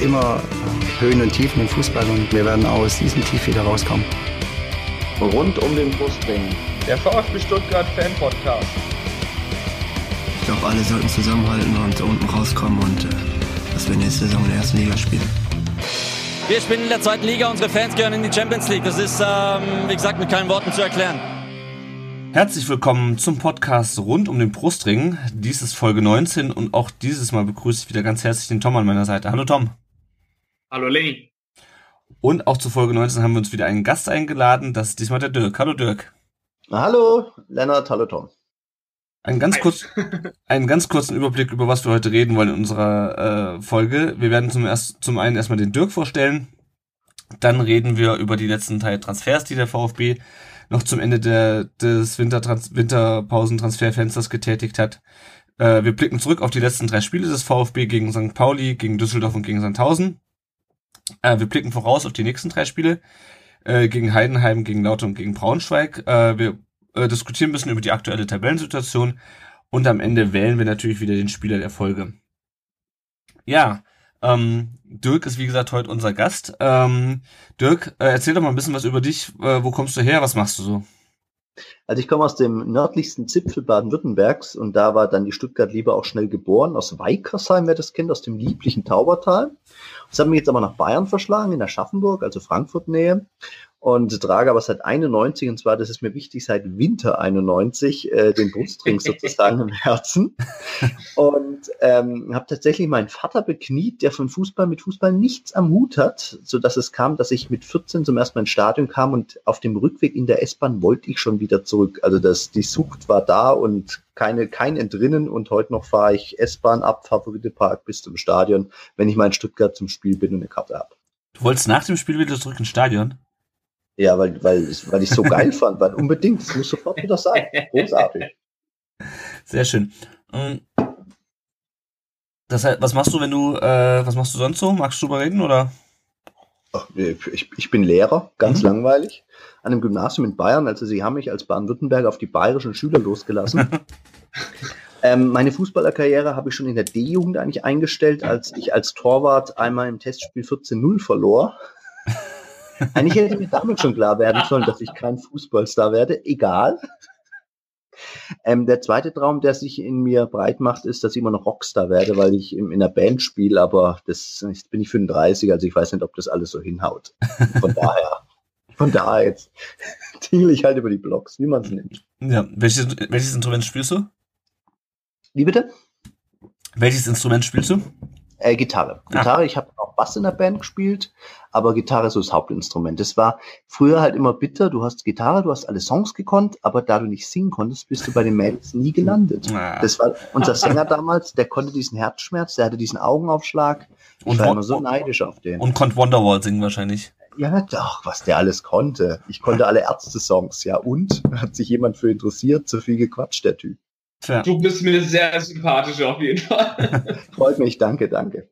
gibt immer Höhen und Tiefen im Fußball und wir werden aus diesem Tief wieder rauskommen. Rund um den Brustring. Der VfB Stuttgart Fan Podcast. Ich glaube, alle sollten zusammenhalten und unten rauskommen und äh, dass wir nächste Saison in der ersten Liga spielen. Wir spielen in der zweiten Liga, unsere Fans gehören in die Champions League. Das ist, ähm, wie gesagt, mit keinen Worten zu erklären. Herzlich willkommen zum Podcast rund um den Brustring. Dies ist Folge 19 und auch dieses Mal begrüße ich wieder ganz herzlich den Tom an meiner Seite. Hallo Tom. Hallo Lenny. Und auch zu Folge 19 haben wir uns wieder einen Gast eingeladen. Das ist diesmal der Dirk. Hallo Dirk. Hallo Lennart, hallo Tom. Einen ganz, kurz, einen ganz kurzen Überblick, über was wir heute reden wollen in unserer äh, Folge. Wir werden zum, erst, zum einen erstmal den Dirk vorstellen. Dann reden wir über die letzten drei Transfers, die der VfB noch zum Ende der, des Wintertrans Winterpausentransferfensters getätigt hat. Äh, wir blicken zurück auf die letzten drei Spiele des VfB gegen St. Pauli, gegen Düsseldorf und gegen Sandhausen. Äh, wir blicken voraus auf die nächsten drei Spiele äh, gegen Heidenheim, gegen Lauter und gegen Braunschweig. Äh, wir äh, diskutieren ein bisschen über die aktuelle Tabellensituation und am Ende wählen wir natürlich wieder den Spieler der Folge. Ja, ähm, Dirk ist wie gesagt heute unser Gast. Ähm, Dirk, äh, erzähl doch mal ein bisschen was über dich. Äh, wo kommst du her? Was machst du so? Also ich komme aus dem nördlichsten Zipfel Baden-Württembergs und da war dann die Stuttgart-Liebe auch schnell geboren. Aus Weikersheim, wer das kennt, aus dem lieblichen Taubertal. Das hat mich jetzt aber nach Bayern verschlagen, in Aschaffenburg, also Frankfurt-Nähe und trage aber seit 91, und zwar, das ist mir wichtig, seit Winter 91, äh, den Brustring sozusagen im Herzen. Und ähm, habe tatsächlich meinen Vater bekniet, der von Fußball mit Fußball nichts am Hut hat, so dass es kam, dass ich mit 14 zum ersten Mal ins Stadion kam und auf dem Rückweg in der S-Bahn wollte ich schon wieder zurück. Also das, die Sucht war da und keine, kein Entrinnen und heute noch fahre ich S-Bahn ab, Favorite-Park bis zum Stadion, wenn ich mal in Stuttgart zum Spiel bin und eine Karte habe. Du wolltest nach dem Spiel wieder zurück ins Stadion? Ja, weil, weil, weil ich so geil fand, weil unbedingt, es muss sofort wieder sein. Großartig. Sehr schön. Ähm, das heißt, was machst du, wenn du, äh, was machst du sonst so? Magst du drüber reden oder? Ich, ich bin Lehrer, ganz mhm. langweilig, an einem Gymnasium in Bayern. Also sie haben mich als Baden-Württemberg auf die bayerischen Schüler losgelassen. ähm, meine Fußballerkarriere habe ich schon in der D-Jugend eigentlich eingestellt, als ich als Torwart einmal im Testspiel 14-0 verlor. Eigentlich hätte mir damit schon klar werden sollen, dass ich kein Fußballstar werde. Egal. Ähm, der zweite Traum, der sich in mir breit macht, ist, dass ich immer noch Rockstar werde, weil ich in, in einer Band spiele, aber das jetzt bin ich 35, also ich weiß nicht, ob das alles so hinhaut. Von daher, von daher jetzt tingle ich halt über die Blogs, wie man es nennt. Ja, welches, welches Instrument spielst du? Wie bitte? Welches Instrument spielst du? Äh, Gitarre. Gitarre, ich habe auch Bass in der Band gespielt, aber Gitarre ist so das Hauptinstrument. Das war früher halt immer bitter. Du hast Gitarre, du hast alle Songs gekonnt, aber da du nicht singen konntest, bist du bei den Mädels nie gelandet. Ah. Das war unser Sänger damals, der konnte diesen Herzschmerz, der hatte diesen Augenaufschlag. Ich und war immer so neidisch auf den. Und konnte Wonderwall singen wahrscheinlich. Ja, doch, was der alles konnte. Ich konnte alle Ärzte-Songs, ja. Und hat sich jemand für interessiert, zu viel gequatscht, der Typ. Tja. Du bist mir sehr sympathisch auf jeden Fall. Freut mich, danke, danke.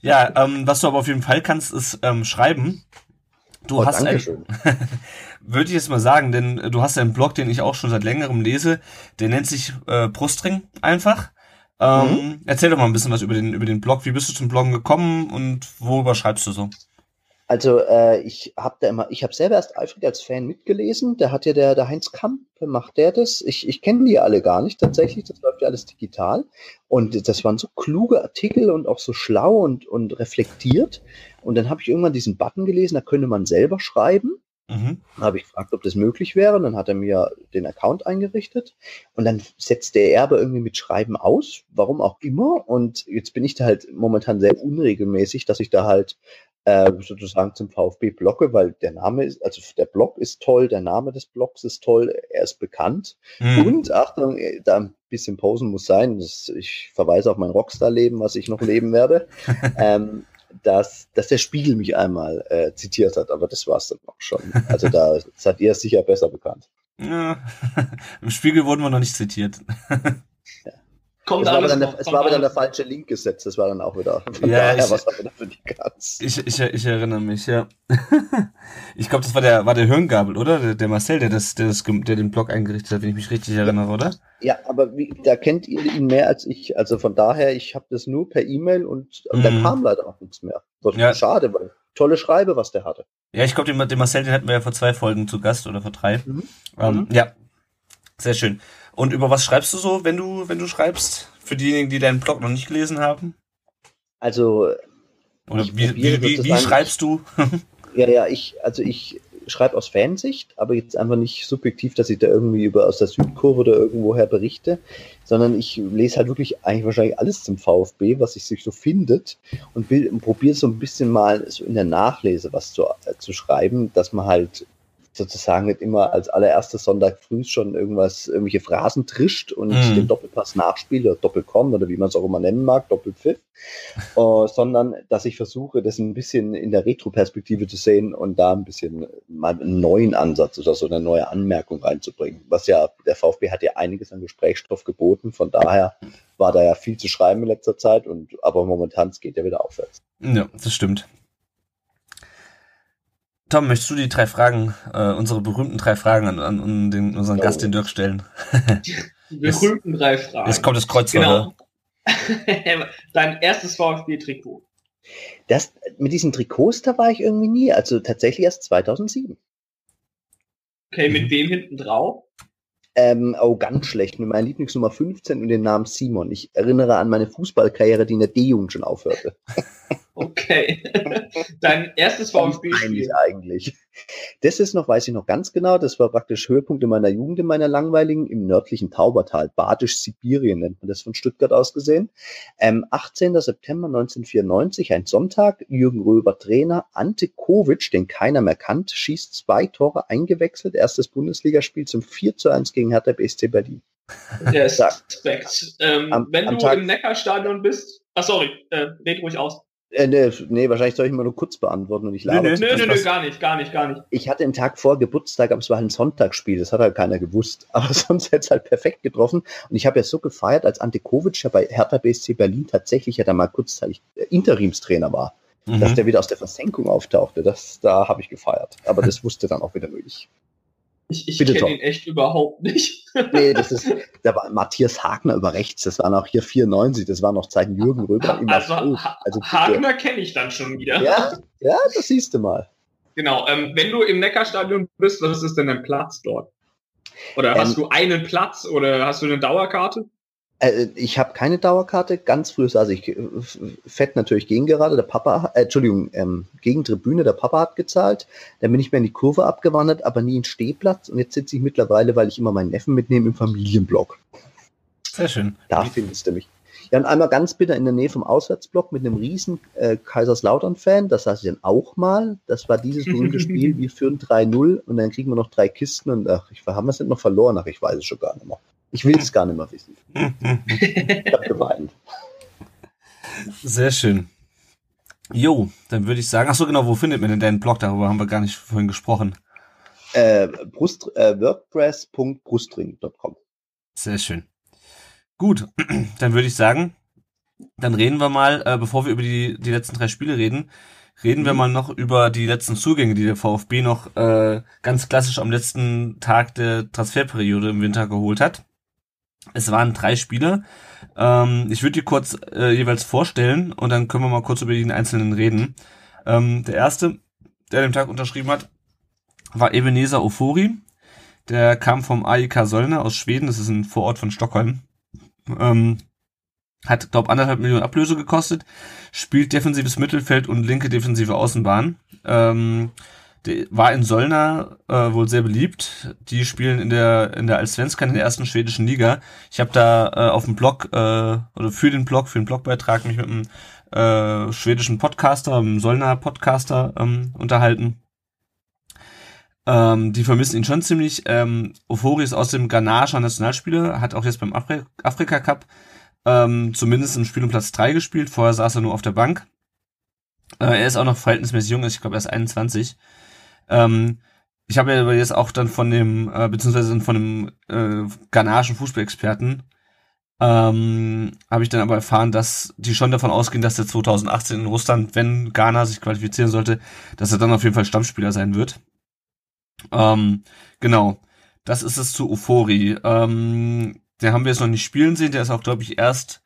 Ja, ähm, was du aber auf jeden Fall kannst, ist ähm, schreiben. Du oh, hast ein, würde ich jetzt mal sagen, denn du hast einen Blog, den ich auch schon seit längerem lese, der nennt sich äh, Brustring einfach. Ähm, mhm. Erzähl doch mal ein bisschen was über den über den Blog. Wie bist du zum Bloggen gekommen und worüber schreibst du so? Also äh, ich habe da immer, ich habe selber erst eifrig als Fan mitgelesen. Der hat ja der, der Heinz Kamp, macht der das? Ich, ich kenne die alle gar nicht tatsächlich. Das läuft ja alles digital. Und das waren so kluge Artikel und auch so schlau und, und reflektiert. Und dann habe ich irgendwann diesen Button gelesen, da könnte man selber schreiben. Mhm. Dann habe ich gefragt, ob das möglich wäre. dann hat er mir den Account eingerichtet. Und dann setzt der Erbe irgendwie mit Schreiben aus, warum auch immer. Und jetzt bin ich da halt momentan sehr unregelmäßig, dass ich da halt äh, sozusagen zum VfB blocke, weil der Name ist, also der Blog ist toll, der Name des Blogs ist toll, er ist bekannt. Mhm. Und Achtung, äh, da ein bisschen Posen muss sein. Das, ich verweise auf mein Rockstar-Leben, was ich noch leben werde. ähm, dass, dass der Spiegel mich einmal äh, zitiert hat, aber das war es dann auch schon. Also da seid ihr sicher besser bekannt. Ja, Im Spiegel wurden wir noch nicht zitiert. Kommt Es war, aber dann der, es war aber dann der falsche Link gesetzt. Das war dann auch wieder. Von Ja, daher ich- was aber für die Katz. Ich, ich, ich erinnere mich, ja. ich glaube, das war der, war der Hirngabel, oder? Der, der Marcel, der das, der das, der den Blog eingerichtet hat, wenn ich mich richtig erinnere, oder? Ja, aber wie, da kennt ihr ihn mehr als ich. Also von daher, ich habe das nur per E-Mail und, und da Mhm. kam leider auch nichts mehr. Was Ja. schade, weil tolle Schreibe, was der hatte. Ja, ich glaube, den, den Marcel, den hatten wir ja vor zwei Folgen zu Gast oder vor drei. Mhm. Ähm, Ja, sehr schön. Und über was schreibst du so, wenn du, wenn du schreibst? Für diejenigen, die deinen Blog noch nicht gelesen haben? Also Oder wie, wie, wie, wie schreibst du? Ja, ja, ich, also ich schreibe aus Fansicht, aber jetzt einfach nicht subjektiv, dass ich da irgendwie über aus der Südkurve oder irgendwoher berichte, sondern ich lese halt wirklich eigentlich wahrscheinlich alles zum VfB, was sich sich so findet und, und probiere so ein bisschen mal so in der Nachlese was zu, äh, zu schreiben, dass man halt sozusagen nicht immer als allererstes Sonntag früh schon irgendwas, irgendwelche Phrasen trischt und Mhm. den Doppelpass nachspielt oder Doppelkorn oder wie man es auch immer nennen mag, Doppelpfiff, äh, sondern dass ich versuche, das ein bisschen in der Retro-Perspektive zu sehen und da ein bisschen mal einen neuen Ansatz oder so eine neue Anmerkung reinzubringen. Was ja, der VfB hat ja einiges an Gesprächsstoff geboten, von daher war da ja viel zu schreiben in letzter Zeit und aber momentan geht ja wieder aufwärts. Ja, das stimmt. Tom, möchtest du die drei Fragen, äh, unsere berühmten drei Fragen an, an, den, unseren Oh. Gast, den Dirk, stellen? Die berühmten drei Fragen. Jetzt kommt das Kreuzfeuer. Genau. Dein erstes VfB-Trikot. Das, mit diesen Trikots, da war ich irgendwie nie, also tatsächlich erst 2007. Okay, Mhm. mit wem hinten drauf? Ähm, oh, ganz schlecht. Mit meiner Lieblingsnummer 15 und den Namen Simon. Ich erinnere an meine Fußballkarriere, die in der D-Jugend schon aufhörte. Okay. Dein erstes VfB-Spiel. eigentlich. Das ist noch, weiß ich noch ganz genau, das war praktisch Höhepunkt in meiner Jugend, in meiner langweiligen, im nördlichen Taubertal, Badisch-Sibirien nennt man das von Stuttgart aus gesehen. Ähm, 18. September 1994, ein Sonntag, Jürgen Röber Trainer, Ante Kovic, den keiner mehr kannt, schießt zwei Tore eingewechselt, erstes Bundesligaspiel zum 4 zu 1 gegen Hertha BSC Berlin. Der ist. Respekt. Ähm, Am- wenn am du Tag- im Neckarstadion bist. Ach, sorry, äh, red ruhig aus. Äh, nee, nee, wahrscheinlich soll ich mal nur kurz beantworten und ich laber. Nö, Nö, nö, nö, gar nicht, gar nicht, gar nicht. ich hatte den Tag vor Geburtstag, aber es war ein Sonntagsspiel, das hat halt keiner gewusst. Aber sonst hätte es halt perfekt getroffen. Und ich habe ja so gefeiert, als Ante Kovic ja bei Hertha BSC Berlin tatsächlich ja da mal kurzzeitig äh, Interimstrainer war, dass Mhm. der wieder aus der Versenkung auftauchte. Das, da habe ich gefeiert. Aber das wusste dann auch wieder nur ich. Ich, ich kenne ihn echt überhaupt nicht. Nee, das ist, da war Matthias Hagner über rechts, das waren auch hier 94, das waren noch Zeiten Jürgen Röber Also, Also. Hagner kenne ich dann schon wieder. Ja, ja, das siehst du mal. Genau. Ähm, wenn du im Neckarstadion bist, was ist denn dein Platz dort? Oder Ähm, hast du einen Platz oder hast du eine Dauerkarte? Äh, ich habe keine Dauerkarte. Ganz früh saß ich äh, fett natürlich gegen gerade. Der Papa, äh, Entschuldigung, ähm, gegen Tribüne. Der Papa hat gezahlt. Dann bin ich mir in die Kurve abgewandert, aber nie in Stehplatz. Und jetzt sitze ich mittlerweile, weil ich immer meinen Neffen mitnehme, im Familienblock. Sehr schön. Da findest du mich. Ja, und einmal ganz bitter in der Nähe vom Auswärtsblock mit einem riesen äh, Kaiserslautern-Fan. Das saß ich dann auch mal. Das war dieses berühmte Spiel. Wir führen 3-0 und dann kriegen wir noch drei Kisten. Und ach, ich, haben wir es nicht noch verloren? Ach, ich weiß es schon gar nicht mehr. Ich will es gar nicht mehr wissen. Ich habe geweint. Sehr schön. Jo, dann würde ich sagen, ach so genau, wo findet man denn deinen Blog? Darüber haben wir gar nicht vorhin gesprochen. Äh, Brust, äh, WordPress.brustring.com. Sehr schön. Gut, dann würde ich sagen, dann reden wir mal, äh, bevor wir über die, die letzten drei Spiele reden, reden wir Mhm. mal noch über die letzten Zugänge, die der VfB noch äh, ganz klassisch am letzten Tag der Transferperiode im Winter geholt hat. Es waren drei Spieler. Ähm, ich würde die kurz äh, jeweils vorstellen und dann können wir mal kurz über die einzelnen reden. Ähm, der erste, der den Tag unterschrieben hat, war Ebenezer Ofori. Der kam vom AIK Solna aus Schweden, das ist ein Vorort von Stockholm. Ähm, hat, glaube anderthalb Millionen Ablöse gekostet, spielt defensives Mittelfeld und linke defensive Außenbahn. Ähm, der war in Solna äh, wohl sehr beliebt. Die spielen in der in der Allsvenskan in der ersten schwedischen Liga. Ich habe da äh, auf dem Blog äh, oder für den Blog, für den Blogbeitrag mich mit einem äh, schwedischen Podcaster, einem Solna Podcaster ähm, unterhalten. Ähm, die vermissen ihn schon ziemlich. Ähm, Ofori ist aus dem Ghanaischer Nationalspieler, hat auch jetzt beim Afri Afrika Cup ähm, zumindest im Spiel um Platz 3 gespielt. Vorher saß er nur auf der Bank. Äh, er ist auch noch verhältnismäßig jung, ich glaube, er ist 21. Ähm, ich habe ja jetzt auch dann von dem, äh, beziehungsweise von dem äh, ghanaischen Fußballexperten ähm, habe ich dann aber erfahren, dass die schon davon ausgehen, dass der 2018 in Russland, wenn Ghana sich qualifizieren sollte, dass er dann auf jeden Fall Stammspieler sein wird. Ähm, genau, das ist es zu Ufori. Ähm, den haben wir jetzt noch nicht spielen sehen, der ist auch, glaube ich, erst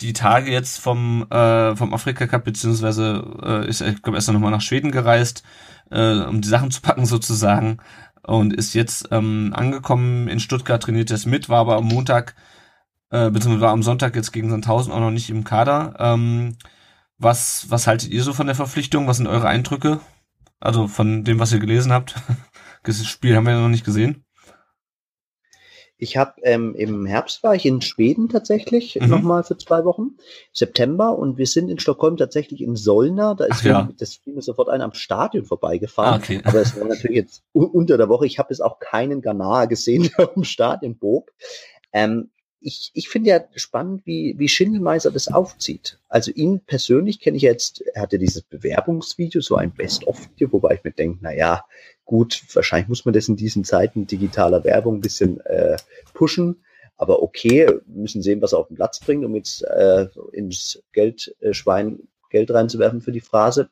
die Tage jetzt vom, äh, vom Afrika Cup, beziehungsweise äh, ist, ich glaube, erst noch mal nach Schweden gereist, äh, um die Sachen zu packen sozusagen und ist jetzt ähm, angekommen in Stuttgart, trainiert jetzt mit, war aber am Montag, äh, beziehungsweise war am Sonntag jetzt gegen Sandhausen auch noch nicht im Kader. Ähm, was, was haltet ihr so von der Verpflichtung? Was sind eure Eindrücke? Also von dem, was ihr gelesen habt. Das Spiel haben wir ja noch nicht gesehen. Ich habe ähm, im Herbst war ich in Schweden tatsächlich mhm. nochmal für zwei Wochen, September, und wir sind in Stockholm tatsächlich in Solna. Da ist Ach, ja. das fiel mir sofort ein am Stadion vorbeigefahren. Ah, okay. Aber es war natürlich jetzt unter der Woche. Ich habe jetzt auch keinen Ghana gesehen, der im Stadion bog. Ähm, ich, ich finde ja spannend, wie, wie Schindelmeiser das aufzieht. Also ihn persönlich kenne ich jetzt, er hatte dieses Bewerbungsvideo, so ein Best-of-Video, wobei ich mir denke, na ja, gut, wahrscheinlich muss man das in diesen Zeiten digitaler Werbung ein bisschen äh, pushen. Aber okay, müssen sehen, was er auf den Platz bringt, um jetzt äh, ins Geldschwein äh, Geld reinzuwerfen für die Phrase.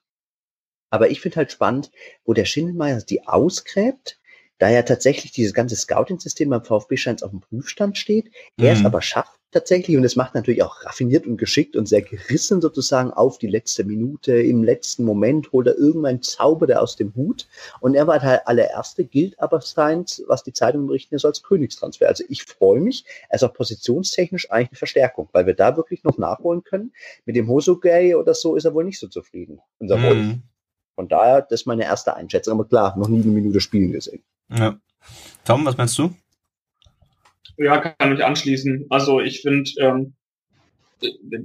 Aber ich finde halt spannend, wo der Schindelmeier die ausgräbt, da ja tatsächlich dieses ganze Scouting-System beim VfB scheint auf dem Prüfstand steht, er es mhm. aber schafft tatsächlich und es macht natürlich auch raffiniert und geschickt und sehr gerissen sozusagen auf die letzte Minute, im letzten Moment holt er irgendeinen Zauber der aus dem Hut und er war halt allererste, gilt aber seins, was die Zeitungen berichten, so als Königstransfer. Also ich freue mich, er ist auch positionstechnisch eigentlich eine Verstärkung, weil wir da wirklich noch nachholen können. Mit dem Hosogay oder so ist er wohl nicht so zufrieden, unser mhm. Wolf. Von daher, das ist meine erste Einschätzung. Aber klar, noch nie eine Minute spielen gesehen. Ja. Tom, was meinst du? Ja, kann mich anschließen. Also ich finde, ähm,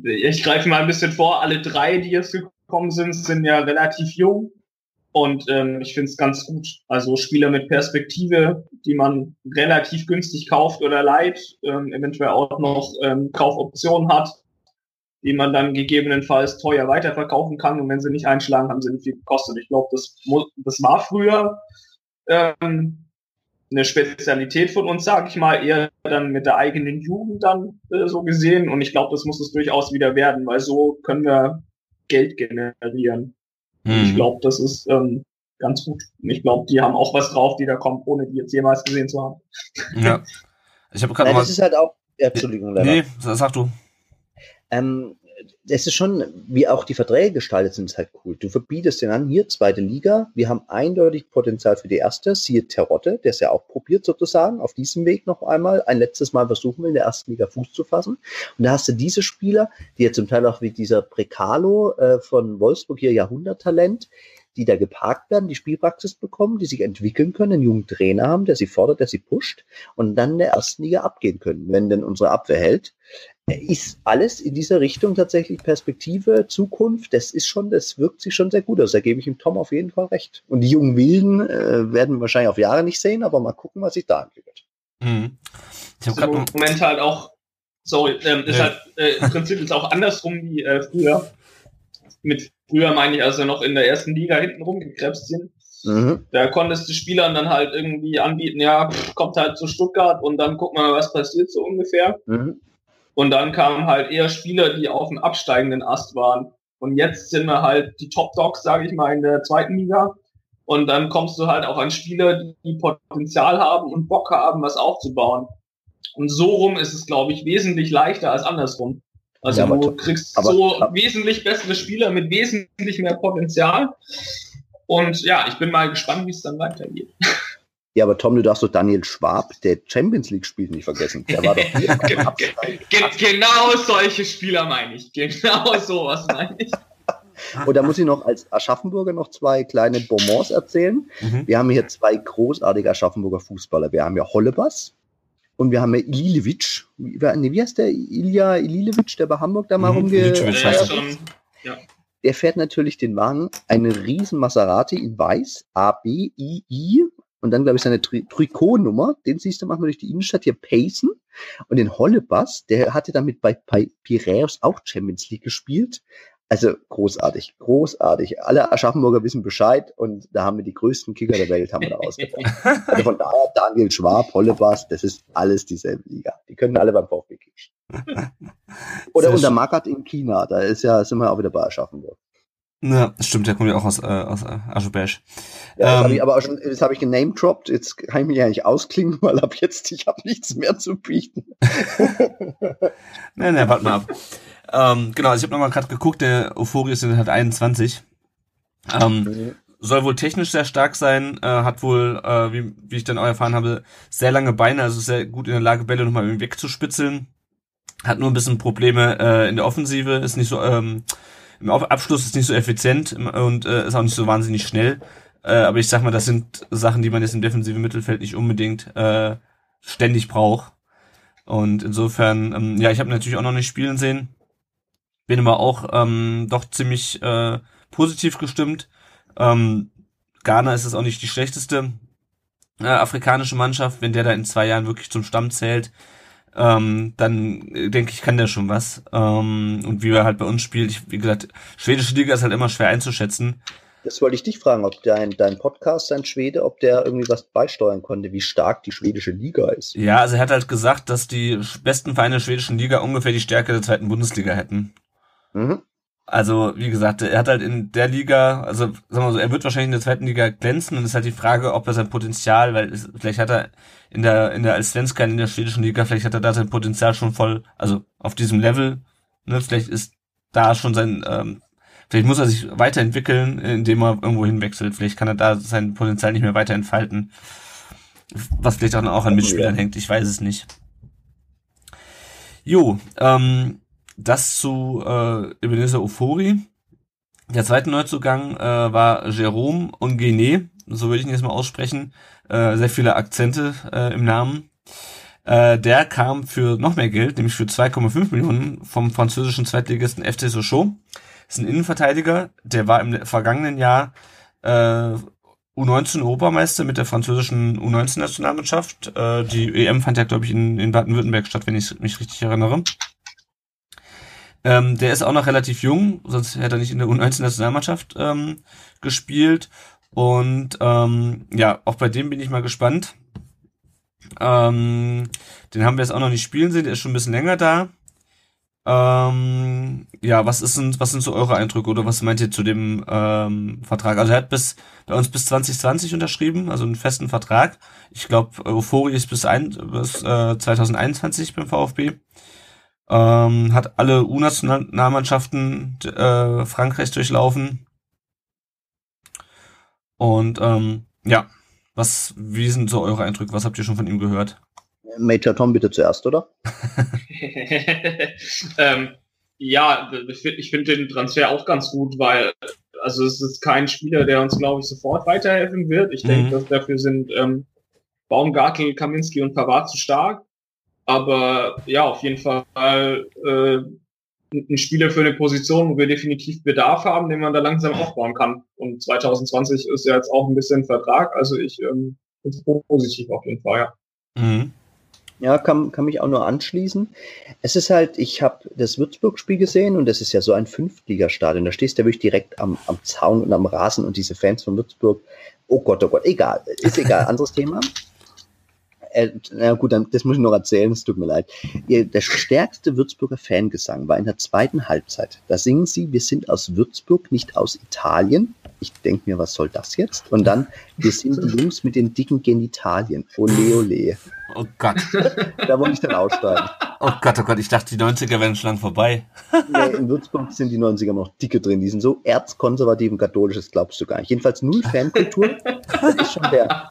ich greife mal ein bisschen vor, alle drei, die jetzt gekommen sind, sind ja relativ jung. Und ähm, ich finde es ganz gut. Also Spieler mit Perspektive, die man relativ günstig kauft oder leiht, ähm, eventuell auch noch ähm, Kaufoptionen hat, die man dann gegebenenfalls teuer weiterverkaufen kann. Und wenn sie nicht einschlagen, haben sie nicht viel gekostet. Ich glaube, das, das war früher ähm, eine Spezialität von uns, sage ich mal, eher dann mit der eigenen Jugend dann äh, so gesehen. Und ich glaube, das muss es durchaus wieder werden, weil so können wir Geld generieren. Mhm. Ich glaube, das ist ähm, ganz gut. Und ich glaube, die haben auch was drauf, die da kommen, ohne die jetzt jemals gesehen zu haben. Ja. Ich habe gerade mal. Das ist halt auch. Ja, Entschuldigung, leider. Nee, sag du. Ähm, es ist schon, wie auch die Verträge gestaltet sind, ist halt cool. Du verbietest den an, hier, zweite Liga, wir haben eindeutig Potenzial für die erste, siehe Terotte, der es ja auch probiert sozusagen, auf diesem Weg noch einmal, ein letztes Mal versuchen will, in der ersten Liga Fuß zu fassen. Und da hast du diese Spieler, die ja zum Teil auch wie dieser Precalo äh, von Wolfsburg hier Jahrhunderttalent, die da geparkt werden, die Spielpraxis bekommen, die sich entwickeln können, einen jungen Trainer haben, der sie fordert, der sie pusht und dann in der ersten Liga abgehen können, wenn denn unsere Abwehr hält. Ist alles in dieser Richtung tatsächlich Perspektive, Zukunft? Das ist schon, das wirkt sich schon sehr gut aus. Da gebe ich ihm Tom auf jeden Fall recht. Und die jungen Wilden äh, werden wir wahrscheinlich auf Jahre nicht sehen, aber mal gucken, was sich da entwickelt. Mhm. Ich habe im Moment halt auch, sorry, ähm, ist ja. halt äh, im Prinzip ist auch andersrum wie äh, früher. Mit früher meine ich, als wir noch in der ersten Liga hinten rumgekrebst sind. Mhm. Da konntest du Spielern dann halt irgendwie anbieten, ja, kommt halt zu Stuttgart und dann gucken wir mal, was passiert so ungefähr. Mhm. Und dann kamen halt eher Spieler, die auf dem absteigenden Ast waren. Und jetzt sind wir halt die Top Dogs, sage ich mal, in der zweiten Liga. Und dann kommst du halt auch an Spieler, die Potenzial haben und Bock haben, was aufzubauen. Und so rum ist es, glaube ich, wesentlich leichter als andersrum. Also ja, du kriegst aber, so aber, wesentlich bessere Spieler mit wesentlich mehr Potenzial. Und ja, ich bin mal gespannt, wie es dann weitergeht. Ja, aber Tom, du darfst doch Daniel Schwab, der Champions League spielt, nicht vergessen. Der war doch hier Genau solche Spieler meine ich. Genau sowas meine ich. Und da muss ich noch als Aschaffenburger noch zwei kleine Bonbons erzählen. Mhm. Wir haben hier zwei großartige Aschaffenburger Fußballer. Wir haben ja Hollebas und wir haben ja Ililevic. Wie, wie heißt der? Ilja Ililevic, der bei Hamburg da mal mhm, ja. Der fährt natürlich den Wagen, eine riesen Maserati in weiß, A, B, I, I, und dann, glaube ich, seine Tri Trikotnummer, den siehst du manchmal durch die Innenstadt hier pacen. Und den Hollebass, der hatte damit bei, bei Piraeus auch Champions League gespielt. Also großartig, großartig. Alle Aschaffenburger wissen Bescheid und da haben wir die größten Kicker der Welt haben wir da rausgebracht. also von daher Daniel Schwab, Hollebass, das ist alles dieselbe Liga. Die können alle beim VfB kicken. Oder unter Magat in China, da ist ja, sind wir auch wieder bei Aschaffenburg. Ja, stimmt, der kommt ja auch aus, äh, aus äh, Aschebesch. Ja, das ähm, habe ich aber auch schon, das habe ich genamedroppt. Jetzt kann ich mich ja nicht ausklingen, weil ab jetzt, ich habe nichts mehr zu bieten. nein, nein, warte mal ab. Ähm, genau, also ich habe nochmal gerade geguckt, der Euphorius halt 21. Ähm, mhm. Soll wohl technisch sehr stark sein, äh, hat wohl, äh, wie, wie ich dann auch erfahren habe, sehr lange Beine, also sehr gut in der Lage, Bälle nochmal wegzuspitzeln. Hat nur ein bisschen Probleme äh, in der Offensive, ist nicht so, ähm, im Abschluss ist nicht so effizient und äh, ist auch nicht so wahnsinnig schnell. Äh, aber ich sag mal, das sind Sachen, die man jetzt im defensiven Mittelfeld nicht unbedingt äh, ständig braucht. Und insofern, ähm, ja, ich habe natürlich auch noch nicht spielen sehen. Bin aber auch ähm, doch ziemlich äh, positiv gestimmt. Ähm, Ghana ist es auch nicht die schlechteste äh, afrikanische Mannschaft. Wenn der da in zwei Jahren wirklich zum Stamm zählt, ähm, dann äh, denke ich, kann der schon was. Ähm, und wie er halt bei uns spielt, ich, wie gesagt, schwedische Liga ist halt immer schwer einzuschätzen. Das wollte ich dich fragen, ob dein, dein Podcast, dein Schwede, ob der irgendwie was beisteuern konnte, wie stark die schwedische Liga ist. Ja, also er hat halt gesagt, dass die besten Vereine der schwedischen Liga ungefähr die Stärke der zweiten Bundesliga hätten. Mhm. Also, wie gesagt, er hat halt in der Liga, also sagen wir so, er wird wahrscheinlich in der zweiten Liga glänzen und es ist halt die Frage, ob er sein Potenzial, weil es, vielleicht hat er in der, in der als Svenskan in der schwedischen Liga, vielleicht hat er da sein Potenzial schon voll, also auf diesem Level, ne, vielleicht ist da schon sein, ähm, vielleicht muss er sich weiterentwickeln, indem er irgendwo hinwechselt, vielleicht kann er da sein Potenzial nicht mehr weiter entfalten. Was vielleicht auch, auch an Mitspielern hängt, ich weiß es nicht. Jo, ähm, das zu äh, Ebenezer Ofori. Der zweite Neuzugang äh, war Jerome Ongene, so würde ich ihn jetzt mal aussprechen. Äh, sehr viele Akzente äh, im Namen. Äh, der kam für noch mehr Geld, nämlich für 2,5 Millionen vom französischen Zweitligisten FC Sochaux. Ist ein Innenverteidiger, der war im vergangenen Jahr äh, U19 Europameister mit der französischen U19-Nationalmannschaft. Äh, die EM fand ja, glaube ich, in, in Baden-Württemberg statt, wenn ich mich richtig erinnere. Ähm, der ist auch noch relativ jung, sonst hätte er nicht in der U19-Nationalmannschaft ähm, gespielt. Und ähm, ja, auch bei dem bin ich mal gespannt. Ähm, den haben wir jetzt auch noch nicht spielen sehen, der ist schon ein bisschen länger da. Ähm, ja, was ist denn, was sind so eure Eindrücke oder was meint ihr zu dem ähm, Vertrag? Also er hat bis bei uns bis 2020 unterschrieben, also einen festen Vertrag. Ich glaube, Euphorie ist bis, ein, bis äh, 2021 beim VfB ähm, hat alle U-Nationalmannschaften äh, Frankreichs durchlaufen. Und ähm, ja, was, wie sind so eure Eindrücke? Was habt ihr schon von ihm gehört? Major Tom bitte zuerst, oder? ähm, ja, ich finde den Transfer auch ganz gut, weil also es ist kein Spieler, der uns, glaube ich, sofort weiterhelfen wird. Ich mhm. denke, dass dafür sind ähm, Baumgartel, Kaminski und Pavard zu stark. Aber ja, auf jeden Fall äh, ein Spieler für eine Position, wo wir definitiv Bedarf haben, den man da langsam aufbauen kann. Und 2020 ist ja jetzt auch ein bisschen Vertrag, also ich ähm, bin positiv auf jeden Fall, ja. Mhm. Ja, kann, kann mich auch nur anschließen. Es ist halt, ich habe das Würzburg-Spiel gesehen und das ist ja so ein Fünftligastadion. Da stehst du ja wirklich direkt am, am Zaun und am Rasen und diese Fans von Würzburg, oh Gott, oh Gott, egal, ist egal, anderes Thema äh, na gut, dann, das muss ich noch erzählen, es tut mir leid. Der stärkste Würzburger Fangesang war in der zweiten Halbzeit. Da singen sie, wir sind aus Würzburg, nicht aus Italien. Ich denke mir, was soll das jetzt? Und dann, wir sind die Jungs mit den dicken Genitalien. Ole, ole. Oh Gott. Da wollte ich dann aussteigen. Oh Gott, oh Gott, ich dachte, die 90er wären schon lang vorbei. Nee, in Würzburg sind die 90er noch dicke drin. Die sind so erzkonservativ und katholisch, das glaubst du gar nicht. Jedenfalls null Fankultur. Das ist schon der.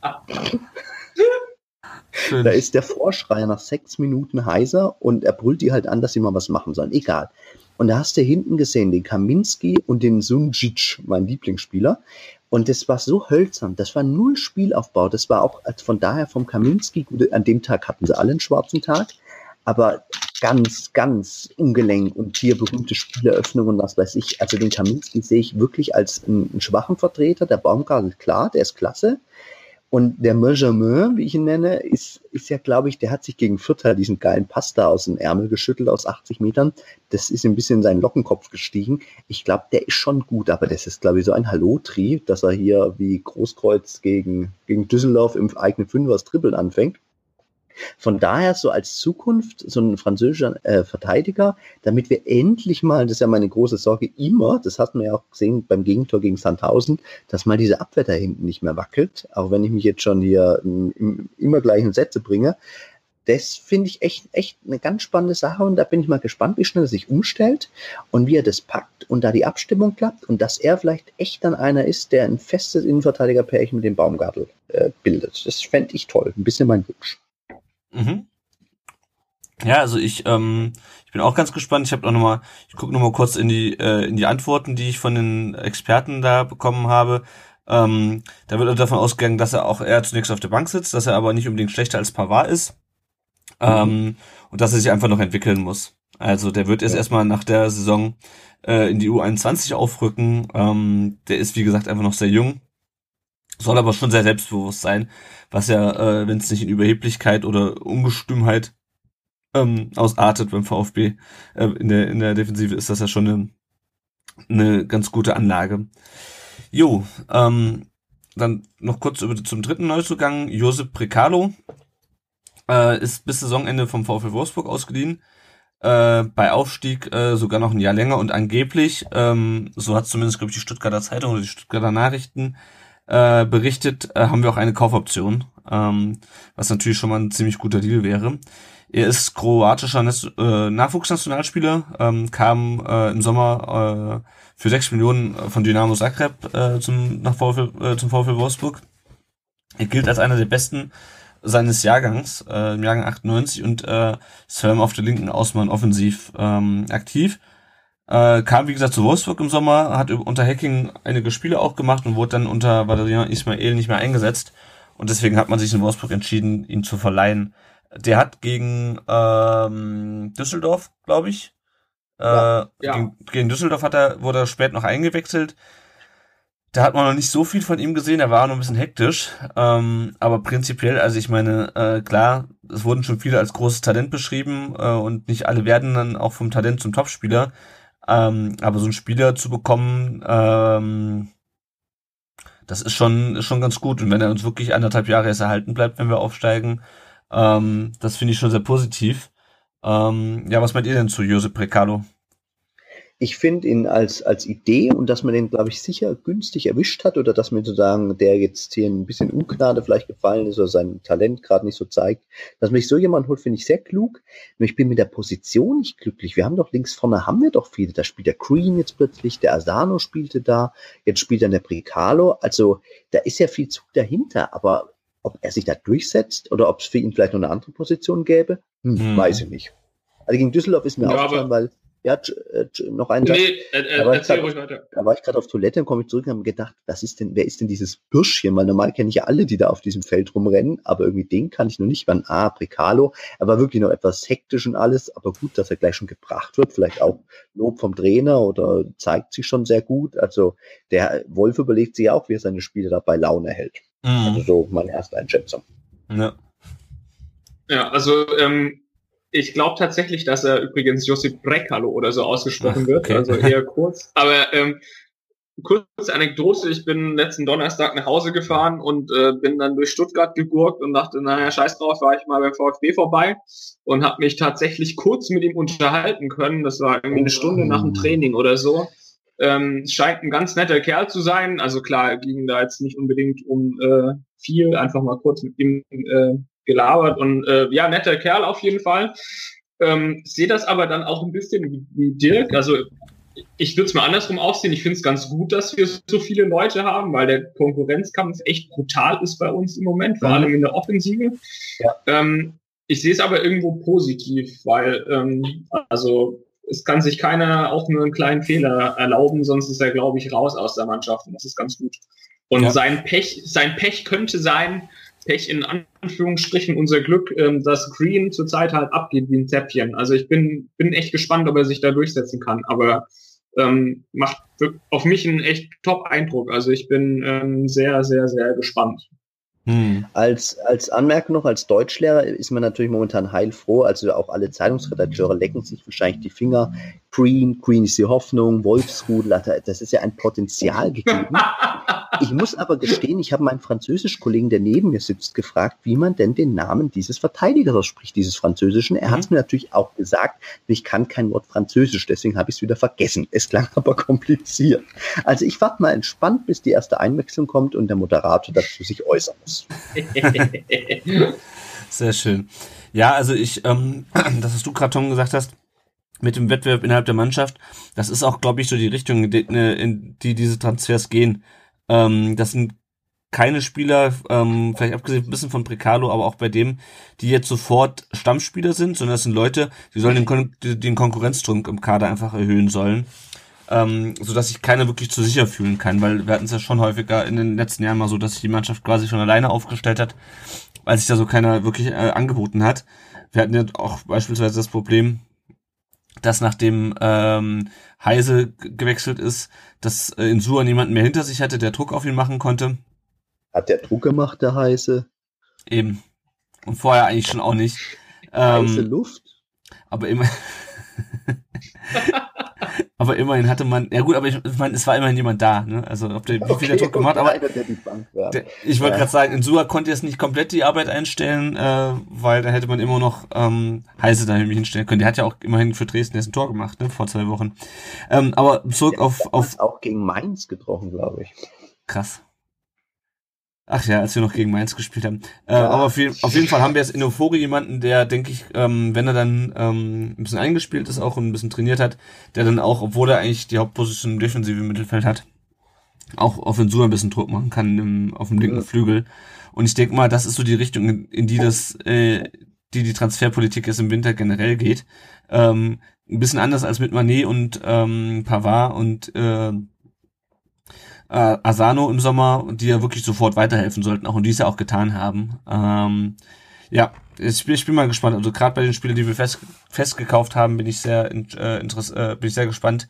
Da ist der Vorschreier nach sechs Minuten heiser und er brüllt die halt an, dass sie mal was machen sollen. Egal. Und da hast du hinten gesehen den Kaminski und den Sunjic, mein Lieblingsspieler. Und das war so hölzern. Das war null Spielaufbau. Das war auch von daher vom Kaminski, an dem Tag hatten sie alle einen schwarzen Tag, aber ganz, ganz ungelenk und hier berühmte Spieleröffnung und was weiß ich. Also den Kaminski sehe ich wirklich als einen, einen schwachen Vertreter. Der Baumgartel, klar, der ist klasse. Und der Benjamin, wie ich ihn nenne, ist, ist ja, glaube ich, der hat sich gegen Vierter diesen geilen Pasta aus dem Ärmel geschüttelt aus 80 Metern. Das ist ein bisschen in seinen Lockenkopf gestiegen. Ich glaube, der ist schon gut, aber das ist, glaube ich, so ein Hallo-Tri, dass er hier wie Großkreuz gegen, gegen Düsseldorf im eigenen Fünfer das Trippeln anfängt. Von daher so als Zukunft so ein französischer äh, Verteidiger, damit wir endlich mal, das ist ja meine große Sorge immer, das hat man ja auch gesehen beim Gegentor gegen Sandhausen, dass mal diese Abwehr da hinten nicht mehr wackelt, auch wenn ich mich jetzt schon hier im, im immer gleichen Sätze bringe das finde ich echt, echt eine ganz spannende Sache und da bin ich mal gespannt, wie schnell er sich umstellt und wie er das packt und da die Abstimmung klappt und dass er vielleicht echt dann einer ist, der ein festes Innenverteidigerpärchen mit dem Baumgartel äh, bildet. Das fände ich toll. Ein bisschen mein Wunsch. Mhm. Ja, also ich, ähm, ich bin auch ganz gespannt. Ich habe auch noch mal, ich gucke noch mal kurz in die äh, in die Antworten, die ich von den Experten da bekommen habe. Ähm, da wird davon ausgegangen, dass er auch eher zunächst auf der Bank sitzt, dass er aber nicht unbedingt schlechter als Pavard ist. Ähm, und dass er sich einfach noch entwickeln muss. Also der wird jetzt ja. erstmal nach der Saison äh, in die U21 aufrücken. Ähm, der ist, wie gesagt, einfach noch sehr jung, soll aber schon sehr selbstbewusst sein, was ja, äh, wenn es nicht in Überheblichkeit oder Ungestümheit ähm, ausartet beim VfB äh, in, der, in der Defensive, ist das ja schon eine, eine ganz gute Anlage. Jo, ähm, dann noch kurz über, zum dritten Neuzugang, Josep Precalo, äh, ist bis Saisonende vom VfL Wolfsburg ausgeliehen. Äh, bei Aufstieg äh, sogar noch ein Jahr länger und angeblich, ähm, so hat zumindest, glaube ich, die Stuttgarter Zeitung oder die Stuttgarter Nachrichten äh, berichtet, äh, haben wir auch eine Kaufoption, ähm, was natürlich schon mal ein ziemlich guter Deal wäre. Er ist kroatischer äh, Nachwuchsnationalspieler, ähm, kam äh, im Sommer äh, für sechs Millionen von Dynamo Zagreb äh, zum, nach VfL, äh, zum VfL Wolfsburg. Er gilt als einer der besten seines Jahrgangs, äh, im Jahrgang 98 und äh, ist vor allem auf der linken Außenbahn offensiv ähm, aktiv. Äh, kam wie gesagt zu Wolfsburg im Sommer, hat unter Hacking einige Spiele auch gemacht und wurde dann unter Valerian Ismail nicht mehr eingesetzt. Und deswegen hat man sich in Wolfsburg entschieden, ihn zu verleihen. Der hat gegen ähm, Düsseldorf, glaube ich, äh, ja. Gegen, gegen Düsseldorf hat er, wurde er spät noch eingewechselt da hat man noch nicht so viel von ihm gesehen, er war noch ein bisschen hektisch. Ähm, aber prinzipiell, also ich meine, äh, klar, es wurden schon viele als großes Talent beschrieben äh, und nicht alle werden dann auch vom Talent zum Topspieler. Ähm, aber so einen Spieler zu bekommen, ähm, das ist schon, ist schon ganz gut. Und wenn er uns wirklich anderthalb Jahre erst erhalten bleibt, wenn wir aufsteigen, ähm, das finde ich schon sehr positiv. Ähm, ja, was meint ihr denn zu Josep Precado? Ich finde ihn als, als Idee und dass man den, glaube ich, sicher günstig erwischt hat oder dass mir sozusagen der jetzt hier ein bisschen Ungnade vielleicht gefallen ist oder sein Talent gerade nicht so zeigt, dass man sich so jemand holt, finde ich sehr klug. Nur ich bin mit der Position nicht glücklich. Wir haben doch links vorne, haben wir doch viele. Da spielt der Green jetzt plötzlich, der Asano spielte da, jetzt spielt dann der Bricalo. Also da ist ja viel Zug dahinter, aber ob er sich da durchsetzt oder ob es für ihn vielleicht noch eine andere Position gäbe, hm, hm. weiß ich nicht. Also gegen Düsseldorf ist mir ja, aufgefallen, weil ja, äh, noch ein Satz. Nee, äh, äh, erzähl ruhig weiter. Da war ich gerade auf Toilette und komme ich zurück und habe gedacht, was ist denn, wer ist denn dieses Bürschchen? Weil normal kenne ich ja alle, die da auf diesem Feld rumrennen, aber irgendwie den kann ich noch nicht. War ah, Precalo. Er war wirklich noch etwas hektisch und alles, aber gut, dass er gleich schon gebracht wird. Vielleicht auch Lob vom Trainer oder zeigt sich schon sehr gut. Also der Wolf überlegt sich auch, wie er seine Spiele da bei Laune hält. Mhm. Also so meine erste Einschätzung. Ja. Ja, also ähm, ich glaube tatsächlich, dass er übrigens Josip Brekalo oder so ausgesprochen Ach, wird, also eher kurz. Aber ähm, kurze Anekdote, ich bin letzten Donnerstag nach Hause gefahren und äh, bin dann durch Stuttgart gegurkt und dachte, naja, scheiß drauf, war ich mal beim VfB vorbei und habe mich tatsächlich kurz mit ihm unterhalten können. Das war irgendwie eine Stunde nach dem Training oder so. Ähm, scheint ein ganz netter Kerl zu sein. Also klar, ging da jetzt nicht unbedingt um äh, viel, einfach mal kurz mit ihm äh, gelabert und äh, ja, netter Kerl auf jeden Fall. Ähm, sehe das aber dann auch ein bisschen wie, Dirk. Also ich würde es mal andersrum aussehen. Ich finde es ganz gut, dass wir so viele Leute haben, weil der Konkurrenzkampf echt brutal ist bei uns im Moment, vor allem in der Offensive. Ja. Ähm, ich sehe es aber irgendwo positiv, weil ähm, also es kann sich keiner auch nur einen kleinen Fehler erlauben, sonst ist er, glaube ich, raus aus der Mannschaft und das ist ganz gut. Und ja. sein Pech, sein Pech könnte sein, Pech in Anführungsstrichen unser Glück, ähm, dass Green zurzeit halt abgeht wie ein Zäppchen. Also ich bin, bin echt gespannt, ob er sich da durchsetzen kann, aber ähm, macht auf mich einen echt Top-Eindruck. Also ich bin ähm, sehr, sehr, sehr gespannt. Hm. Als, als Anmerkung noch, als Deutschlehrer ist man natürlich momentan heilfroh. Also auch alle Zeitungsredakteure lecken sich wahrscheinlich die Finger. Green, Green ist die Hoffnung, Wolfsrudel, das ist ja ein Potenzial gegeben. Ich muss aber gestehen, ich habe meinen Französisch-Kollegen, der neben mir sitzt, gefragt, wie man denn den Namen dieses Verteidigers ausspricht, dieses Französischen. Er mhm. hat es mir natürlich auch gesagt, ich kann kein Wort Französisch, deswegen habe ich es wieder vergessen. Es klang aber kompliziert. Also ich warte mal entspannt, bis die erste Einwechslung kommt und der Moderator dazu sich äußern muss. Sehr schön. Ja, also ich, ähm, das, was du gerade, Tom, gesagt hast, mit dem Wettbewerb innerhalb der Mannschaft, das ist auch, glaube ich, so die Richtung, in die diese Transfers gehen. Ähm, das sind keine Spieler, ähm, vielleicht abgesehen ein bisschen von Precalo, aber auch bei dem, die jetzt sofort Stammspieler sind, sondern das sind Leute, die sollen den, Kon den Konkurrenzdruck im Kader einfach erhöhen sollen. Ähm, so dass sich keiner wirklich zu sicher fühlen kann, weil wir hatten es ja schon häufiger in den letzten Jahren mal so, dass sich die Mannschaft quasi schon alleine aufgestellt hat, weil sich da so keiner wirklich äh, angeboten hat. Wir hatten ja auch beispielsweise das Problem, dass nachdem ähm, Heise gewechselt ist, dass äh, Insua niemanden mehr hinter sich hatte, der Druck auf ihn machen konnte. Hat der Druck gemacht, der Heise? Eben. Und vorher eigentlich schon auch nicht. Heiße ähm, Luft? Aber immer. aber immerhin hatte man, ja gut, aber ich, meine, es war immerhin jemand da, ne? Also ob der wie okay, viel der Druck gemacht, aber der der, ich wollte ja. gerade sagen, in Sua konnte jetzt nicht komplett die Arbeit einstellen, äh, weil da hätte man immer noch ähm, Heise da irgendwie hinstellen können. Der hat ja auch immerhin für Dresden jetzt ein Tor gemacht, ne? Vor zwei Wochen. Ähm, aber zurück der auf, auf auch gegen Mainz getroffen, glaube ich. Krass. Ach ja, als wir noch gegen Mainz gespielt haben. Äh, ja. Aber auf, auf, jeden Fall haben wir jetzt in Euphorie jemanden, der, denke ich, ähm, wenn er dann ähm, ein bisschen eingespielt ist auch und ein bisschen trainiert hat, der dann auch, obwohl er eigentlich die Hauptposition im defensiven Mittelfeld hat, auch auf den Sur ein bisschen Druck machen kann im, auf dem linken ja. Flügel. Und ich denke mal, das ist so die Richtung, in, in die das, äh, die die Transferpolitik jetzt im Winter generell geht. Ähm, ein bisschen anders als mit Manet und ähm, Pavard und äh, äh, Asano im Sommer, die ja wirklich sofort weiterhelfen sollten, auch und die es ja auch getan haben. Ähm, ja, ich bin, ich bin mal gespannt. Also gerade bei den Spielen, die wir fest, festgekauft haben, bin ich sehr äh, interess äh, bin ich sehr gespannt,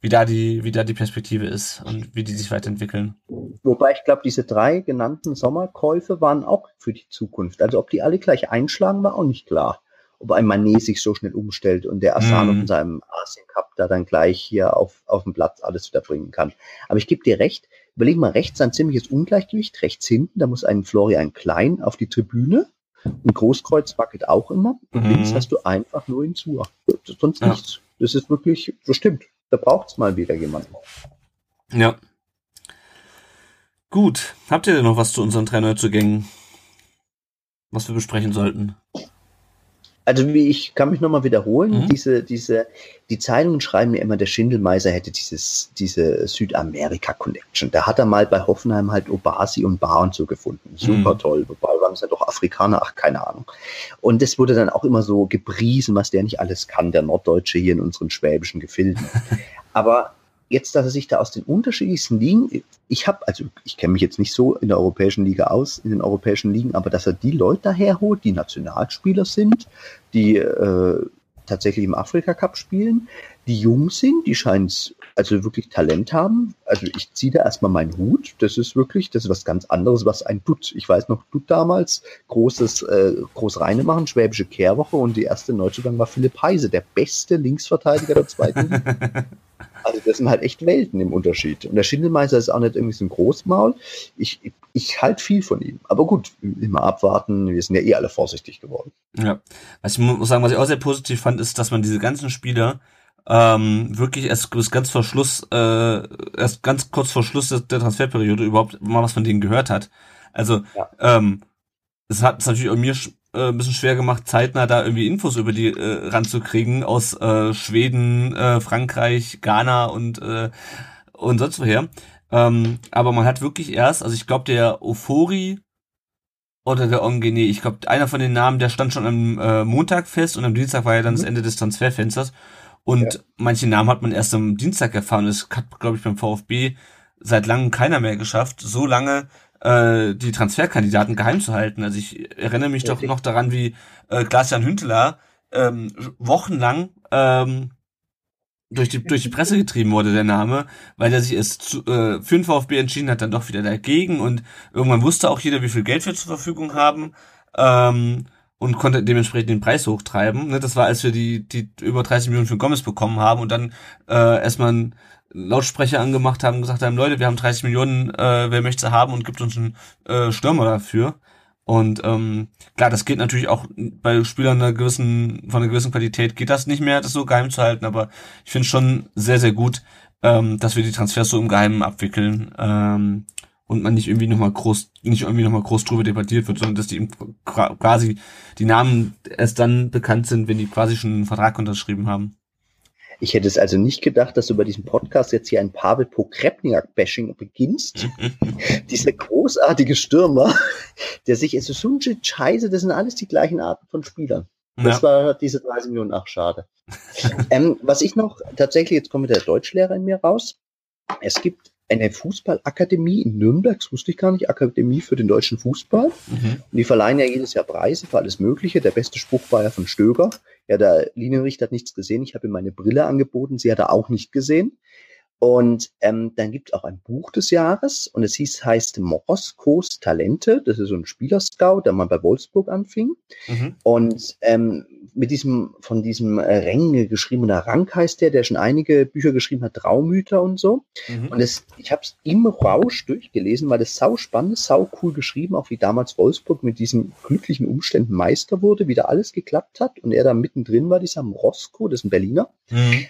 wie da die wie da die Perspektive ist und wie die sich weiterentwickeln. Wobei ich glaube, diese drei genannten Sommerkäufe waren auch für die Zukunft. Also ob die alle gleich einschlagen, war auch nicht klar ob ein Manet sich so schnell umstellt und der Asano mm. in seinem Asien Cup da dann gleich hier auf, auf dem Platz alles wieder bringen kann. Aber ich gebe dir recht, überleg mal rechts ein ziemliches Ungleichgewicht, rechts hinten, da muss ein Florian Klein auf die Tribüne. Ein Großkreuz wackelt auch immer. Und mm. links hast du einfach nur hinzu. Sonst ja. nichts. Das ist wirklich, das stimmt. Da braucht's mal wieder jemanden. Ja. Gut. Habt ihr denn noch was zu unseren Trainerzugängen? Was wir besprechen sollten? Also wie ich kann mich nochmal wiederholen, mhm. diese, diese, die Zeitungen schreiben mir immer, der Schindelmeiser hätte dieses, diese Südamerika-Connection. Da hat er mal bei Hoffenheim halt Obasi und Bar und so gefunden. Super mhm. toll. Wobei waren es ja doch Afrikaner, ach, keine Ahnung. Und das wurde dann auch immer so gepriesen, was der nicht alles kann, der Norddeutsche hier in unseren schwäbischen Gefilden. Aber jetzt, dass er sich da aus den unterschiedlichsten Ligen, ich habe, also ich kenne mich jetzt nicht so in der europäischen Liga aus, in den europäischen Ligen, aber dass er die Leute daherholt, die Nationalspieler sind, die äh, tatsächlich im Afrika Cup spielen, die jung sind, die scheinen also wirklich Talent haben. Also ich ziehe da erstmal meinen Hut. Das ist wirklich, das ist was ganz anderes, was ein Dutt. Ich weiß noch, Dutt damals, großes, äh, groß reine machen, schwäbische Kehrwoche und die erste Neuzugang war Philipp Heise, der beste Linksverteidiger der zweiten Liga. Also das sind halt echt Welten im Unterschied. Und der Schindelmeister ist auch nicht irgendwie so ein Großmaul. Ich, ich, ich halte viel von ihm. Aber gut, immer abwarten. Wir sind ja eh alle vorsichtig geworden. Ja. Also ich muss sagen, was ich auch sehr positiv fand, ist, dass man diese ganzen Spieler ähm, wirklich erst bis ganz vor Schluss, äh, erst ganz kurz vor Schluss der, der Transferperiode überhaupt mal was von denen gehört hat. Also ja. ähm, es hat es natürlich auch mir äh, ein bisschen schwer gemacht, zeitnah da irgendwie Infos über die äh, ranzukriegen aus äh, Schweden, äh, Frankreich, Ghana und äh, und sonst woher. Ähm, aber man hat wirklich erst, also ich glaube der Ofori oder der Ongene, ich glaube einer von den Namen, der stand schon am äh, Montag fest und am Dienstag war ja dann mhm. das Ende des Transferfensters und ja. manche Namen hat man erst am Dienstag erfahren. Das hat, glaube ich, beim VfB seit langem keiner mehr geschafft, so lange äh, die Transferkandidaten geheim zu halten. Also ich erinnere mich ja, doch noch daran, wie äh, Klaas-Jan Hünteler ähm, wochenlang ähm, durch die, durch die Presse getrieben wurde, der Name, weil der sich erst zu, äh, für den VfB entschieden hat, dann doch wieder dagegen und irgendwann wusste auch jeder, wie viel Geld wir zur Verfügung haben. Ähm, und konnte dementsprechend den Preis hochtreiben. Ne, das war, als wir die, die über 30 Millionen für Gomez bekommen haben und dann äh, erstmal einen Lautsprecher angemacht haben gesagt haben, Leute, wir haben 30 Millionen, äh, wer möchte sie haben und gibt uns einen äh, Stürmer dafür. Und ähm, klar, das geht natürlich auch bei Spielern einer gewissen, von einer gewissen Qualität geht das nicht mehr, das so geheim zu halten, aber ich finde schon sehr, sehr gut, ähm, dass wir die Transfers so im Geheimen abwickeln. Ähm, und man nicht irgendwie nochmal groß, nicht irgendwie nochmal groß drüber debattiert wird, sondern dass die quasi die Namen erst dann bekannt sind, wenn die quasi schon einen Vertrag unterschrieben haben. Ich hätte es also nicht gedacht, dass du bei diesem Podcast jetzt hier ein Pavel Pokrepniak-Bashing beginnst. Dieser großartige Stürmer, der sich, es ist so ein Scheiße, das sind alles die gleichen Arten von Spielern. Das ja. war diese 30 Millionen, ach schade. ähm, was ich noch, tatsächlich, jetzt kommt der Deutschlehrer in mir raus. Es gibt eine Fußballakademie in Nürnberg, das wusste ich gar nicht, Akademie für den deutschen Fußball. Mhm. Und die verleihen ja jedes Jahr Preise für alles Mögliche. Der beste Spruch war ja von Stöger. Ja, der Linienrichter hat nichts gesehen. Ich habe ihm meine Brille angeboten. Sie hat er auch nicht gesehen. Und ähm, dann gibt es auch ein Buch des Jahres und es hieß, heißt Moroskos Talente. Das ist so ein Spielerscout, der mal bei Wolfsburg anfing. Mhm. Und ähm, mit diesem, von diesem äh, Ränge geschriebener Rank heißt der, der schon einige Bücher geschrieben hat, Traumüter und so. Mhm. Und das, ich habe es im Rausch durchgelesen, weil das sau spannend, sau cool geschrieben, auch wie damals Wolfsburg mit diesen glücklichen Umständen Meister wurde, wie da alles geklappt hat. Und er da mittendrin war, dieser Morosko, das ist ein Berliner. Mhm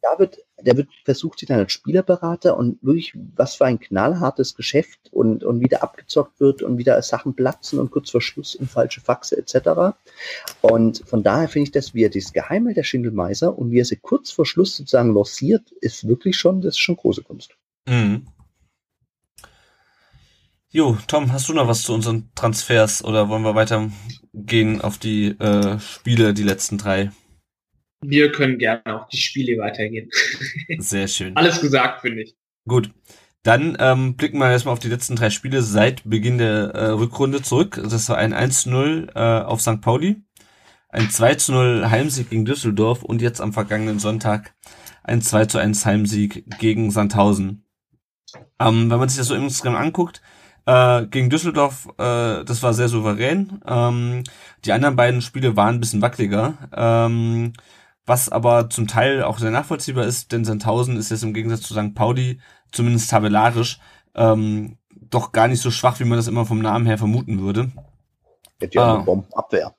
da wird, der wird versucht, sich dann als Spielerberater und wirklich, was für ein knallhartes Geschäft und, und wieder abgezockt wird und wieder Sachen platzen und kurz vor Schluss in falsche Faxe etc. Und von daher finde ich, dass wir das Geheimnis der Schindelmeiser und wie er sie kurz vor Schluss sozusagen lossiert, ist wirklich schon, das ist schon große Kunst. Mhm. Jo, Tom, hast du noch was zu unseren Transfers oder wollen wir weitergehen auf die äh, Spiele, die letzten drei? Wir können gerne auf die Spiele weitergehen. Sehr schön. Alles gesagt, finde ich. Gut. Dann ähm, blicken wir erstmal auf die letzten drei Spiele seit Beginn der äh, Rückrunde zurück. Das war ein 1-0 äh, auf St. Pauli, ein 2-0 Heimsieg gegen Düsseldorf und jetzt am vergangenen Sonntag ein 2-1 Heimsieg gegen Sandhausen. Ähm, wenn man sich das so insgesamt anguckt, äh, gegen Düsseldorf, äh, das war sehr souverän. Ähm, die anderen beiden Spiele waren ein bisschen wackeliger. Ähm, was aber zum Teil auch sehr nachvollziehbar ist, denn Sandhausen ist jetzt im Gegensatz zu St. Pauli, zumindest tabellarisch, ähm, doch gar nicht so schwach, wie man das immer vom Namen her vermuten würde. Hätte ja eine ah. Bombenabwehr.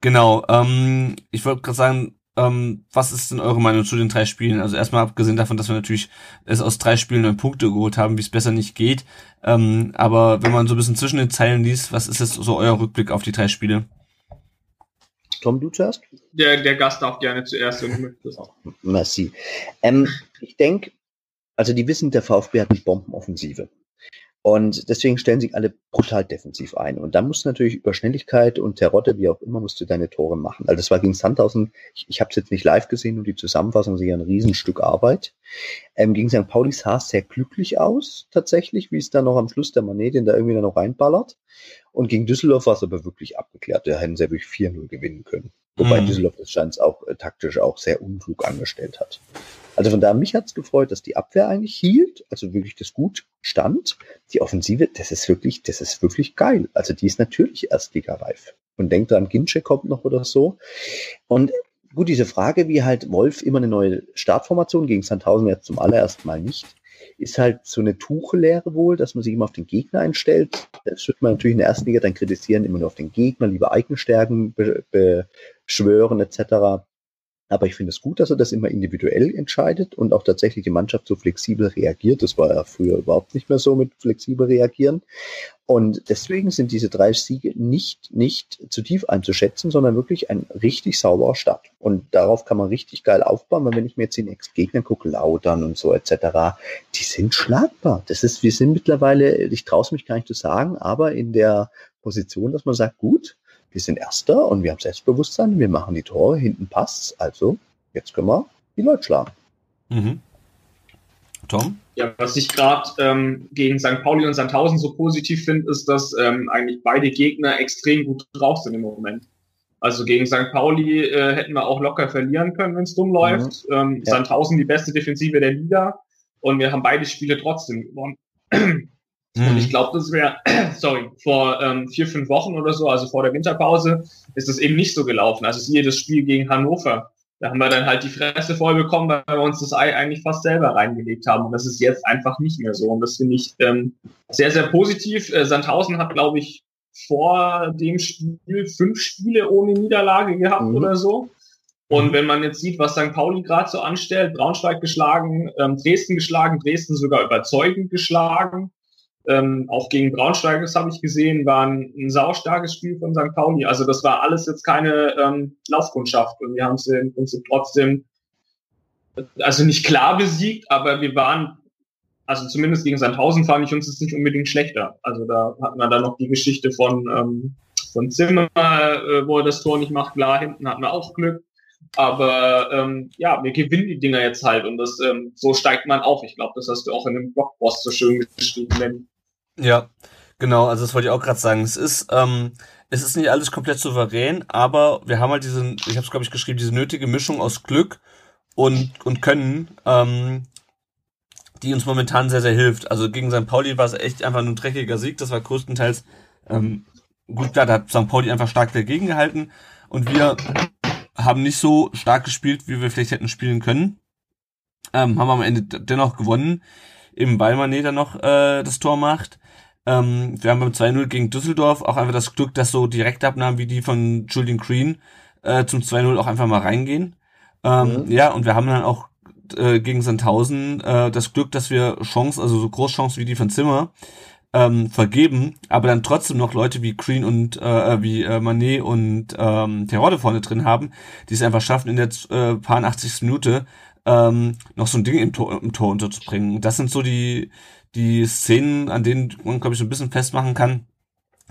Genau, ähm, ich wollte gerade sagen, ähm, was ist denn eure Meinung zu den drei Spielen? Also erstmal abgesehen davon, dass wir natürlich es aus drei Spielen neun Punkte geholt haben, wie es besser nicht geht. Ähm, aber wenn man so ein bisschen zwischen den Zeilen liest, was ist jetzt so euer Rückblick auf die drei Spiele? Tom, du zuerst? Der, der Gast darf gerne zuerst. Merci. Ähm, ich denke, also die wissen, der VfB hat eine Bombenoffensive. Und deswegen stellen sich alle brutal defensiv ein. Und dann musst du natürlich über Schnelligkeit und Terrotte, wie auch immer, musst du deine Tore machen. Also das war gegen Sandhausen, ich, ich habe es jetzt nicht live gesehen, nur die Zusammenfassung ist ja ein Riesenstück Arbeit. Ähm, gegen St. Pauli sah es sehr glücklich aus, tatsächlich, wie es dann noch am Schluss der Manet, den da irgendwie noch reinballert. Und gegen Düsseldorf war es aber wirklich abgeklärt. Da hätten sie ja wirklich 4-0 gewinnen können. Wobei mhm. Düsseldorf das scheint auch äh, taktisch auch sehr unklug angestellt hat. Also von daher, mich hat's gefreut, dass die Abwehr eigentlich hielt, also wirklich das gut stand. Die Offensive, das ist wirklich, das ist wirklich geil. Also die ist natürlich erstligareif. Und denkt dran, Ginche kommt noch oder so. Und gut, diese Frage, wie halt Wolf immer eine neue Startformation gegen Sandhausen jetzt zum allerersten Mal nicht, ist halt so eine Tuchelehre wohl, dass man sich immer auf den Gegner einstellt. Das wird man natürlich in der ersten Liga dann kritisieren, immer nur auf den Gegner, lieber eigene Stärken beschwören etc. Aber ich finde es gut, dass er das immer individuell entscheidet und auch tatsächlich die Mannschaft so flexibel reagiert. Das war ja früher überhaupt nicht mehr so mit flexibel reagieren. Und deswegen sind diese drei Siege nicht, nicht zu tief einzuschätzen, sondern wirklich ein richtig sauberer Start. Und darauf kann man richtig geil aufbauen, weil wenn ich mir jetzt die nächsten Gegner gucke, Lautern und so etc., die sind schlagbar. Das ist, wir sind mittlerweile, ich traue es mich gar nicht zu sagen, aber in der Position, dass man sagt, gut, wir sind Erster und wir haben Selbstbewusstsein, wir machen die Tore, hinten passt also jetzt können wir die Leute schlagen. Mhm. Tom? Ja, was ich gerade ähm, gegen St. Pauli und Sandhausen so positiv finde, ist, dass ähm, eigentlich beide Gegner extrem gut drauf sind im Moment. Also gegen St. Pauli äh, hätten wir auch locker verlieren können, wenn es dumm läuft. Mhm. Ähm, ja. Sandhausen die beste Defensive der Liga und wir haben beide Spiele trotzdem gewonnen. Mhm. Und ich glaube, das wäre, sorry, vor ähm, vier, fünf Wochen oder so, also vor der Winterpause, ist das eben nicht so gelaufen. Also siehe das Spiel gegen Hannover. Da haben wir dann halt die Fresse voll bekommen, weil wir uns das Ei eigentlich fast selber reingelegt haben. Und das ist jetzt einfach nicht mehr so. Und das finde ich ähm, sehr, sehr positiv. Äh, Sandhausen hat, glaube ich, vor dem Spiel fünf Spiele ohne Niederlage gehabt mhm. oder so. Und mhm. wenn man jetzt sieht, was St. Pauli gerade so anstellt, Braunschweig geschlagen, ähm, Dresden geschlagen, Dresden sogar überzeugend geschlagen. Ähm, auch gegen Braunschweig, das habe ich gesehen, war ein, ein saustarkes Spiel von St. Pauli. Also das war alles jetzt keine ähm, Laufkundschaft. Und wir haben sie im Prinzip trotzdem, also nicht klar besiegt, aber wir waren also zumindest gegen Sandhausen fand ich uns jetzt nicht unbedingt schlechter. Also da hatten wir dann noch die Geschichte von, ähm, von Zimmer, äh, wo er das Tor nicht macht. Klar, hinten hatten wir auch Glück. Aber ähm, ja, wir gewinnen die Dinger jetzt halt und das ähm, so steigt man auf. Ich glaube, das hast du auch in dem Blogpost so schön geschrieben. Denn ja, genau, also das wollte ich auch gerade sagen. Es ist, ähm, es ist nicht alles komplett souverän, aber wir haben halt diesen, ich habe es glaube ich geschrieben, diese nötige Mischung aus Glück und, und Können, ähm, die uns momentan sehr, sehr hilft. Also gegen St. Pauli war es echt einfach nur ein dreckiger Sieg. Das war größtenteils ähm, gut klar, da hat St. Pauli einfach stark dagegen gehalten und wir haben nicht so stark gespielt, wie wir vielleicht hätten spielen können. Ähm, haben am Ende dennoch gewonnen, eben weil Mané dann noch äh, das Tor macht. Ähm, wir haben beim 2-0 gegen Düsseldorf auch einfach das Glück, dass so Direktabnahmen wie die von Julian Green äh, zum 2-0 auch einfach mal reingehen. Ähm, mhm. Ja, und wir haben dann auch äh, gegen Sandhausen äh, das Glück, dass wir Chancen, also so Großchancen wie die von Zimmer, ähm, vergeben, aber dann trotzdem noch Leute wie Green und äh, wie äh, Manet und ähm, Terodde vorne drin haben, die es einfach schaffen, in der äh, paar 80. Minute ähm, noch so ein Ding im Tor, im Tor unterzubringen. Das sind so die, die Szenen, an denen man, glaube ich, so ein bisschen festmachen kann,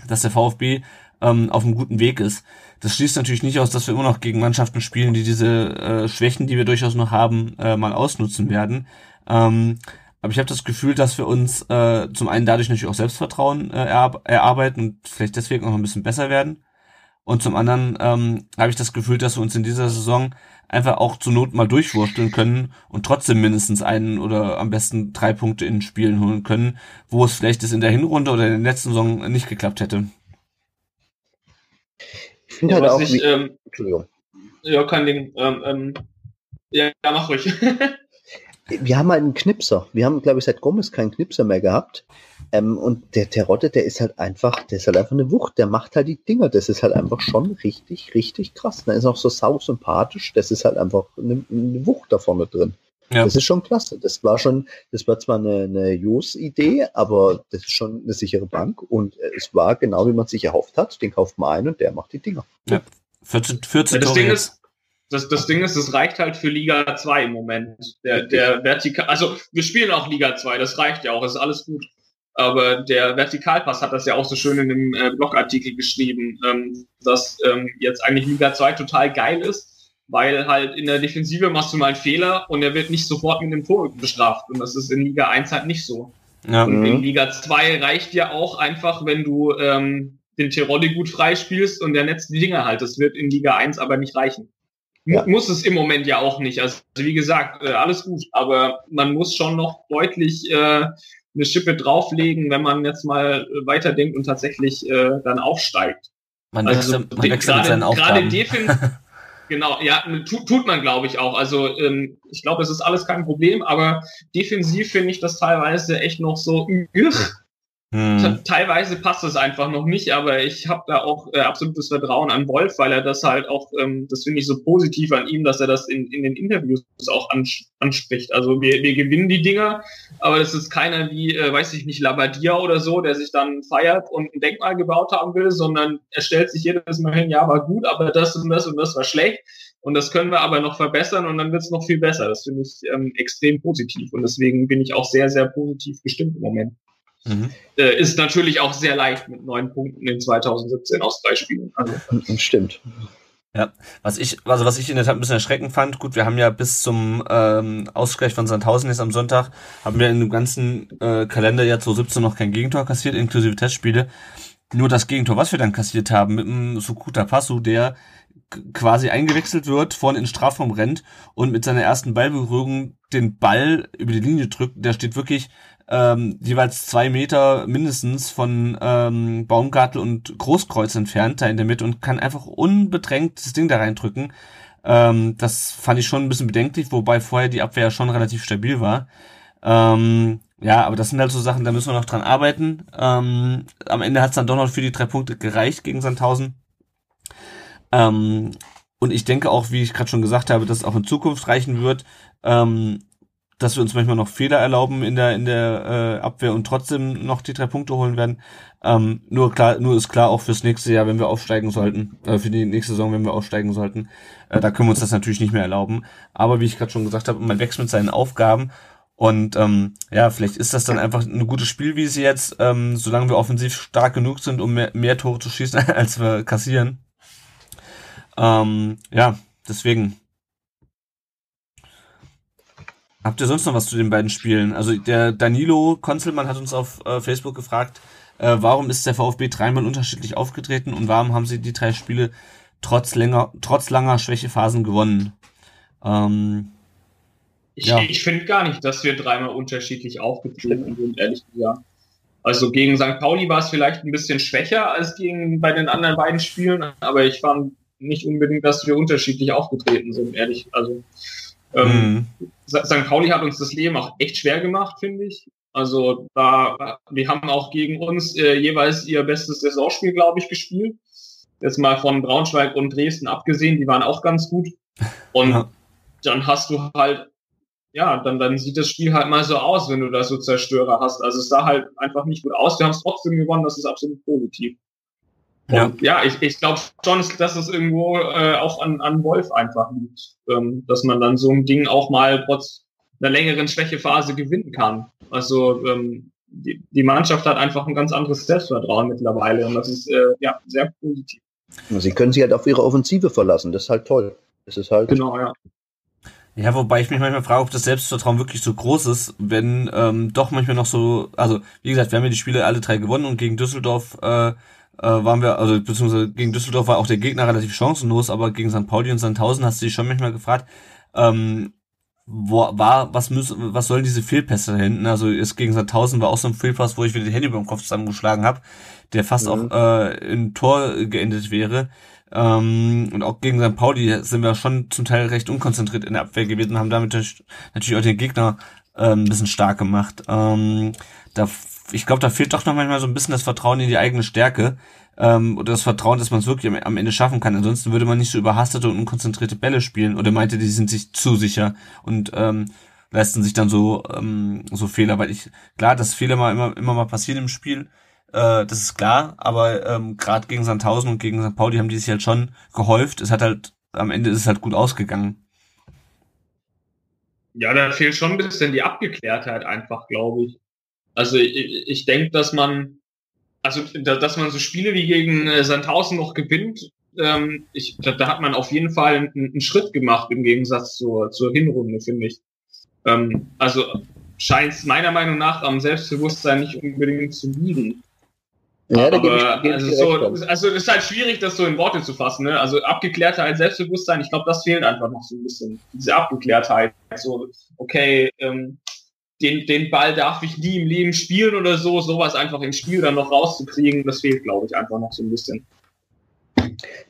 dass der VfB ähm, auf einem guten Weg ist. Das schließt natürlich nicht aus, dass wir immer noch gegen Mannschaften spielen, die diese äh, Schwächen, die wir durchaus noch haben, äh, mal ausnutzen werden. Ähm, aber ich habe das Gefühl, dass wir uns äh, zum einen dadurch natürlich auch Selbstvertrauen äh, erarb erarbeiten und vielleicht deswegen auch ein bisschen besser werden. Und zum anderen ähm, habe ich das Gefühl, dass wir uns in dieser Saison einfach auch zur Not mal durchwursteln können und trotzdem mindestens einen oder am besten drei Punkte in Spielen holen können, wo es vielleicht in der Hinrunde oder in der letzten Saison nicht geklappt hätte. Ich finde halt auch. Ich, wie, ähm, Entschuldigung. Ja, kein Ding. Ähm, ähm, ja, mach ruhig. wir haben halt einen Knipser. Wir haben, glaube ich, seit Gomez keinen Knipser mehr gehabt. Ähm, und der Terotte, der ist halt einfach, der ist halt einfach eine Wucht. Der macht halt die Dinger. Das ist halt einfach schon richtig, richtig krass. Der ist auch so sau sympathisch. Das ist halt einfach eine, eine Wucht da vorne drin. Ja. Das ist schon klasse. Das war schon, das war zwar eine, eine Use-Idee, aber das ist schon eine sichere Bank und es war genau wie man sich erhofft hat. Den kauft man ein und der macht die Dinger. Ja. 14, 14 ja, das Ding ist, das, das Ding ist, es reicht halt für Liga 2 im Moment. Der, der Vertikal, also wir spielen auch Liga 2, das reicht ja auch, ist alles gut. Aber der Vertikalpass hat das ja auch so schön in dem äh, Blogartikel geschrieben, ähm, dass ähm, jetzt eigentlich Liga 2 total geil ist weil halt in der Defensive machst du mal einen Fehler und er wird nicht sofort mit dem Tor bestraft. Und das ist in Liga 1 halt nicht so. Ja. Und in mhm. Liga 2 reicht ja auch einfach, wenn du ähm, den Tiroli gut freispielst und der netzt die Dinger halt. Das wird in Liga 1 aber nicht reichen. Ja. Muss es im Moment ja auch nicht. Also wie gesagt, äh, alles gut, aber man muss schon noch deutlich äh, eine Schippe drauflegen, wenn man jetzt mal äh, weiterdenkt und tatsächlich äh, dann aufsteigt. Man wechselt, also, man mit seinen Aufgaben. Gerade Genau, ja, tut, tut man, glaube ich, auch. Also ähm, ich glaube, es ist alles kein Problem, aber defensiv finde ich das teilweise echt noch so, hm. Teilweise passt es einfach noch nicht, aber ich habe da auch äh, absolutes Vertrauen an Wolf, weil er das halt auch, ähm, das finde ich so positiv an ihm, dass er das in, in den Interviews auch ans anspricht. Also wir, wir gewinnen die Dinger, aber das ist keiner wie, äh, weiß ich nicht, Labadia oder so, der sich dann feiert und ein Denkmal gebaut haben will, sondern er stellt sich jedes Mal hin, ja, war gut, aber das und das und das war schlecht. Und das können wir aber noch verbessern und dann wird es noch viel besser. Das finde ich ähm, extrem positiv. Und deswegen bin ich auch sehr, sehr positiv gestimmt im Moment. Mhm. Äh, ist natürlich auch sehr leicht mit neun Punkten in 2017 aus drei Spielen. Also. Stimmt. Ja, was ich, also was ich in der Tat ein bisschen erschreckend fand, gut, wir haben ja bis zum ähm, Ausgleich von Sandhausen jetzt am Sonntag, haben wir in dem ganzen äh, Kalender ja 2017 noch kein Gegentor kassiert, inklusive Testspiele. Nur das Gegentor, was wir dann kassiert haben, mit dem Sukuta Passu, der quasi eingewechselt wird, vorne in den Strafraum rennt und mit seiner ersten Ballberührung den Ball über die Linie drückt. Der steht wirklich ähm, jeweils zwei Meter mindestens von ähm, Baumgartel und Großkreuz entfernt, da in der Mitte und kann einfach unbedrängt das Ding da reindrücken. Ähm, das fand ich schon ein bisschen bedenklich, wobei vorher die Abwehr schon relativ stabil war. Ähm, ja, aber das sind halt so Sachen, da müssen wir noch dran arbeiten. Ähm, am Ende hat es dann doch noch für die drei Punkte gereicht gegen Sandhausen. Ähm, und ich denke auch, wie ich gerade schon gesagt habe, dass es auch in Zukunft reichen wird. Ähm, dass wir uns manchmal noch Fehler erlauben in der in der äh, Abwehr und trotzdem noch die drei Punkte holen werden. Ähm, nur klar, nur ist klar auch fürs nächste Jahr, wenn wir aufsteigen sollten, äh, für die nächste Saison, wenn wir aufsteigen sollten, äh, da können wir uns das natürlich nicht mehr erlauben. Aber wie ich gerade schon gesagt habe, man wächst mit seinen Aufgaben und ähm, ja, vielleicht ist das dann einfach eine gute Spielwiese jetzt, ähm, solange wir offensiv stark genug sind, um mehr, mehr Tore zu schießen, als wir kassieren. Ähm, ja, deswegen Habt ihr sonst noch was zu den beiden Spielen? Also der Danilo Konzelmann hat uns auf äh, Facebook gefragt, äh, warum ist der VfB dreimal unterschiedlich aufgetreten und warum haben sie die drei Spiele trotz länger, trotz langer Schwächephasen gewonnen? Ähm, ich ja. ich finde gar nicht, dass wir dreimal unterschiedlich aufgetreten sind, ehrlich gesagt. Also gegen St. Pauli war es vielleicht ein bisschen schwächer als gegen bei den anderen beiden Spielen, aber ich fand nicht unbedingt, dass wir unterschiedlich aufgetreten sind, ehrlich. Also ähm, mhm. St. Pauli hat uns das Leben auch echt schwer gemacht, finde ich. Also da, die haben auch gegen uns äh, jeweils ihr bestes Saisonspiel, glaube ich, gespielt. Jetzt mal von Braunschweig und Dresden abgesehen, die waren auch ganz gut. Und ja. dann hast du halt, ja, dann, dann sieht das Spiel halt mal so aus, wenn du da so Zerstörer hast. Also es sah halt einfach nicht gut aus. Wir haben es trotzdem gewonnen, das ist absolut positiv. Ja, ja ich, ich glaube schon, dass es irgendwo äh, auch an, an Wolf einfach liegt, ähm, dass man dann so ein Ding auch mal trotz einer längeren Schwächephase gewinnen kann. Also ähm, die, die Mannschaft hat einfach ein ganz anderes Selbstvertrauen mittlerweile und das ist äh, ja sehr positiv. Sie können sich halt auf ihre Offensive verlassen, das ist halt toll. Das ist halt genau, ja. Ja, wobei ich mich manchmal frage, ob das Selbstvertrauen wirklich so groß ist, wenn ähm, doch manchmal noch so, also wie gesagt, wir haben ja die Spiele alle drei gewonnen und gegen Düsseldorf äh, äh, waren wir, also beziehungsweise gegen Düsseldorf war auch der Gegner relativ chancenlos, aber gegen St. Pauli und Sandhausen hast du dich schon manchmal gefragt, ähm, wo war, was müssen, was sollen diese Fehlpässe da hinten? Also ist gegen Sandhausen war auch so ein Fehlpass, wo ich wieder die Hände über dem Kopf zusammengeschlagen habe, der fast mhm. auch äh, in Tor geendet wäre. Ähm, und auch gegen St. Pauli sind wir schon zum Teil recht unkonzentriert in der Abwehr gewesen, haben damit natürlich auch den Gegner äh, ein bisschen stark gemacht. Ähm, da ich glaube, da fehlt doch noch manchmal so ein bisschen das Vertrauen in die eigene Stärke ähm, oder das Vertrauen, dass man es wirklich am, Ende schaffen kann. Ansonsten würde man nicht so überhastete und unkonzentrierte Bälle spielen. Oder meinte, die sind sich zu sicher und ähm, leisten sich dann so ähm, so Fehler, weil ich klar, dass Fehler mal immer immer mal passieren im Spiel, äh, das ist klar. Aber ähm, gerade gegen Sandhausen und gegen St. Pauli haben die sich halt schon gehäuft. Es hat halt am Ende ist es halt gut ausgegangen. Ja, da fehlt schon ein bisschen die Abgeklärtheit einfach, glaube ich. Also ich, ich denke, dass man, also dass man so Spiele wie gegen äh, Sandhausen noch gewinnt, ähm, ich, da, da hat man auf jeden Fall einen, einen Schritt gemacht im Gegensatz zur, zur Hinrunde, finde ich. Ähm, also scheint es meiner Meinung nach am Selbstbewusstsein nicht unbedingt zu liegen. Ja, Aber, also, so, also es ist halt schwierig, das so in Worte zu fassen. Ne? Also Abgeklärtheit, Selbstbewusstsein, ich glaube, das fehlt einfach noch so ein bisschen. Diese Abgeklärtheit. So, okay, ähm, den, den Ball darf ich nie im Leben spielen oder so, sowas einfach im Spiel dann noch rauszukriegen, das fehlt, glaube ich, einfach noch so ein bisschen.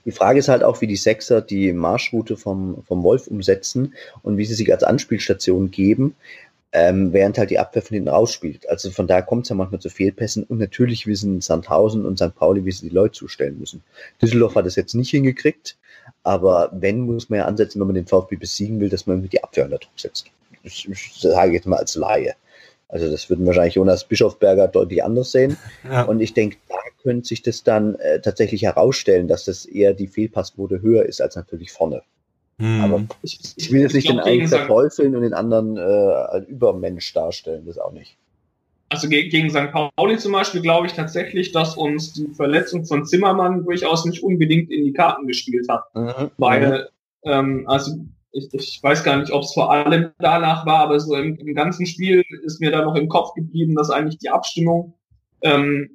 Die Frage ist halt auch, wie die Sechser die Marschroute vom, vom Wolf umsetzen und wie sie sich als Anspielstation geben, ähm, während halt die Abwehr von hinten rausspielt. Also von daher kommt es ja manchmal zu Fehlpässen und natürlich wissen Sandhausen und St. Pauli, wie sie die Leute zustellen müssen. Düsseldorf hat das jetzt nicht hingekriegt, aber wenn, muss man ja ansetzen, wenn man den VfB besiegen will, dass man die Abwehr unter Druck setzt ich, ich sage jetzt mal als Laie. Also das würden wahrscheinlich Jonas Bischofberger deutlich anders sehen. Ja. Und ich denke, da könnte sich das dann äh, tatsächlich herausstellen, dass das eher die Fehlpassquote höher ist als natürlich vorne. Hm. Aber ich, ich, will jetzt nicht den einen verteufeln und den anderen äh, als Übermensch darstellen, das auch nicht. Also gegen, gegen St. Pauli zum Beispiel glaube ich tatsächlich, dass uns die Verletzung von Zimmermann durchaus nicht unbedingt in die Karten gespielt hat. Mhm. Weil, mhm. ähm, also ich, ich weiß gar nicht, ob es vor allem danach war, aber so im, im, ganzen Spiel ist mir da noch im Kopf geblieben, dass eigentlich die Abstimmung ähm,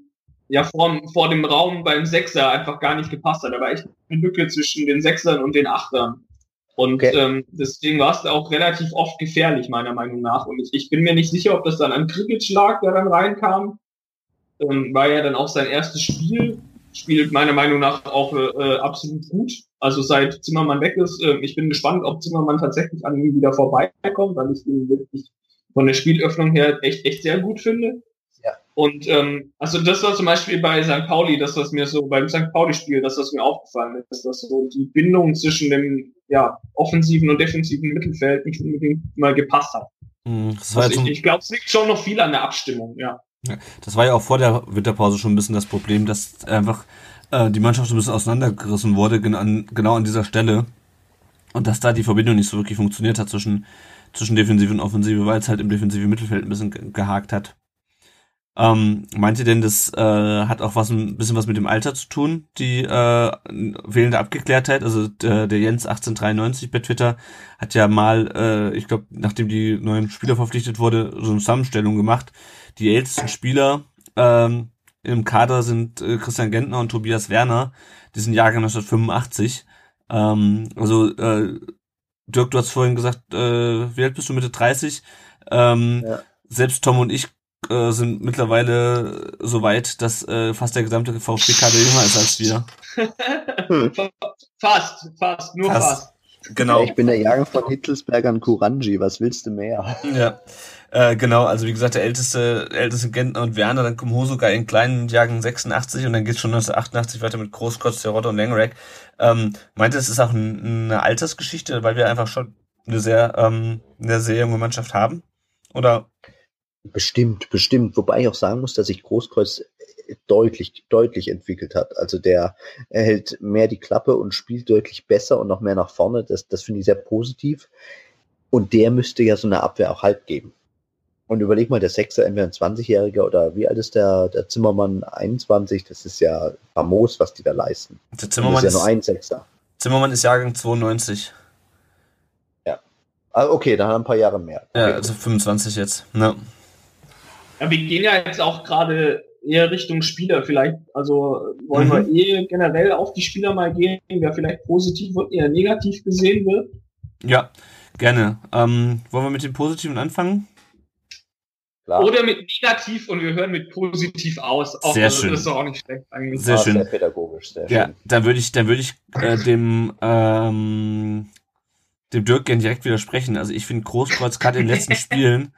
ja vor, vor dem Raum beim Sechser einfach gar nicht gepasst hat. Da war echt eine Lücke zwischen den Sechsern und den Achtern. Und okay. ähm, deswegen war es auch relativ oft gefährlich, meiner Meinung nach. Und ich, ich bin mir nicht sicher, ob das dann an Krikic lag, der dann reinkam. Ähm, war ja dann auch sein erstes Spiel. Spielt meiner Meinung nach auch äh, absolut gut. Also seit Zimmermann weg ist, äh, ich bin gespannt, ob Zimmermann tatsächlich an ihm wieder vorbeikommt, weil ich ihn wirklich von der Spielöffnung her echt, echt sehr gut finde. Ja. Und ähm, also das war zum Beispiel bei St. Pauli, das was mir so beim St. Pauli-Spiel, das was mir aufgefallen ist, dass so die Bindung zwischen dem ja, offensiven und defensiven Mittelfeld nicht unbedingt mal gepasst hat. Mhm, also ich, ich glaube, es liegt schon noch viel an der Abstimmung, ja. ja. Das war ja auch vor der Winterpause schon ein bisschen das Problem, dass einfach äh, die Mannschaft so ein bisschen auseinandergerissen wurde, genau an, genau an dieser Stelle. Und dass da die Verbindung nicht so wirklich funktioniert hat zwischen zwischen Defensive und Offensive, weil es halt im defensiven Mittelfeld ein bisschen gehakt hat. Ähm, meint ihr denn, das äh, hat auch was ein bisschen was mit dem Alter zu tun, die äh, fehlende Abgeklärtheit? Also der, der Jens 1893 bei Twitter hat ja mal, äh, ich glaube, nachdem die neuen Spieler verpflichtet wurde, so eine Zusammenstellung gemacht. Die ältesten Spieler ähm, im Kader sind äh, Christian Gentner und Tobias Werner, die sind Jahrgang 1985. Ähm, also äh, Dirk, du hast vorhin gesagt, äh, wie alt bist du, Mitte 30? Ähm, ja. Selbst Tom und ich äh, sind mittlerweile so weit, dass äh, fast der gesamte VfB-Kader jünger ist als wir. fast, fast, nur fast. fast. Genau. Ich bin der Jahrgang von Hittelsberger und Kuranji, was willst du mehr? Ja. Äh, genau, also wie gesagt, der älteste, älteste Gentner und Werner, dann kommt Hosoka in kleinen Jahren 86 und dann geht's schon 1988 weiter mit Großkotz, Terodde und Langerack. Ähm, meinte, es ist auch ein, eine Altersgeschichte, weil wir einfach schon eine sehr, ähm, eine sehr junge Mannschaft haben? Oder? Bestimmt, bestimmt. Wobei ich auch sagen muss, dass sich Großkreuz deutlich, deutlich entwickelt hat. Also der hält mehr die Klappe und spielt deutlich besser und noch mehr nach vorne. Das, das finde ich sehr positiv. Und der müsste ja so eine Abwehr auch Halt geben. Und überleg mal, der Sechser, entweder ein 20-Jähriger oder wie alt ist der, der Zimmermann 21, das ist ja famos, was die da leisten. Der Zimmermann das ist ja nur ein Sechser. Zimmermann ist Jahrgang 92. Ja. Ah, okay, dann ein paar Jahre mehr. Okay. Ja, also 25 jetzt. Ja. ja, wir gehen ja jetzt auch gerade eher Richtung Spieler vielleicht. Also wollen mhm. wir eh generell auf die Spieler mal gehen, wer vielleicht positiv und eher negativ gesehen wird? Ja, gerne. Ähm, wollen wir mit dem Positiven anfangen? Klar. Oder mit negativ und wir hören mit positiv aus. Auch, sehr schön. Das ist auch nicht schlecht eigentlich. Sehr schön. Sehr pädagogisch, sehr ja, schön. dann würde ich, dann würde ich äh, dem ähm, dem Dirk gerne direkt widersprechen. Also ich finde Großkreuz gerade in den letzten Spielen,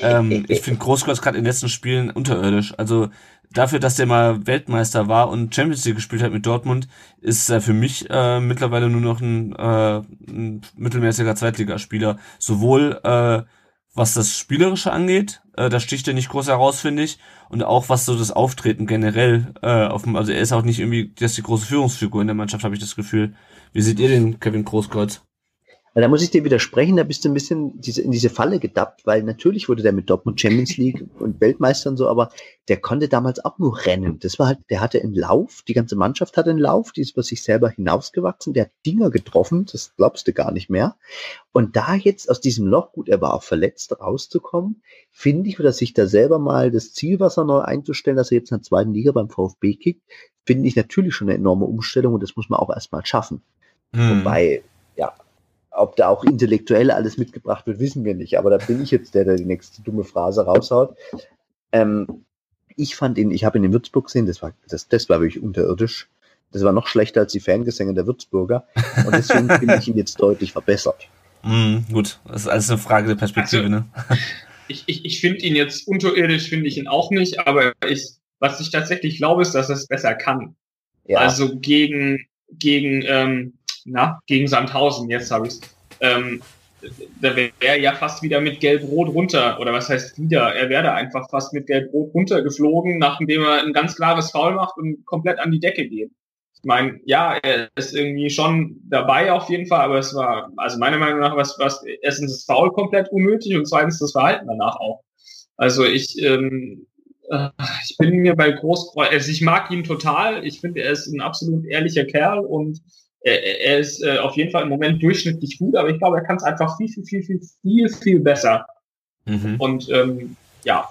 ähm, ich finde Großkreuz gerade in den letzten Spielen unterirdisch. Also dafür, dass der mal Weltmeister war und Champions League gespielt hat mit Dortmund, ist er für mich äh, mittlerweile nur noch ein, äh, ein mittelmäßiger Zweitligaspieler. Sowohl äh, was das Spielerische angeht. Äh, da sticht er nicht groß heraus, finde ich. Und auch was so das Auftreten generell äh, auf dem, also er ist auch nicht irgendwie, das ist die große Führungsfigur in der Mannschaft, habe ich das Gefühl. Wie seht ihr den Kevin Großkreuz? Da muss ich dir widersprechen, da bist du ein bisschen diese, in diese Falle gedappt, weil natürlich wurde der mit Dortmund Champions League und Weltmeister und so, aber der konnte damals auch nur rennen. Das war halt, der hatte einen Lauf, die ganze Mannschaft hatte einen Lauf, die ist über sich selber hinausgewachsen, der hat Dinger getroffen, das glaubst du gar nicht mehr. Und da jetzt aus diesem Loch, gut, er war auch verletzt, rauszukommen, finde ich, oder sich da selber mal das Zielwasser neu einzustellen, dass er jetzt in der zweiten Liga beim VfB kickt, finde ich natürlich schon eine enorme Umstellung und das muss man auch erstmal schaffen. Hm. Wobei, ob da auch intellektuell alles mitgebracht wird, wissen wir nicht. Aber da bin ich jetzt der, der die nächste dumme Phrase raushaut. Ähm, ich fand ihn, ich habe ihn in Würzburg gesehen, das war, das, das war wirklich unterirdisch. Das war noch schlechter als die Fangesänge der Würzburger. Und deswegen finde ich ihn jetzt deutlich verbessert. Mm, gut, das ist alles eine Frage der Perspektive, also, ne? Ich, ich, ich finde ihn jetzt unterirdisch, finde ich ihn auch nicht, aber ich, was ich tatsächlich glaube, ist, dass er es besser kann. Ja. Also gegen, gegen ähm, na, gegen Sandhausen, jetzt habe ich ähm, da wäre er ja fast wieder mit Gelb-Rot runter, oder was heißt wieder? Er wäre da einfach fast mit Gelb-Rot runtergeflogen, nachdem er ein ganz klares Foul macht und komplett an die Decke geht. Ich meine, ja, er ist irgendwie schon dabei auf jeden Fall, aber es war, also meiner Meinung nach, was, was, erstens das Foul komplett unnötig und zweitens das Verhalten danach auch. Also ich, ähm, äh, ich bin mir bei Großkreuz, also ich mag ihn total, ich finde, er ist ein absolut ehrlicher Kerl und er, er ist äh, auf jeden Fall im Moment durchschnittlich gut, aber ich glaube, er kann es einfach viel, viel, viel, viel, viel, viel besser. Mhm. Und ähm, ja,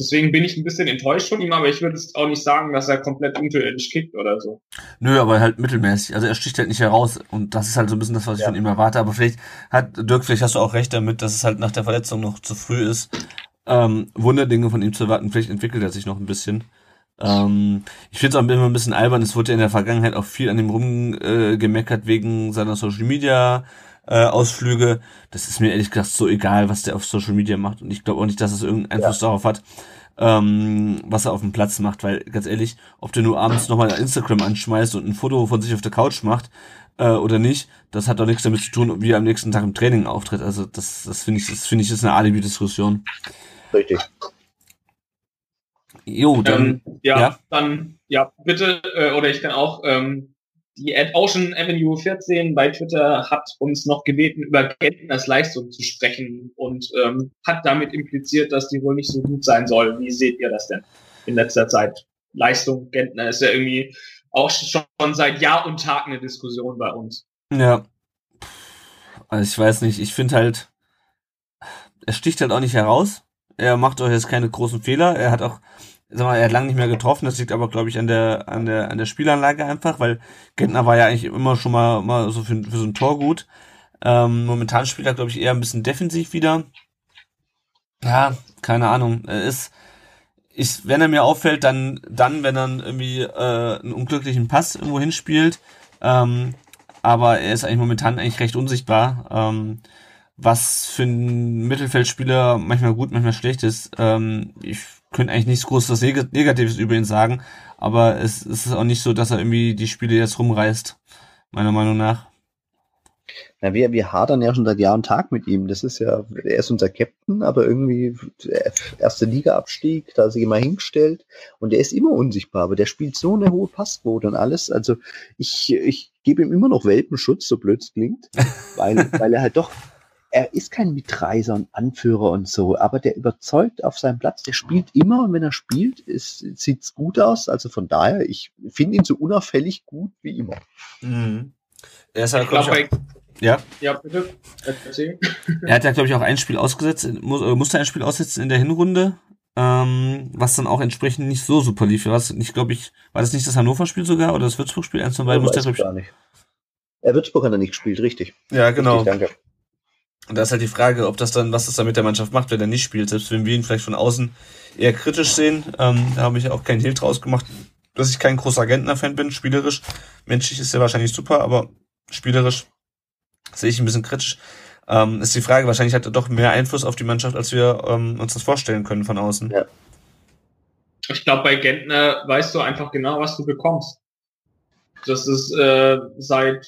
Deswegen bin ich ein bisschen enttäuscht von ihm, aber ich würde es auch nicht sagen, dass er komplett unterirdisch kickt oder so. Nö, aber halt mittelmäßig. Also er sticht halt nicht heraus. Und das ist halt so ein bisschen das, was ich Ja. von ihm erwarte. Aber vielleicht hat, Dirk, vielleicht hast du auch recht damit, dass es halt nach der Verletzung noch zu früh ist, ähm, Wunderdinge von ihm zu erwarten. Vielleicht entwickelt er sich noch ein bisschen. Ähm, ich finde es auch immer ein bisschen albern. Es wurde ja in der Vergangenheit auch viel an ihm rumgemeckert äh, wegen seiner Social Media äh, Ausflüge. Das ist mir ehrlich gesagt so egal, was der auf Social Media macht. Und ich glaube auch nicht, dass es irgendeinen Einfluss darauf hat, ähm, was er auf dem Platz macht. Weil ganz ehrlich, ob der nur abends nochmal Instagram anschmeißt und ein Foto von sich auf der Couch macht äh, oder nicht, das hat doch nichts damit zu tun, wie er am nächsten Tag im Training auftritt. Also das, das finde ich, das finde ich ist eine Alibi-Diskussion. Richtig. Jo, dann Ähm, ja, ja. dann, ja, bitte, äh, oder ich kann auch, ähm, die Ad Ocean Avenue 14 bei Twitter hat uns noch gebeten, über Gentners Leistung zu sprechen und ähm, hat damit impliziert, dass die wohl nicht so gut sein soll. Wie seht ihr das denn in letzter Zeit? Leistung Gentner ist ja irgendwie auch schon seit Jahr und Tag eine Diskussion bei uns. Ja. Also ich weiß nicht, ich finde halt, er sticht halt auch nicht heraus. Er macht auch jetzt keine großen Fehler. Er hat auch, sag mal, er hat lange nicht mehr getroffen. Das liegt aber, glaube ich, an der, an der, an der Spielanlage einfach, weil Gentner war ja eigentlich immer schon mal, mal so für, für so ein Tor gut. Ähm, momentan spielt er, glaube ich, eher ein bisschen defensiv wieder. Ja, keine Ahnung. Er ist, ich, wenn er mir auffällt, dann, dann, wenn er irgendwie äh, einen unglücklichen Pass irgendwo hinspielt. Ähm, aber er ist eigentlich momentan eigentlich recht unsichtbar. Ähm, was für einen Mittelfeldspieler manchmal gut, manchmal schlecht ist. Ähm, ich könnte eigentlich nichts Großes Neg Negatives über ihn sagen, aber es, es ist auch nicht so, dass er irgendwie die Spiele jetzt rumreißt, meiner Meinung nach. Na, wir, wir hadern ja schon seit Jahr und Tag mit ihm. Das ist ja, er ist unser Captain, aber irgendwie der erste Liga-Abstieg, da hat sich immer hingestellt und er ist immer unsichtbar, aber der spielt so eine hohe Passquote und alles. Also ich, ich gebe ihm immer noch Welpenschutz, so blöd es klingt, weil, weil er halt doch, er ist kein Mitreißer und Anführer und so, aber der überzeugt auf seinem Platz, der spielt immer und wenn er spielt, ist, sieht's gut aus. Also von daher, ich finde ihn so unauffällig gut wie immer. Mhm. Er ist halt, Ich glaube, glaub ich, bei, auch, ja. ja, bitte, erzähl. Er hat ja, glaube ich, auch ein Spiel ausgesetzt, muss, äh, musste ein Spiel aussetzen in der Hinrunde, ähm, was dann auch entsprechend nicht so super lief. Was, ich glaube ich, war das nicht das Hannover-Spiel sogar oder das Würzburg-Spiel? Eins von beiden musste er, glaube gar nicht. Er Würzburg hat er nicht gespielt, richtig. ich. Ja, genau. Richtig, danke. Und da ist halt die Frage, ob das dann, was das dann mit der Mannschaft macht, wenn er nicht spielt. Selbst wenn wir ihn vielleicht von außen eher kritisch sehen, ähm, da habe ich auch keinen Hehl draus gemacht, dass ich kein großer Gentner-Fan bin, spielerisch. Menschlich ist er wahrscheinlich super, aber spielerisch sehe ich ein bisschen kritisch. Ähm, ist die Frage, wahrscheinlich hat er doch mehr Einfluss auf die Mannschaft, als wir ähm, uns das vorstellen können von außen. Ja. Ich glaube, bei Gentner weißt du einfach genau, was du bekommst. Das ist äh, seit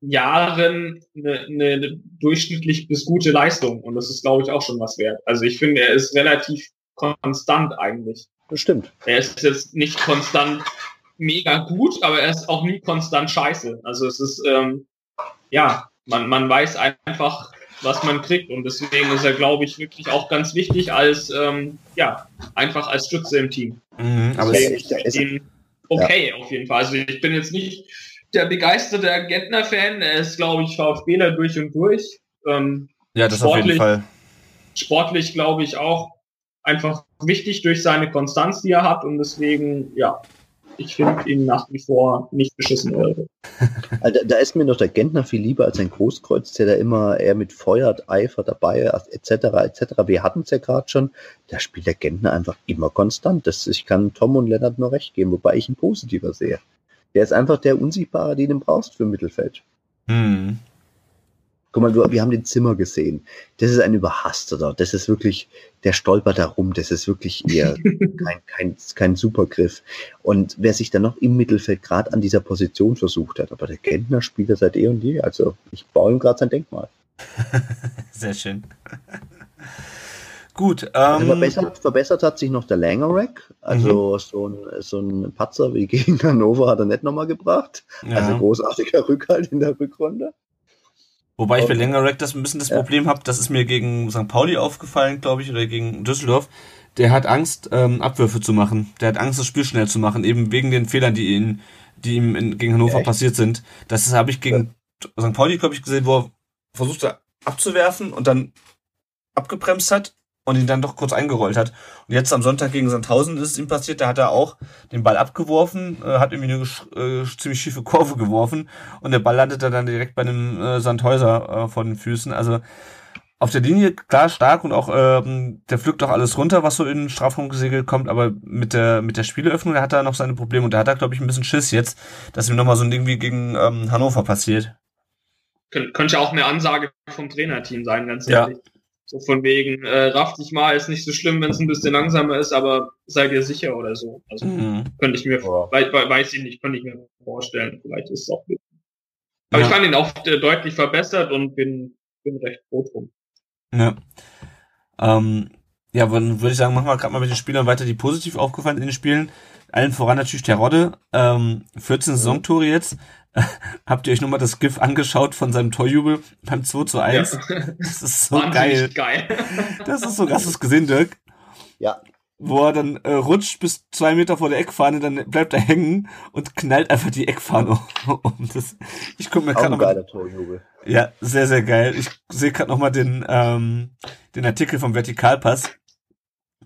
Jahren eine, eine durchschnittlich bis gute Leistung und das ist, glaube ich, auch schon was wert. Also ich finde, er ist relativ konstant eigentlich. Das stimmt. Er ist jetzt nicht konstant mega gut, aber er ist auch nie konstant scheiße. Also es ist, ähm, ja, man, man weiß einfach, was man kriegt und deswegen ist er, glaube ich, wirklich auch ganz wichtig als, ähm, ja, einfach als Stütze im Team. Mhm, aber Deswegen- es, finde ihn okay auf jeden Fall. Also ich bin jetzt nicht der begeisterte Gentner-Fan, er ist, glaube ich, VfBler durch und durch. Ähm, ja, das auf jeden sportlich- Fall. sportlich, glaube ich, auch einfach wichtig durch seine Konstanz, die er hat und deswegen, ja, ich finde ihn nach wie vor nicht beschissen. Oder? Also, da ist mir noch der Gentner viel lieber als ein Großkreuz, der da immer eher mit Feuer, Eifer dabei ist, etc. etc. Wir hatten es ja gerade schon, da spielt der Gentner einfach immer konstant. Das, ich kann Tom und Lennart nur recht geben, wobei ich ihn positiver sehe. Der ist einfach der Unsichtbare, den du brauchst für Mittelfeld. Mhm. Guck mal, wir haben den Zimmer gesehen. Das ist ein Überhasteter. Das ist wirklich, der stolpert da rum. Das ist wirklich eher kein, kein, kein Supergriff. Und wer sich dann noch im Mittelfeld gerade an dieser Position versucht hat, aber der Kentner spielt er seit eh und je. Also ich baue ihm gerade sein Denkmal. Sehr schön. Gut. Also Ähm, verbessert, verbessert hat sich noch der Langerack. Also so, ein, so ein Patzer wie gegen Hannover hat er nicht nochmal gebracht. ja. Also großartiger Rückhalt in der Rückrunde. Wobei ich bei Okay. Längerrack das ein bisschen das Ja. Problem habe, das ist mir gegen St. Pauli aufgefallen, glaube ich, oder gegen Düsseldorf. Der hat Angst, ähm, Abwürfe zu machen. Der hat Angst, das Spiel schnell zu machen, eben wegen den Fehlern, die ihn, die ihm in, gegen Hannover Echt? passiert sind. Das habe ich gegen St. Pauli, glaube ich, gesehen, wo er versucht hat abzuwerfen und dann abgebremst hat und ihn dann doch kurz eingerollt hat. Und jetzt am Sonntag gegen Sandhausen ist es ihm passiert, da hat er auch den Ball abgeworfen, äh, hat irgendwie eine äh, ziemlich schiefe Kurve geworfen und der Ball landete dann direkt bei einem äh, Sandhäuser äh, vor den Füßen. Also auf der Linie klar stark und auch ähm, der pflückt auch alles runter, was so in den Strafraum gesegelt kommt, aber mit der mit der Spieleöffnung, da hat er noch seine Probleme und da hat er glaube ich ein bisschen Schiss jetzt, dass ihm nochmal so ein Ding wie gegen ähm, Hannover passiert. Kön könnte ja auch eine Ansage vom Trainerteam sein, ganz Ja. So von wegen, äh, raff dich mal, ist nicht so schlimm, wenn es ein bisschen langsamer ist, aber sei dir sicher oder so. Also Mhm. könnte ich mir, Ja. wei wei- weiß ich nicht, könnte ich mir vorstellen. Vielleicht ist es auch. Aber Ja. ich fand ihn auch äh, deutlich verbessert und bin, bin recht froh drum. Ja. Ähm, ja, dann würde ich sagen, machen wir gerade mal mit den Spielern weiter, die positiv aufgefallen in den Spielen. Allen voran natürlich Terodde. Ähm, 14 Saisontore jetzt. Habt ihr euch nochmal das GIF angeschaut von seinem Torjubel beim 2 zu 1? Das ist so geil. Geil. Das ist so, hast du es gesehen, Dirk? Ja. Wo er dann äh, rutscht bis zwei Meter vor der Eckfahne, dann bleibt er hängen und knallt einfach die Eckfahne um. Das, ich gucke mir gerade geiler Torjubel. ja, sehr, sehr geil. Ich sehe gerade nochmal den, ähm, den Artikel vom Vertikalpass,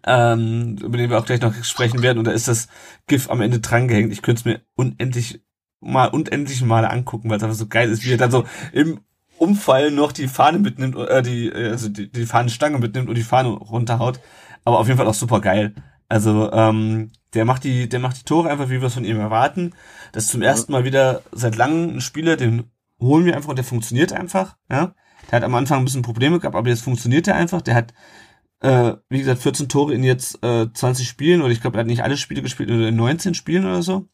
ähm, über den wir auch gleich noch sprechen werden. Und da ist das GIF am Ende drangehängt. Ich könnte es mir unendlich mal, unendlich Male angucken, weil es einfach so geil ist, wie er dann so im Umfall noch die Fahne mitnimmt, äh, die, äh, also die, die Fahnenstange mitnimmt und die Fahne runterhaut. Aber auf jeden Fall auch super geil. Also, ähm, der macht die, der macht die Tore einfach, wie wir es von ihm erwarten. Das ist zum ersten Mal wieder seit langem ein Spieler, den holen wir einfach und der funktioniert einfach. Ja, der hat am Anfang ein bisschen Probleme gehabt, aber jetzt funktioniert er einfach. Der hat, äh, wie gesagt, 14 Tore in jetzt äh, 20 Spielen oder ich glaube, er hat nicht alle Spiele gespielt oder in 19 Spielen oder so.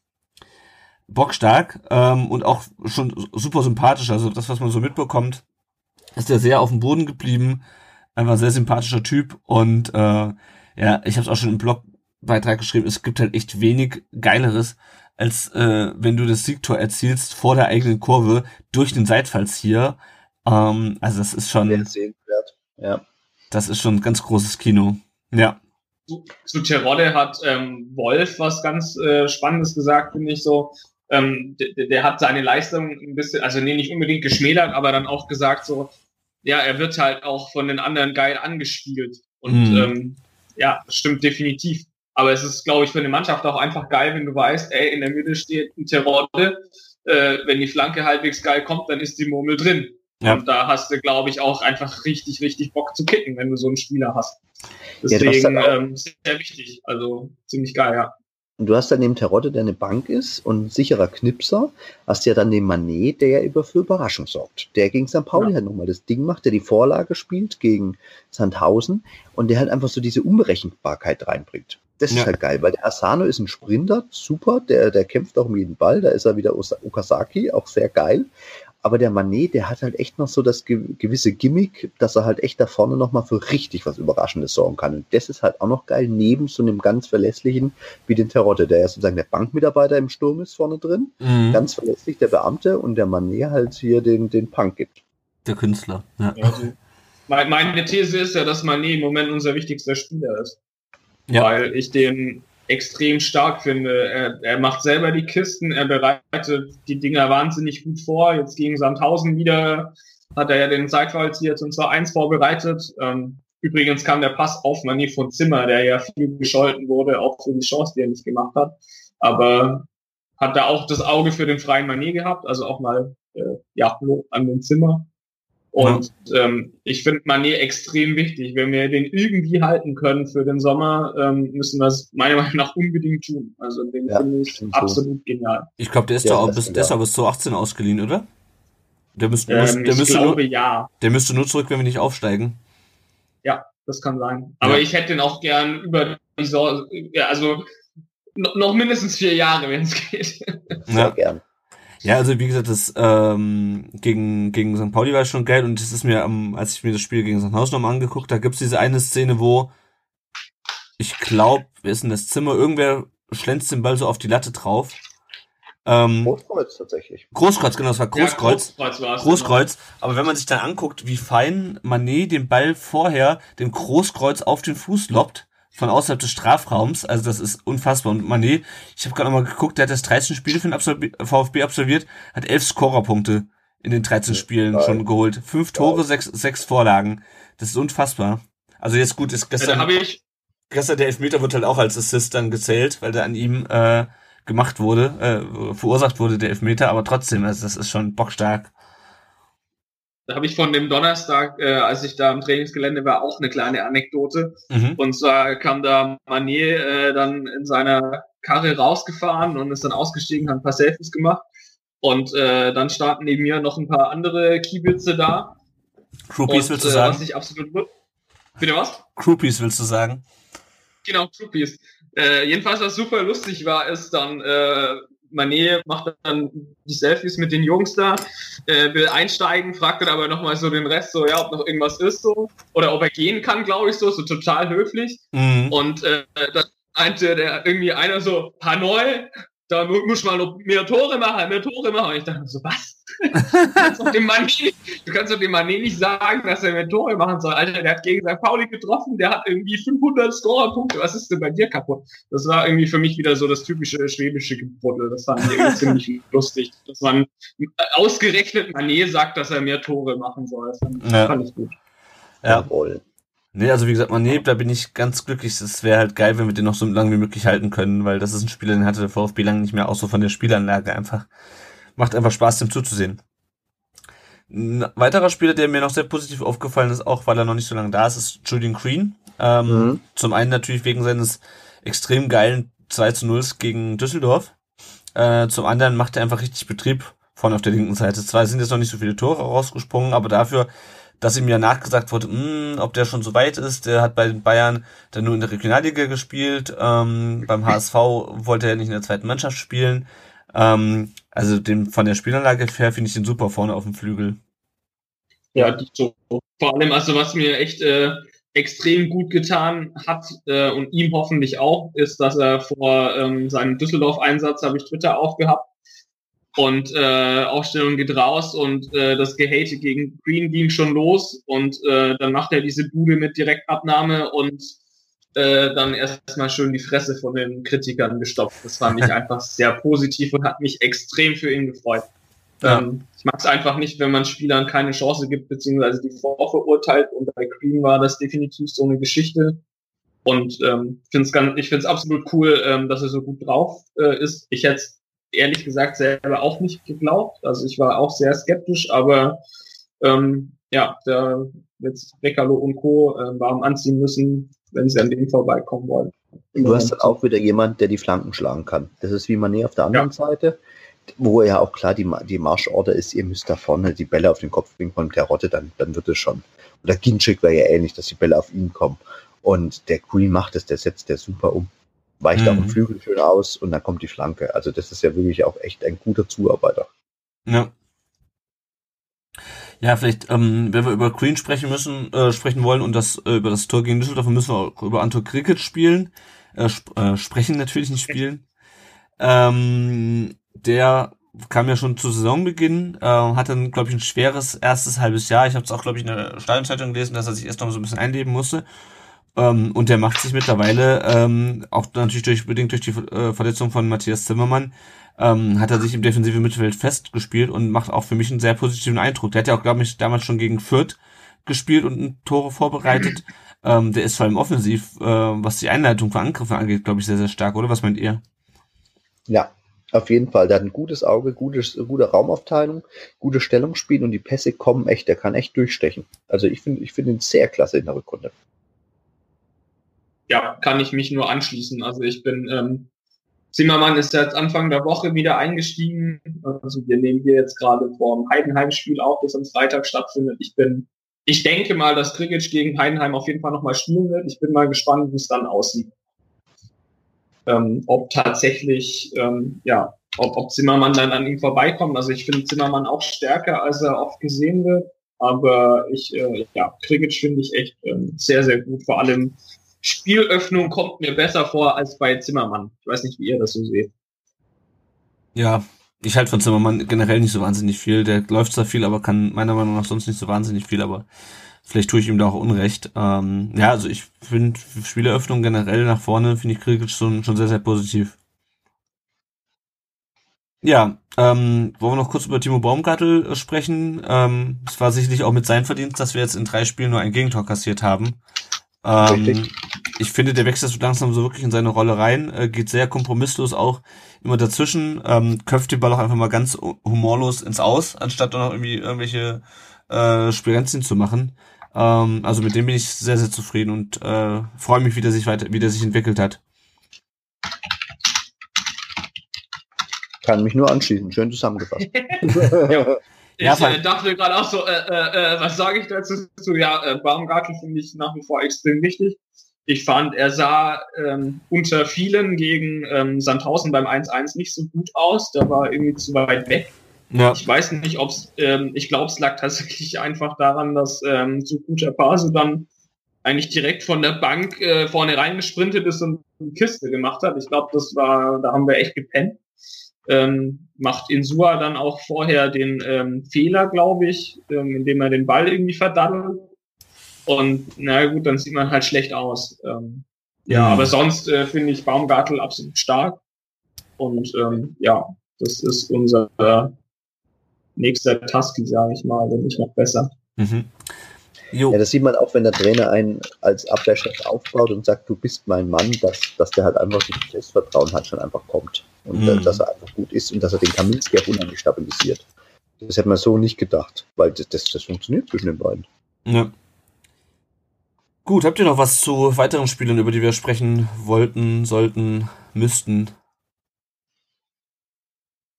Bockstark ähm, und auch schon super sympathisch. Also das, was man so mitbekommt, ist er sehr auf dem Boden geblieben. Einfach sehr sympathischer Typ und äh, ja, ich habe es auch schon im Blogbeitrag geschrieben. Es gibt halt echt wenig Geileres, als äh, wenn du das Siegtor erzielst vor der eigenen Kurve durch den Seitfalls hier. Ähm, also das ist Sehr schon, sehenswert. Ja. das ist schon ein ganz großes Kino. Ja. zu, zu Terodde hat ähm, Wolf was ganz äh, Spannendes gesagt, finde ich so. Ähm, der, der hat seine Leistung ein bisschen, also nee, nicht unbedingt geschmälert, aber dann auch gesagt so, ja, er wird halt auch von den anderen geil angespielt. Und Mhm. ähm, ja, das stimmt definitiv. Aber es ist, glaube ich, für eine Mannschaft auch einfach geil, wenn du weißt, ey, in der Mitte steht ein Terodde, äh, wenn die Flanke halbwegs geil kommt, dann ist die Murmel drin. Ja. Und da hast du, glaube ich, auch einfach richtig, richtig Bock zu kicken, wenn du so einen Spieler hast. Ja, Deswegen auch- ähm, sehr wichtig. Also ziemlich geil, ja. Und du hast dann neben Terodde, der eine Bank ist und ein sicherer Knipser, hast ja dann den Manet, der ja über für Überraschung sorgt. Der gegen St. Pauli Ja. halt nochmal das Ding macht, der die Vorlage spielt gegen Sandhausen und der halt einfach so diese Unberechenbarkeit reinbringt. Das Ja. ist halt geil, weil der Asano ist ein Sprinter, super, der, der kämpft auch um jeden Ball, da ist er wieder Okazaki, auch sehr geil. Aber der Manet, der hat halt echt noch so das ge gewisse Gimmick, dass er halt echt da vorne nochmal für richtig was Überraschendes sorgen kann. Und das ist halt auch noch geil, neben so einem ganz verlässlichen wie den Terodde, der ja sozusagen der Bankmitarbeiter im Sturm ist vorne drin. Mhm. Ganz verlässlich der Beamte und der Manet halt hier den, den Punk gibt. Der Künstler. Ja. Also, mein- meine These ist ja, dass Mané im Moment unser wichtigster Spieler ist. Ja. Weil ich den extrem stark finde. Er, er macht selber die Kisten, er bereitet die Dinger wahnsinnig gut vor. Jetzt gegen Sandhausen wieder hat er ja den Zeitfall hier zum 2-1 vorbereitet. Ähm, übrigens kam der Pass auf Mané von Zimmer, der ja viel gescholten wurde, auch für die Chance, die er nicht gemacht hat. Aber hat da auch das Auge für den freien Mané gehabt, also auch mal äh, ja, an den Zimmer. Und ähm, ich finde Mané extrem wichtig. Wenn wir den irgendwie halten können für den Sommer, ähm, müssen wir es meiner Meinung nach unbedingt tun. Also den Ja, finde ich stimmt so. absolut genial. Ich glaube, der ist Ja, doch auch bis, der ist doch bis 2018 ausgeliehen, oder? Der müsste, Ähm, der, ich müsste glaube nur, ja, der müsste nur zurück, wenn wir nicht aufsteigen. ja, das kann sein. Aber Ja. ich hätte den auch gern über die Saison, ja, also no- noch mindestens vier Jahre, wenn es geht. Sehr Ja. gern. Ja, also wie gesagt, das ähm, gegen gegen St. Pauli war schon geil und das ist mir, am, als ich mir das Spiel gegen St. Haus nochmal angeguckt, da gibt's diese eine Szene, wo ich glaube, wer ist in das Zimmer, irgendwer schlänzt den Ball so auf die Latte drauf. Ähm, Großkreuz tatsächlich. Großkreuz, genau, das war Großkreuz. Ja, Großkreuz war's. Großkreuz, aber wenn man sich dann anguckt, wie fein Manet den Ball vorher dem Großkreuz auf den Fuß lobt, von außerhalb des Strafraums, also das ist unfassbar. Und Manet, ich habe gerade noch mal geguckt, der hat das 13 Spiele für den Absolvi VfB absolviert, hat 11 Scorerpunkte in den 13 Spielen geil. schon geholt. Fünf Tore, sechs, sechs Vorlagen. Das ist unfassbar. Also jetzt gut, ist Ja, gestern, habe ich, gestern der Elfmeter wird halt auch als Assist dann gezählt, weil der an ihm äh, gemacht wurde, äh, verursacht wurde, der Elfmeter, aber trotzdem, also das ist schon bockstark. Da habe ich von dem Donnerstag, äh, als ich da im Trainingsgelände war, auch eine kleine Anekdote. Mhm. Und zwar kam da Manet äh, dann in seiner Karre rausgefahren und ist dann ausgestiegen, hat ein paar Selfies gemacht. Und äh, dann standen neben mir noch ein paar andere Kiebitze da. Groupies willst du äh, sagen? Was ich absolut... Bitte was? Groupies willst du sagen? Genau, Groupies. Äh, jedenfalls, was super lustig war, ist dann, äh, Manet macht dann die Selfies mit den Jungs da, äh, will einsteigen, fragt dann aber nochmal so den Rest, so, ja, ob noch irgendwas ist, so, oder ob er gehen kann, glaube ich, so, so total höflich. Mhm. Und äh, dann meinte der irgendwie einer so, Hanoi, da mu- muss man noch mehr Tore machen, mehr Tore machen. Und ich dachte so, was? du, kannst doch dem Mann nicht, du kannst doch dem Mann nicht sagen, dass er mehr Tore machen soll. Alter, der hat gegen St. Pauli getroffen, der hat irgendwie 500 Scorerpunkte. Was ist denn bei dir kaputt? Das war irgendwie für mich wieder so das typische schwäbische Gebuddel. Das fand ich irgendwie ziemlich lustig. Dass man ausgerechnet Manet sagt, dass er mehr Tore machen soll. Das fand, Ja. fand ich gut. Ja. Jawohl. Nee, also wie gesagt, Mané, da bin ich ganz glücklich. Es wäre halt geil, wenn wir den noch so lange wie möglich halten können, weil das ist ein Spieler, den hatte der VfB lange nicht mehr, auch so von der Spielanlage einfach. Macht einfach Spaß, dem zuzusehen. Ein weiterer Spieler, der mir noch sehr positiv aufgefallen ist, auch weil er noch nicht so lange da ist, ist Julian Green. Ähm, Mhm. Zum einen natürlich wegen seines extrem geilen 2 zu 0 gegen Düsseldorf. Äh, zum anderen macht er einfach richtig Betrieb vorne auf der linken Seite. Zwar sind jetzt noch nicht so viele Tore rausgesprungen, aber dafür, dass ihm ja nachgesagt wurde, mh, ob der schon so weit ist. Der hat bei den Bayern dann nur in der Regionalliga gespielt. Ähm, beim HSV wollte er nicht in der zweiten Mannschaft spielen. Ähm, also dem, von der Spielanlage her finde ich den super vorne auf dem Flügel. Ja, so. Vor allem, also was mir echt äh, extrem gut getan hat äh, und ihm hoffentlich auch, ist, dass er vor ähm, seinem Düsseldorf-Einsatz, habe ich Twitter aufgehabt, und äh, Aufstellung geht raus und äh, das Gehate gegen Green ging schon los und äh, dann macht er diese Bude mit Direktabnahme und äh, dann erstmal schön die Fresse von den Kritikern gestopft. Das fand ich einfach sehr positiv und hat mich extrem für ihn gefreut. Ja. Ähm, ich mag es einfach nicht, wenn man Spielern keine Chance gibt, beziehungsweise die vorverurteilt. Und bei Green war das definitiv so eine Geschichte. Und ähm, find's ganz, ich finde es absolut cool, ähm, dass er so gut drauf äh, ist. Ich hätte ehrlich gesagt selber auch nicht geglaubt. Also ich war auch sehr skeptisch, aber ähm, ja, da jetzt Rekalo und Co. Äh, warm anziehen müssen, wenn sie an dem vorbeikommen wollen. Du hast dann auch wieder jemand, der die Flanken schlagen kann. Das ist wie Mané auf der anderen Seite, wo ja auch klar die, die Marschorder ist, ihr müsst da vorne die Bälle auf den Kopf bringen von Terodde, dann, dann wird es schon. Oder Ginczek wäre ja ähnlich, dass die Bälle auf ihn kommen. Und der Green macht es, der setzt der super um. Weicht auch Mhm. im Flügel schön aus und dann kommt die Flanke. Also das ist ja wirklich auch echt ein guter Zuarbeiter. Ja. Ja, vielleicht, ähm, wenn wir über Green sprechen müssen, äh, sprechen wollen und das äh, über das Tor gegen Düsseldorf, dann müssen wir auch über Anto Cricket spielen. Äh, sp äh, sprechen natürlich nicht spielen. Ähm, der kam ja schon zu Saisonbeginn, äh, hat dann, glaube ich, ein schweres erstes halbes Jahr. Ich habe es auch, glaube ich, in der Stadionzeitung gelesen, dass er sich erst noch so ein bisschen einleben musste. Ähm, und der macht sich mittlerweile, ähm, auch natürlich durch, bedingt durch die äh, Verletzung von Matthias Zimmermann, ähm, hat er sich im defensive Mittelfeld festgespielt und macht auch für mich einen sehr positiven Eindruck. Der hat ja auch, glaube ich, damals schon gegen Fürth gespielt und Tore vorbereitet. Ähm, der ist vor allem offensiv, äh, was die Einleitung von Angriffen angeht, glaube ich, sehr, sehr stark, oder? Was meint ihr? Ja, auf jeden Fall. Der hat ein gutes Auge, gutes, gute Raumaufteilung, gute Stellungsspiel und die Pässe kommen echt, der kann echt durchstechen. Also ich finde ich finde ihn sehr klasse in der Rückrunde. Ja, kann ich mich nur anschließen. Also ich bin, ähm, Zimmermann ist jetzt Anfang der Woche wieder eingestiegen. Also wir nehmen hier jetzt gerade vor dem Heidenheim-Spiel auf, das am Freitag stattfindet. Ich bin, ich denke mal, dass Krikic gegen Heidenheim auf jeden Fall nochmal spielen wird. Ich bin mal gespannt, wie es dann aussieht. Ähm, ob tatsächlich, ähm, ja, ob, ob Zimmermann dann an ihm vorbeikommt. Also ich finde Zimmermann auch stärker, als er oft gesehen wird. Aber ich, äh, ja, Krikic finde ich echt ähm, sehr, sehr gut. Vor allem Spielöffnung kommt mir besser vor als bei Zimmermann. Ich weiß nicht, wie ihr das so seht. Ja, ich halte von Zimmermann generell nicht so wahnsinnig viel. Der läuft zwar viel, aber kann meiner Meinung nach sonst nicht so wahnsinnig viel, aber vielleicht tue ich ihm da auch Unrecht. Ähm, ja, also ich finde Spieleröffnung generell nach vorne, finde ich Krikic schon, schon sehr, sehr positiv. Ja, ähm, wollen wir noch kurz über Timo Baumgartel äh, sprechen? Ähm, es war sicherlich auch mit seinem Verdienst, dass wir jetzt in drei Spielen nur ein Gegentor kassiert haben. Ähm, ich finde, der wechselt so langsam so wirklich in seine Rolle rein, äh, geht sehr kompromisslos auch immer dazwischen, ähm, köpft den Ball auch einfach mal ganz humorlos ins Aus, anstatt dann noch irgendwie irgendwelche äh, Spirenzien zu machen. Ähm, also mit dem bin ich sehr, sehr zufrieden und äh, freue mich, wie der sich weiter, wie der sich entwickelt hat. Kann mich nur anschließen. Schön zusammengefasst. Ich ja, äh, dachte gerade auch so, äh, äh, äh was sage ich dazu? So, ja, äh, Baumgartel finde ich nach wie vor extrem wichtig. Ich fand, er sah ähm, unter vielen gegen ähm, Sandhausen beim 1-1 nicht so gut aus. Der war irgendwie zu weit weg. Ja. Ich weiß nicht, ob es, ähm, ich glaube, es lag tatsächlich einfach daran, dass ähm, so guter Paso dann eigentlich direkt von der Bank äh, vorne reingesprintet ist und eine Kiste gemacht hat. Ich glaube, das war, da haben wir echt gepennt ähm, macht Insua dann auch vorher den ähm, Fehler, glaube ich, ähm, indem er den Ball irgendwie verdaddelt. Und na gut, dann sieht man halt schlecht aus. Ähm, ja, mhm. aber sonst äh, finde ich Baumgartel absolut stark. Und ähm, ja, das ist unser äh, nächster Tusky, sage ich mal, wenn nicht noch besser. Mhm. Jo. Ja, das sieht man auch, wenn der Trainer einen als Abwehrchef aufbaut und sagt, du bist mein Mann, dass, dass der halt einfach das Selbstvertrauen hat, schon einfach kommt. Und mhm. dass er einfach gut ist und dass er den Kaminski auch unheimlich stabilisiert. Das hätte man so nicht gedacht, weil das, das, das funktioniert zwischen den beiden. Ja. Gut, habt ihr noch was zu weiteren Spielen, über die wir sprechen wollten, sollten, müssten?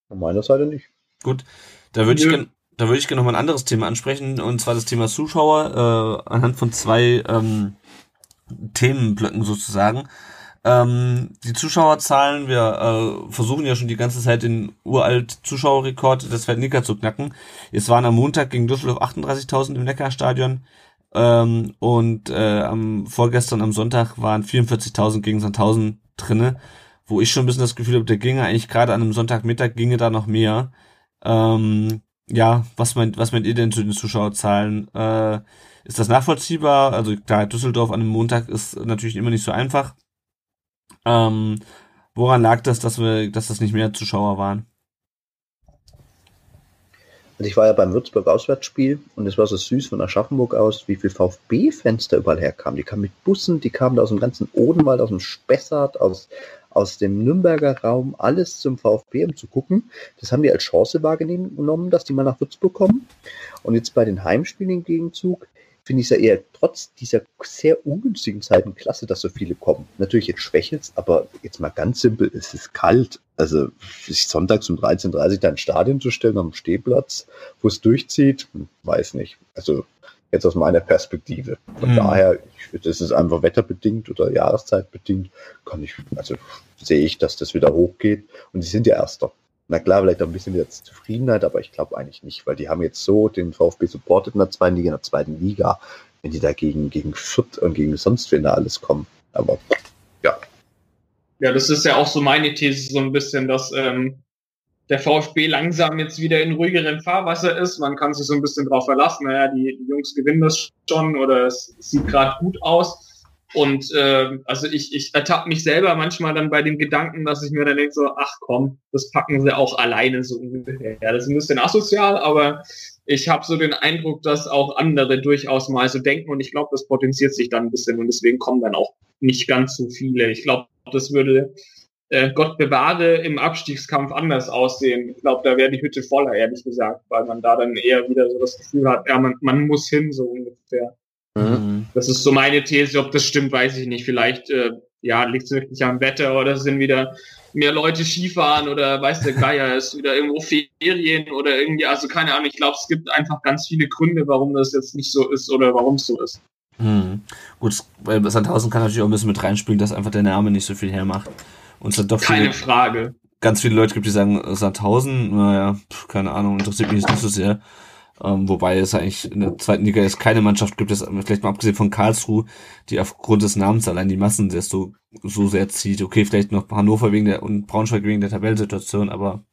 Von meiner Seite nicht. Gut, da würde ich gerne da würde ich gerne noch mal ein anderes Thema ansprechen, und zwar das Thema Zuschauer, äh, anhand von zwei ähm, Themenblöcken sozusagen. Ähm, die Zuschauerzahlen, wir äh, versuchen ja schon die ganze Zeit den uralt Zuschauerrekord des Nicker zu knacken. Es waren am Montag gegen Düsseldorf 38.000 im Neckarstadion ähm, und äh, am vorgestern am Sonntag waren 44.000 gegen Sandhausen drinne, wo ich schon ein bisschen das Gefühl habe, der ginge eigentlich gerade an einem Sonntagmittag ginge da noch mehr. Ähm, ja, was meint, was meint ihr denn zu den Zuschauerzahlen? Äh, ist das nachvollziehbar? Also klar, Düsseldorf an einem Montag ist natürlich immer nicht so einfach. Ähm, woran lag das, dass wir, dass das nicht mehr Zuschauer waren? Also ich war ja beim Würzburg-Auswärtsspiel und es war so süß von Aschaffenburg aus, wie viele VfB-Fans da überall herkamen. Die kamen mit Bussen, die kamen da aus dem ganzen Odenwald, aus dem Spessart, aus, aus dem Nürnberger Raum, alles zum VfB, um zu gucken. Das haben die als Chance wahrgenommen, dass die mal nach Würzburg kommen. Und jetzt bei den Heimspielen im Gegenzug finde ich es ja eher trotz dieser sehr ungünstigen Zeiten klasse, dass so viele kommen. Natürlich jetzt schwächelt's, aber jetzt mal ganz simpel, es ist kalt. Also sich sonntags um 13.30 Uhr da ein Stadion zu stellen am Stehplatz, wo es durchzieht, hm, weiß nicht. Also jetzt aus meiner Perspektive. Von hm. daher, ich, das ist einfach wetterbedingt oder jahreszeitbedingt, kann ich, also sehe ich, dass das wieder hochgeht. Und die sind ja Erster. Na klar, vielleicht auch ein bisschen jetzt Zufriedenheit, aber ich glaube eigentlich nicht, weil die haben jetzt so den VfB supportet in der zweiten Liga, in der zweiten Liga, wenn die dagegen gegen Fürth und gegen sonst wen da alles kommen. Aber ja. Ja, das ist ja auch so meine These so ein bisschen, dass ähm, der VfB langsam jetzt wieder in ruhigerem Fahrwasser ist. Man kann sich so ein bisschen drauf verlassen. Naja, die, die Jungs gewinnen das schon oder es sieht gerade gut aus. Und äh, also ich, ich ertappe mich selber manchmal dann bei dem Gedanken, dass ich mir dann denke, so, ach komm, das packen sie auch alleine so ungefähr. Ja, das ist ein bisschen asozial, aber ich habe so den Eindruck, dass auch andere durchaus mal so denken und ich glaube, das potenziert sich dann ein bisschen und deswegen kommen dann auch nicht ganz so viele. Ich glaube, das würde äh, Gott bewahre im Abstiegskampf anders aussehen. Ich glaube, da wäre die Hütte voller, ehrlich gesagt, weil man da dann eher wieder so das Gefühl hat, ja, man, man muss hin, so ungefähr. Mhm. Das ist so meine These. Ob das stimmt, weiß ich nicht. Vielleicht äh, ja, liegt es wirklich am Wetter oder sind wieder mehr Leute Skifahren oder weiß der Geier, ist wieder irgendwo Ferien oder irgendwie, also keine Ahnung. Ich glaube, es gibt einfach ganz viele Gründe, warum das jetzt nicht so ist oder warum es so ist. Hm. Gut, bei Sandhausen kann natürlich auch ein bisschen mit reinspielen, dass einfach der Name nicht so viel hermacht. Und es doch Keine viele, Frage. Ganz viele Leute gibt, die sagen, Sandhausen, naja, keine Ahnung, interessiert mich jetzt nicht so sehr. Ähm, wobei es eigentlich in der zweiten Liga jetzt keine Mannschaft gibt, das vielleicht mal abgesehen von Karlsruhe, die aufgrund des Namens allein die Massen sehr so, so sehr zieht. Okay, vielleicht noch Hannover wegen der und Braunschweig wegen der Tabellensituation, aber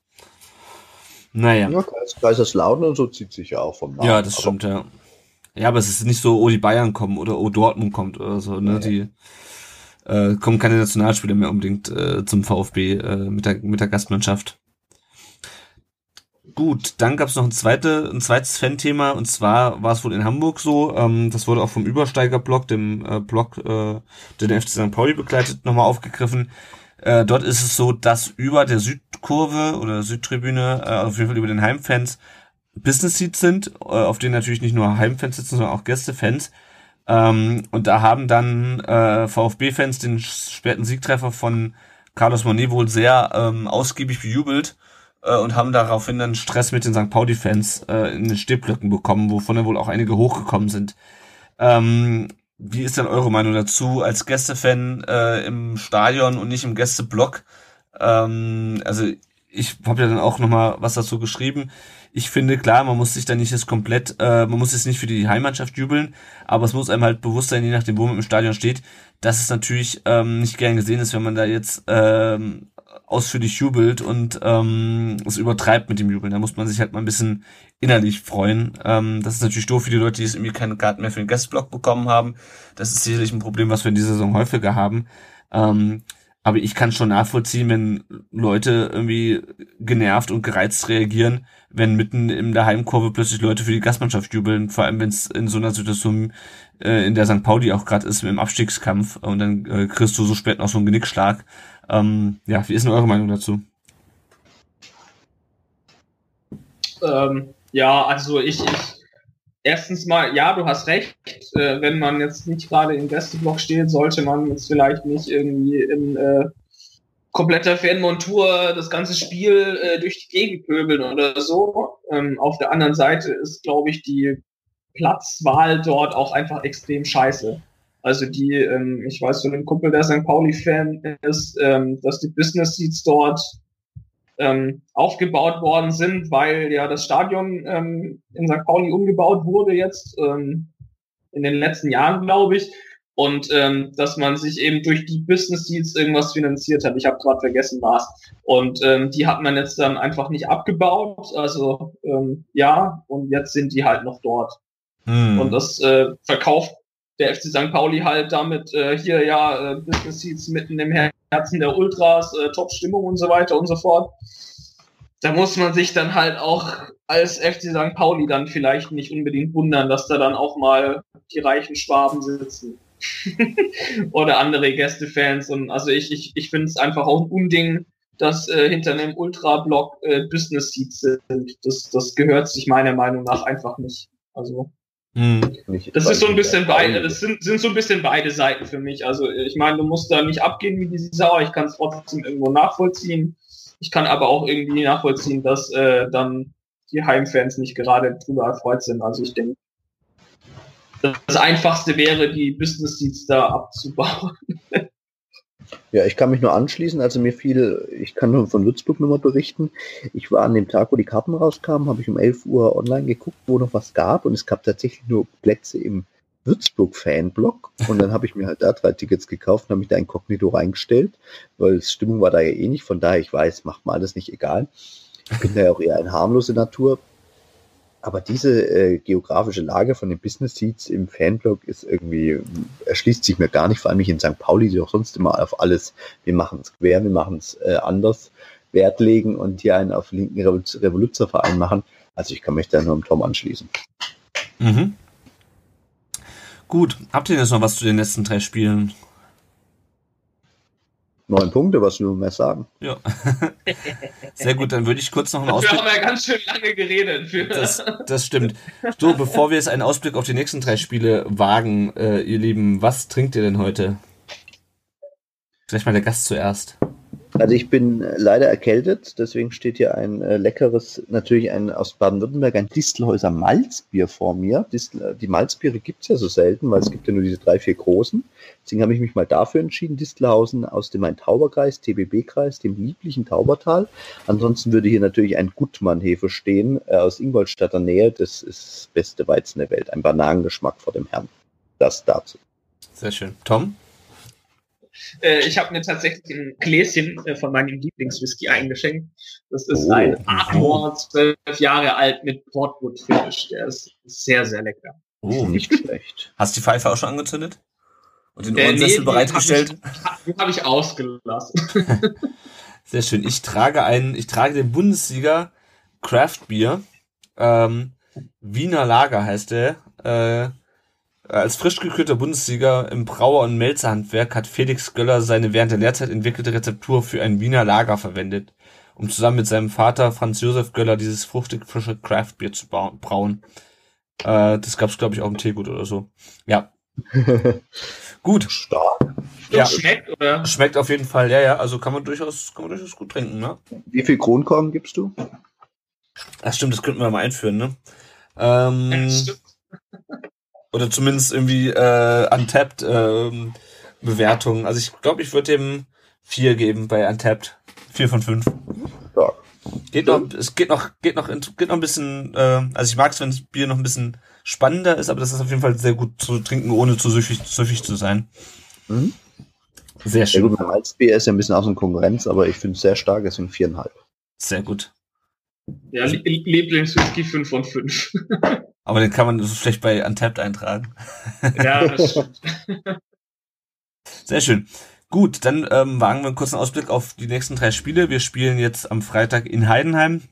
naja. Ja, Kaiserslautern und so zieht sich ja auch vom Namen. Ja, das aber stimmt, ja. Ja, aber es ist nicht so, oh, die Bayern kommen oder oh, Dortmund kommt oder so, ne? Ja. Die äh, kommen keine Nationalspieler mehr unbedingt äh, zum VfB äh, mit, der, mit der Gastmannschaft. Gut, dann gab es noch ein, zweite, ein zweites Fan-Thema und zwar war es wohl in Hamburg so, ähm, das wurde auch vom Übersteiger-Blog, dem äh, Blog, äh, der den FC St. Pauli begleitet, nochmal aufgegriffen. Äh, dort ist es so, dass über der Südkurve oder Südtribüne, äh, auf jeden Fall über den Heimfans, Business Seats sind, äh, auf denen natürlich nicht nur Heimfans sitzen, sondern auch Gästefans. Ähm, und da haben dann äh, VfB-Fans den späten Siegtreffer von Carlos Monet wohl sehr ähm, ausgiebig bejubelt äh, und haben daraufhin dann Stress mit den St. Pauli-Fans äh, in den Stehblöcken bekommen, wovon dann wohl auch einige hochgekommen sind. Ähm, wie ist denn eure Meinung dazu als Gästefan äh, im Stadion und nicht im Gästeblock? Ähm, also ich habe ja dann auch nochmal was dazu geschrieben. Ich finde, klar, man muss sich da nicht das komplett, äh, man muss jetzt nicht für die Heimmannschaft jubeln, aber es muss einem halt bewusst sein, je nachdem, wo man im Stadion steht, dass es natürlich ähm, nicht gern gesehen ist, wenn man da jetzt ähm, ausführlich jubelt und ähm, es übertreibt mit dem Jubeln. Da muss man sich halt mal ein bisschen innerlich freuen. Ähm, das ist natürlich doof für die Leute, die jetzt irgendwie keine Karten mehr für den Guestblock bekommen haben. Das ist sicherlich ein Problem, was wir in dieser Saison häufiger haben. Ähm, aber ich kann schon nachvollziehen, wenn Leute irgendwie genervt und gereizt reagieren, wenn mitten in der Heimkurve plötzlich Leute für die Gastmannschaft jubeln, vor allem wenn es in so einer Situation, äh, in der St. Pauli auch gerade ist, dem Abstiegskampf und dann äh, kriegst du so spät noch so einen Genickschlag. Ähm, ja, wie ist denn eure Meinung dazu? Ähm, ja, also ich, ich, erstens mal, ja, du hast recht, äh, wenn man jetzt nicht gerade im Gästeblock steht, sollte man jetzt vielleicht nicht irgendwie in äh, kompletter Fanmontur das ganze Spiel äh, durch die Gegend pöbeln oder so. Ähm, auf der anderen Seite ist, glaube ich, die Platzwahl dort auch einfach extrem scheiße. Also die, ähm, ich weiß von einem Kumpel, der St. Pauli-Fan ist, ähm, dass die Business Seats dort ähm, aufgebaut worden sind, weil ja das Stadion ähm, in St. Pauli umgebaut wurde jetzt ähm, in den letzten Jahren, glaube ich. Und ähm, dass man sich eben durch die Business Seats irgendwas finanziert hat. Ich habe gerade vergessen, was. Und ähm, die hat man jetzt dann einfach nicht abgebaut. Also ähm, ja, und jetzt sind die halt noch dort. Hm. Und das äh, verkauft der FC St. Pauli halt damit äh, hier ja äh, Business Seats mitten im Herzen der Ultras, äh, Top-Stimmung und so weiter und so fort. Da muss man sich dann halt auch als FC St. Pauli dann vielleicht nicht unbedingt wundern, dass da dann auch mal die reichen Schwaben sitzen. Oder andere Gästefans. Und also ich, ich, ich finde es einfach auch ein Unding, dass äh, hinter einem Ultra-Block äh, Business Seats sind. Das, das gehört sich meiner Meinung nach einfach nicht. Also Mhm. Das ist so ein bisschen beide, das sind, sind so ein bisschen beide Seiten für mich. Also ich meine, du musst da nicht abgehen wie diese Sau, ich kann es trotzdem irgendwo nachvollziehen. Ich kann aber auch irgendwie nachvollziehen, dass äh, dann die Heimfans nicht gerade drüber erfreut sind. Also ich denke, das Einfachste wäre, die Business Seats da abzubauen. Ja, ich kann mich nur anschließen. Also mir fiel, ich kann nur von Würzburg nochmal berichten. Ich war an dem Tag, wo die Karten rauskamen, habe ich um 11 Uhr online geguckt, wo noch was gab. Und es gab tatsächlich nur Plätze im Würzburg-Fanblock. Und dann habe ich mir halt da drei Tickets gekauft und habe mich da inkognito reingestellt, weil Stimmung war da ja eh nicht. Von daher, ich weiß, macht mal alles nicht egal. Ich bin da ja auch eher eine harmlose Natur. Aber diese äh, geografische Lage von den Business Seats im Fanblog ist irgendwie, erschließt sich mir gar nicht, vor allem nicht in St. Pauli, die auch sonst immer auf alles, wir machen es quer, wir machen es äh, anders, Wert legen und hier einen auf linken Revoluzerverein machen. Also ich kann mich da nur im Tom anschließen. Mhm. Gut, habt ihr jetzt noch was zu den letzten drei Spielen? Neun Punkte, was will man mehr sagen? Ja. Sehr gut, dann würde ich kurz noch einen Ausblick. Wir haben ja ganz schön lange geredet. Für das, das stimmt. So, bevor wir jetzt einen Ausblick auf die nächsten drei Spiele wagen, äh, ihr Lieben, was trinkt ihr denn heute? Vielleicht mal der Gast zuerst. Also ich bin leider erkältet, deswegen steht hier ein äh, leckeres, natürlich ein aus Baden-Württemberg, ein Distelhäuser Malzbier vor mir. Distel, die Malzbiere gibt es ja so selten, weil es gibt ja nur diese drei, vier großen. Deswegen habe ich mich mal dafür entschieden, Distelhausen aus dem Main-Tauber-Kreis, TBB-Kreis, dem lieblichen Taubertal. Ansonsten würde hier natürlich ein Gutmann-Hefe stehen, äh, aus Ingolstadter Nähe. Das ist das beste Weizen der Welt. Ein Bananengeschmack vor dem Herrn. Das dazu. Sehr schön. Tom? Äh, ich habe mir tatsächlich ein Gläschen äh, von meinem Lieblingswhisky eingeschenkt. Das ist oh. ein Ardmore, zwölf Jahre alt mit Portwood Finish. Der ist sehr, sehr lecker. Oh, nicht schlecht. Hast du die Pfeife auch schon angezündet? Und den Ohrensessel äh, nee, bereitgestellt? Den habe ich ausgelassen. sehr schön. Ich trage einen, ich trage den Bundessieger Craft Beer. Ähm, Wiener Lager heißt der. Äh, als frisch gekühlter Bundessieger im Brauer- und Melzerhandwerk hat Felix Göller seine während der Lehrzeit entwickelte Rezeptur für ein Wiener Lager verwendet, um zusammen mit seinem Vater Franz Josef Göller dieses fruchtig frische Craft Beer zu brauen. Äh, das gab's glaube ich auch im Teegut oder so. Ja. gut. Stark. Ja. Schmeckt, oder? Schmeckt auf jeden Fall, ja, ja. Also kann man durchaus, kann man durchaus gut trinken, ne? Wie viel Kronkorken gibst du? Ach stimmt, das könnten wir mal einführen, ne? Ähm, Ja, stimmt. Oder zumindest irgendwie äh, Untapped ähm, Bewertungen. Also ich glaube, ich würde dem vier geben bei Untapped. Vier von fünf. Stark. Geht noch, es geht noch, geht noch, geht noch ein bisschen, äh, also ich mag es, wenn das Bier noch ein bisschen spannender ist, aber das ist auf jeden Fall sehr gut zu trinken, ohne zu süffig, süffig zu sein. Mhm. Sehr Ja schön. gut, mein Malzbier ist ja ein bisschen aus der Konkurrenz, aber ich finde es sehr stark, deswegen viereinhalb. Sehr gut. Ja, Lie- Lieblingswhisky 5 von 5. Aber den kann man so schlecht bei Untapped eintragen. ja, das stimmt. Sehr schön. Gut, dann ähm, wagen wir einen kurzen Ausblick auf die nächsten drei Spiele. Wir spielen jetzt am Freitag in Heidenheim.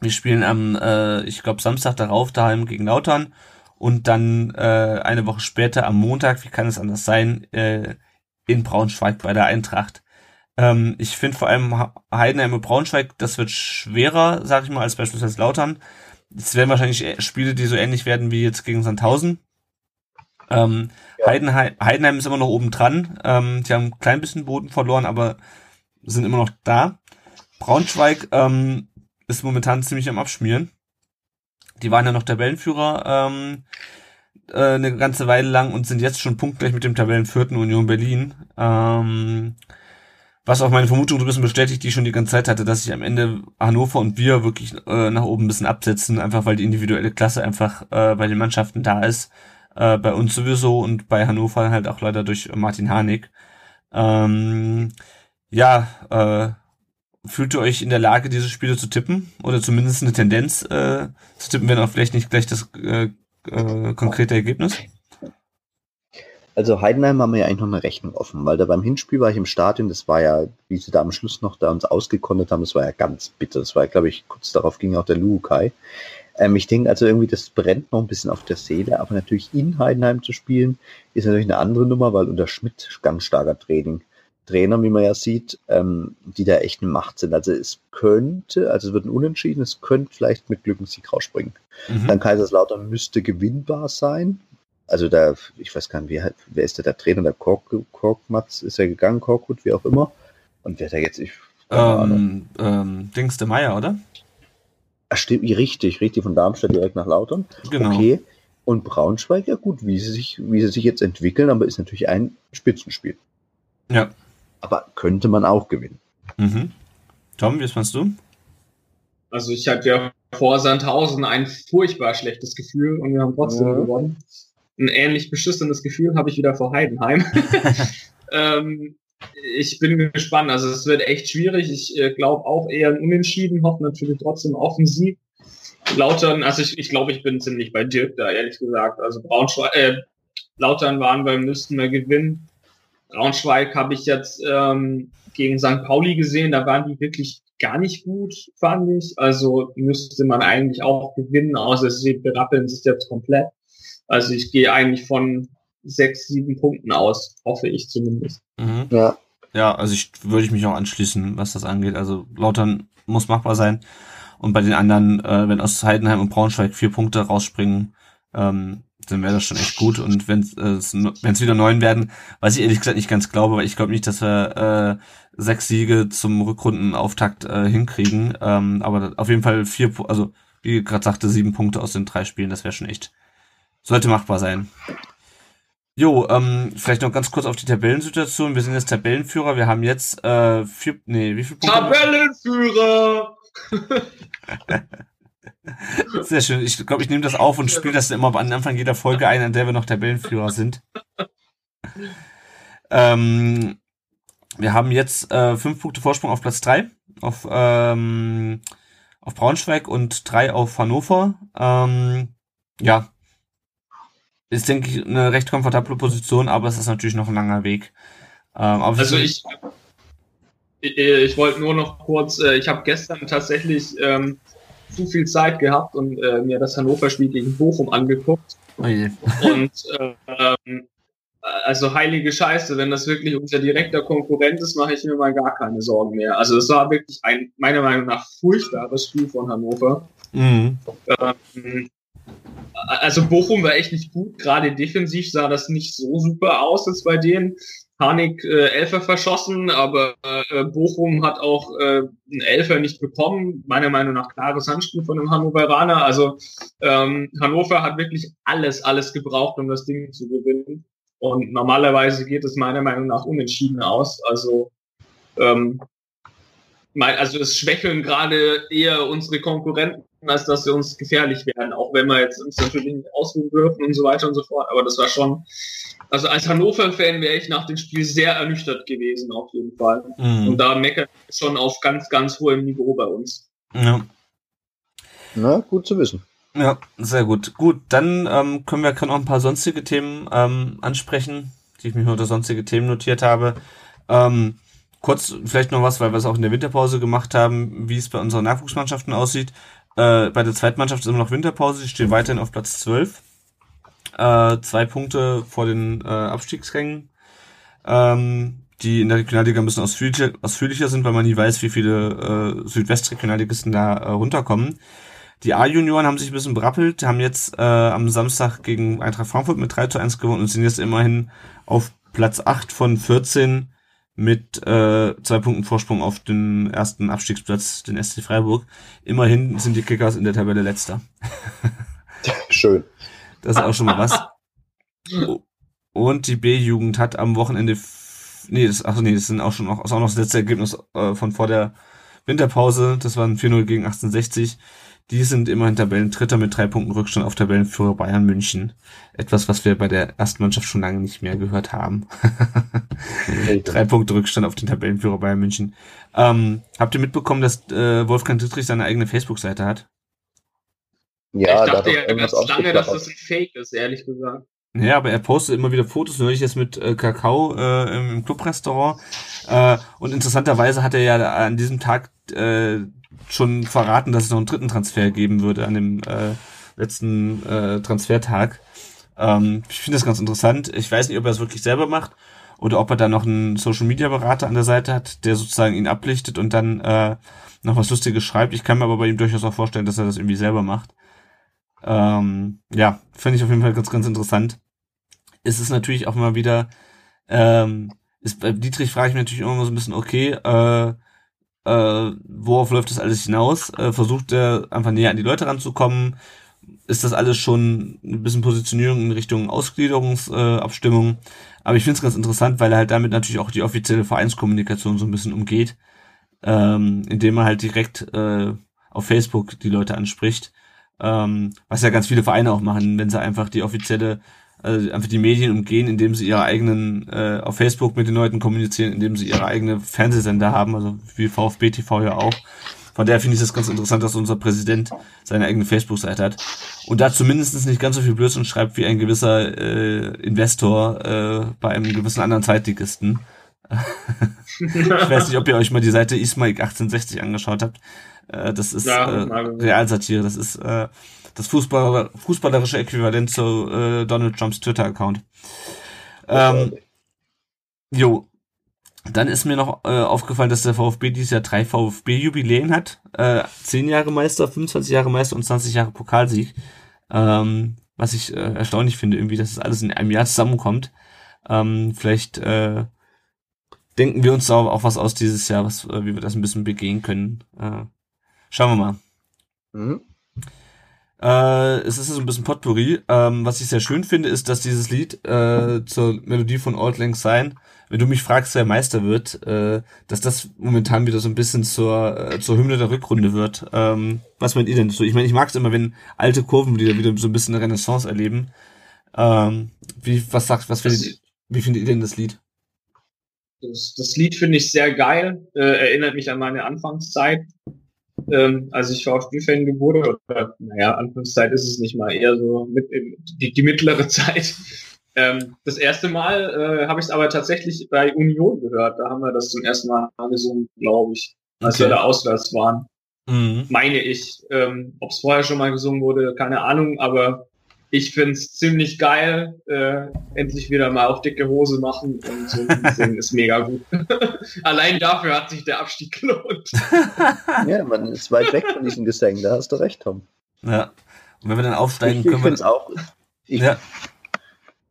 Wir spielen am, äh, ich glaube, Samstag darauf daheim gegen Lautern. Und dann äh, eine Woche später am Montag, wie kann es anders sein, äh, in Braunschweig bei der Eintracht. Ähm, ich finde vor allem Heidenheim und Braunschweig, das wird schwerer, sag ich mal, als beispielsweise Lautern. Es werden wahrscheinlich Spiele, die so ähnlich werden wie jetzt gegen Sandhausen. Ähm, Heidenheim, Heidenheim ist immer noch oben dran. Ähm, die haben ein klein bisschen Boden verloren, aber sind immer noch da. Braunschweig ähm, ist momentan ziemlich am Abschmieren. Die waren ja noch Tabellenführer ähm, äh, eine ganze Weile lang und sind jetzt schon punktgleich mit dem Tabellenvierten Union Berlin. Ähm, was auch meine Vermutung ein bisschen bestätigt, die ich schon die ganze Zeit hatte, dass sich am Ende Hannover und wir wirklich äh, nach oben ein bisschen absetzen, einfach weil die individuelle Klasse einfach äh, bei den Mannschaften da ist. Äh, bei uns sowieso und bei Hannover halt auch leider durch Martin Harnik. Ähm, ja, äh, fühlt ihr euch in der Lage, diese Spiele zu tippen? Oder zumindest eine Tendenz äh, zu tippen, wenn auch vielleicht nicht gleich das äh, äh, konkrete Ergebnis? Also Heidenheim haben wir ja eigentlich noch eine Rechnung offen, weil da beim Hinspiel war ich im Stadion, das war ja, wie sie da am Schluss noch da uns ausgekontet haben, das war ja ganz bitter. Das war, glaube ich, kurz darauf ging auch der Lukai. Ähm, ich denke also irgendwie, das brennt noch ein bisschen auf der Seele, aber natürlich in Heidenheim zu spielen, ist natürlich eine andere Nummer, weil unter Schmidt ganz starker Training. Trainer, wie man ja sieht, ähm, die da echt eine Macht sind. Also es könnte, also es wird ein Unentschieden, es könnte vielleicht mit Glück ein Sieg rausspringen. Mhm. Dann Kaiserslautern müsste gewinnbar sein. Also da, ich weiß gar nicht, wer, wer ist da der Trainer? Der Kork, Korkmatz ist ja gegangen, Korkut, wie auch immer. Und wer da jetzt, ich, keine Ahnung. Ähm, ähm, Dings de Meier, oder? Ach, stimmt, richtig, richtig, von Darmstadt direkt nach Lautern. Genau. Okay. Und Braunschweig, ja gut, wie sie sich, wie sie sich jetzt entwickeln, aber ist natürlich ein Spitzenspiel. Ja. Aber könnte man auch gewinnen. Mhm. Tom, wie meinst du? Also ich hatte ja vor Sandhausen ein furchtbar schlechtes Gefühl und wir haben trotzdem Ja. gewonnen. Ein ähnlich beschissenes Gefühl habe ich wieder vor Heidenheim. ähm, ich bin gespannt. Also es wird echt schwierig. Ich äh, glaube auch eher ein Unentschieden, hoffe natürlich trotzdem auf einen Sieg. Lautern, also ich, ich glaube, ich bin ziemlich bei Dirk da, ehrlich gesagt. Also Braunschweig, äh, Lautern waren wir, müssten wir gewinnen. Braunschweig habe ich jetzt ähm, gegen St. Pauli gesehen, da waren die wirklich gar nicht gut, fand ich. Also müsste man eigentlich auch gewinnen, außer sie berappeln sich jetzt komplett. Also ich gehe eigentlich von sechs, sieben Punkten aus, hoffe ich zumindest. Mhm. Ja. Ja, also ich würde ich mich auch anschließen, was das angeht. Also Lautern muss machbar sein. Und bei den anderen, äh, wenn aus Heidenheim und Braunschweig vier Punkte rausspringen, ähm, dann wäre das schon echt gut. Und wenn äh, es wenn's wieder neun werden, was ich ehrlich gesagt nicht ganz glaube, weil ich glaube nicht, dass wir äh, sechs Siege zum Rückrundenauftakt äh, hinkriegen. Ähm, aber auf jeden Fall vier, also wie gerade sagte, sieben Punkte aus den drei Spielen, das wäre schon echt, sollte machbar sein. Jo, ähm, vielleicht noch ganz kurz auf die Tabellensituation. Wir sind jetzt Tabellenführer. Wir haben jetzt äh, vier, nee, wie viele Punkte? Tabellenführer! Sehr schön. Ich glaube, ich nehme das auf und spiele das immer am Anfang jeder Folge ein, an der wir noch Tabellenführer sind. Ähm, wir haben jetzt äh, fünf Punkte Vorsprung auf Platz drei auf, ähm, auf Braunschweig und drei auf Hannover. Ähm, ja. Ist, denke ich, eine recht komfortable Position, aber es ist natürlich noch ein langer Weg. Ähm, Also ich, ich, ich wollte nur noch kurz, äh, ich habe gestern tatsächlich ähm, zu viel Zeit gehabt und äh, mir das Hannover-Spiel gegen Bochum angeguckt. Oh. Und ähm, also heilige Scheiße, wenn das wirklich unser direkter Konkurrent ist, mache ich mir mal gar keine Sorgen mehr. Also es war wirklich ein meiner Meinung nach furchtbares Spiel von Hannover. Mhm. Ähm, also Bochum war echt nicht gut, gerade defensiv sah das nicht so super aus jetzt bei denen. Panik äh, Elfer verschossen, aber äh, Bochum hat auch äh, einen Elfer nicht bekommen. Meiner Meinung nach klares Handspiel von einem Hannoveraner. Also ähm, Hannover hat wirklich alles, alles gebraucht, um das Ding zu gewinnen. Und normalerweise geht es meiner Meinung nach unentschieden aus. Also ähm, also es schwächeln gerade eher unsere Konkurrenten, als dass sie uns gefährlich werden, auch wenn wir jetzt uns natürlich nicht ausruhen dürfen und so weiter und so fort. Aber das war schon, also als Hannover-Fan wäre ich nach dem Spiel sehr ernüchtert gewesen, auf jeden Fall. Mhm. Und da meckert schon auf ganz, ganz hohem Niveau bei uns. Ja. Na, gut zu wissen. Ja, sehr gut. Gut, dann ähm, können wir gerade noch ein paar sonstige Themen ähm, ansprechen, die ich mir unter sonstige Themen notiert habe. Ähm, kurz vielleicht noch was, weil wir es auch in der Winterpause gemacht haben, wie es bei unseren Nachwuchsmannschaften aussieht. Äh, bei der Zweitmannschaft ist immer noch Winterpause, die stehen weiterhin auf Platz 12. Äh, zwei Punkte vor den äh, Abstiegsrängen, ähm, die in der Regionalliga ein bisschen ausführlicher, ausführlicher sind, weil man nie weiß, wie viele äh, Südwestregionalligisten da äh, runterkommen. Die A-Junioren haben sich ein bisschen berappelt, haben jetzt äh, am Samstag gegen Eintracht Frankfurt mit 3 zu 1 gewonnen und sind jetzt immerhin auf Platz 8 von 14 mit äh, zwei Punkten Vorsprung auf den ersten Abstiegsplatz, den SC Freiburg. Immerhin sind die Kickers in der Tabelle letzter. Schön. Das ist auch schon mal was. Und die B-Jugend hat am Wochenende, nee, das, ach nee, das sind auch schon noch, ist auch noch das letzte Ergebnis äh, von vor der Winterpause. Das waren 4-0 gegen 1860. Die sind immerhin Tabellendritter mit drei Punkten Rückstand auf Tabellenführer Bayern München. Etwas, was wir bei der ersten Mannschaft schon lange nicht mehr gehört haben. drei Punkte Rückstand auf den Tabellenführer Bayern München. Ähm, habt ihr mitbekommen, dass äh, Wolfgang Dittrich seine eigene Facebook-Seite hat? Ja, ich dachte ja ganz lange, dass das ein Fake ist, ehrlich gesagt. Ja, aber er postet immer wieder Fotos, neulich jetzt mit äh, Kakao äh, im Clubrestaurant. Äh, und interessanterweise hat er ja an diesem Tag äh, schon verraten, dass es noch einen dritten Transfer geben würde an dem äh, letzten äh, Transfertag. Ähm, ich finde das ganz interessant. Ich weiß nicht, ob er es wirklich selber macht oder ob er da noch einen Social Media Berater an der Seite hat, der sozusagen ihn ablichtet und dann äh, noch was Lustiges schreibt. Ich kann mir aber bei ihm durchaus auch vorstellen, dass er das irgendwie selber macht. Ähm, ja, finde ich auf jeden Fall ganz, ganz interessant. Es ist natürlich auch mal wieder, ähm, ist, bei Dietrich frage ich mich natürlich immer so ein bisschen, okay, äh, äh, worauf läuft das alles hinaus? Äh, versucht er einfach näher an die Leute ranzukommen? Ist das alles schon ein bisschen Positionierung in Richtung Ausgliederungsabstimmung? Äh, Aber ich finde es ganz interessant, weil er halt damit natürlich auch die offizielle Vereinskommunikation so ein bisschen umgeht, ähm, indem er halt direkt äh, auf Facebook die Leute anspricht. Ähm, was ja ganz viele Vereine auch machen, wenn sie einfach die offizielle also einfach die Medien umgehen, indem sie ihre eigenen äh, auf Facebook mit den Leuten kommunizieren, indem sie ihre eigene Fernsehsender haben, also wie VfB TV ja auch. Von daher finde ich das ganz interessant, dass unser Präsident seine eigene Facebook-Seite hat und da zumindest nicht ganz so viel Blödsinn schreibt wie ein gewisser äh, Investor äh, bei einem gewissen anderen Zeitligisten. ich weiß nicht, ob ihr euch mal die Seite Ismaik 1860 angeschaut habt. Äh, das ist ja, äh, Realsatire. Das ist äh, das Fußballer, fußballerische Äquivalent zu äh, Donald Trumps Twitter-Account. Ähm, jo. Dann ist mir noch äh, aufgefallen, dass der VfB dieses Jahr drei VfB-Jubiläen hat. Äh, zehn Jahre Meister, 25 Jahre Meister und 20 Jahre Pokalsieg. Ähm, was ich äh, erstaunlich finde, irgendwie, dass es das alles in einem Jahr zusammenkommt. Ähm, vielleicht äh, denken wir uns da auch was aus dieses Jahr, was, äh, wie wir das ein bisschen begehen können. Äh, schauen wir mal. Mhm. Äh, es ist so ein bisschen Potpourri. Ähm, was ich sehr schön finde, ist, dass dieses Lied äh, zur Melodie von Old Lang Syne, wenn du mich fragst, wer Meister wird, äh, dass das momentan wieder so ein bisschen zur, äh, zur Hymne der Rückrunde wird. Ähm, was meint ihr denn so? Ich meine, ich mag es immer, wenn alte Kurvenlieder wieder so ein bisschen eine Renaissance erleben. Ähm, wie, was sagt, was findet, wie findet ihr denn das Lied? Das, das Lied finde ich sehr geil, äh, erinnert mich an meine Anfangszeit ähm, als ich VfB-Fan wurde, oder naja, Anfangszeit ist es nicht mal, eher so mit, die, die mittlere Zeit. Ähm, das erste Mal äh, habe ich es aber tatsächlich bei Union gehört. Da haben wir das zum ersten Mal gesungen, glaube ich, als okay. wir da auswärts waren. Mhm. Meine ich. Ähm, Ob es vorher schon mal gesungen wurde, keine Ahnung, aber ich find's ziemlich geil. Äh, endlich wieder mal auf dicke Hose machen und so singen ist mega gut. Allein dafür hat sich der Abstieg gelohnt. ja, man ist weit weg von diesen Gesängen, da hast du recht, Tom. Ja. Und wenn wir dann aufsteigen, ich, können ich wir. Auch, ich, ja.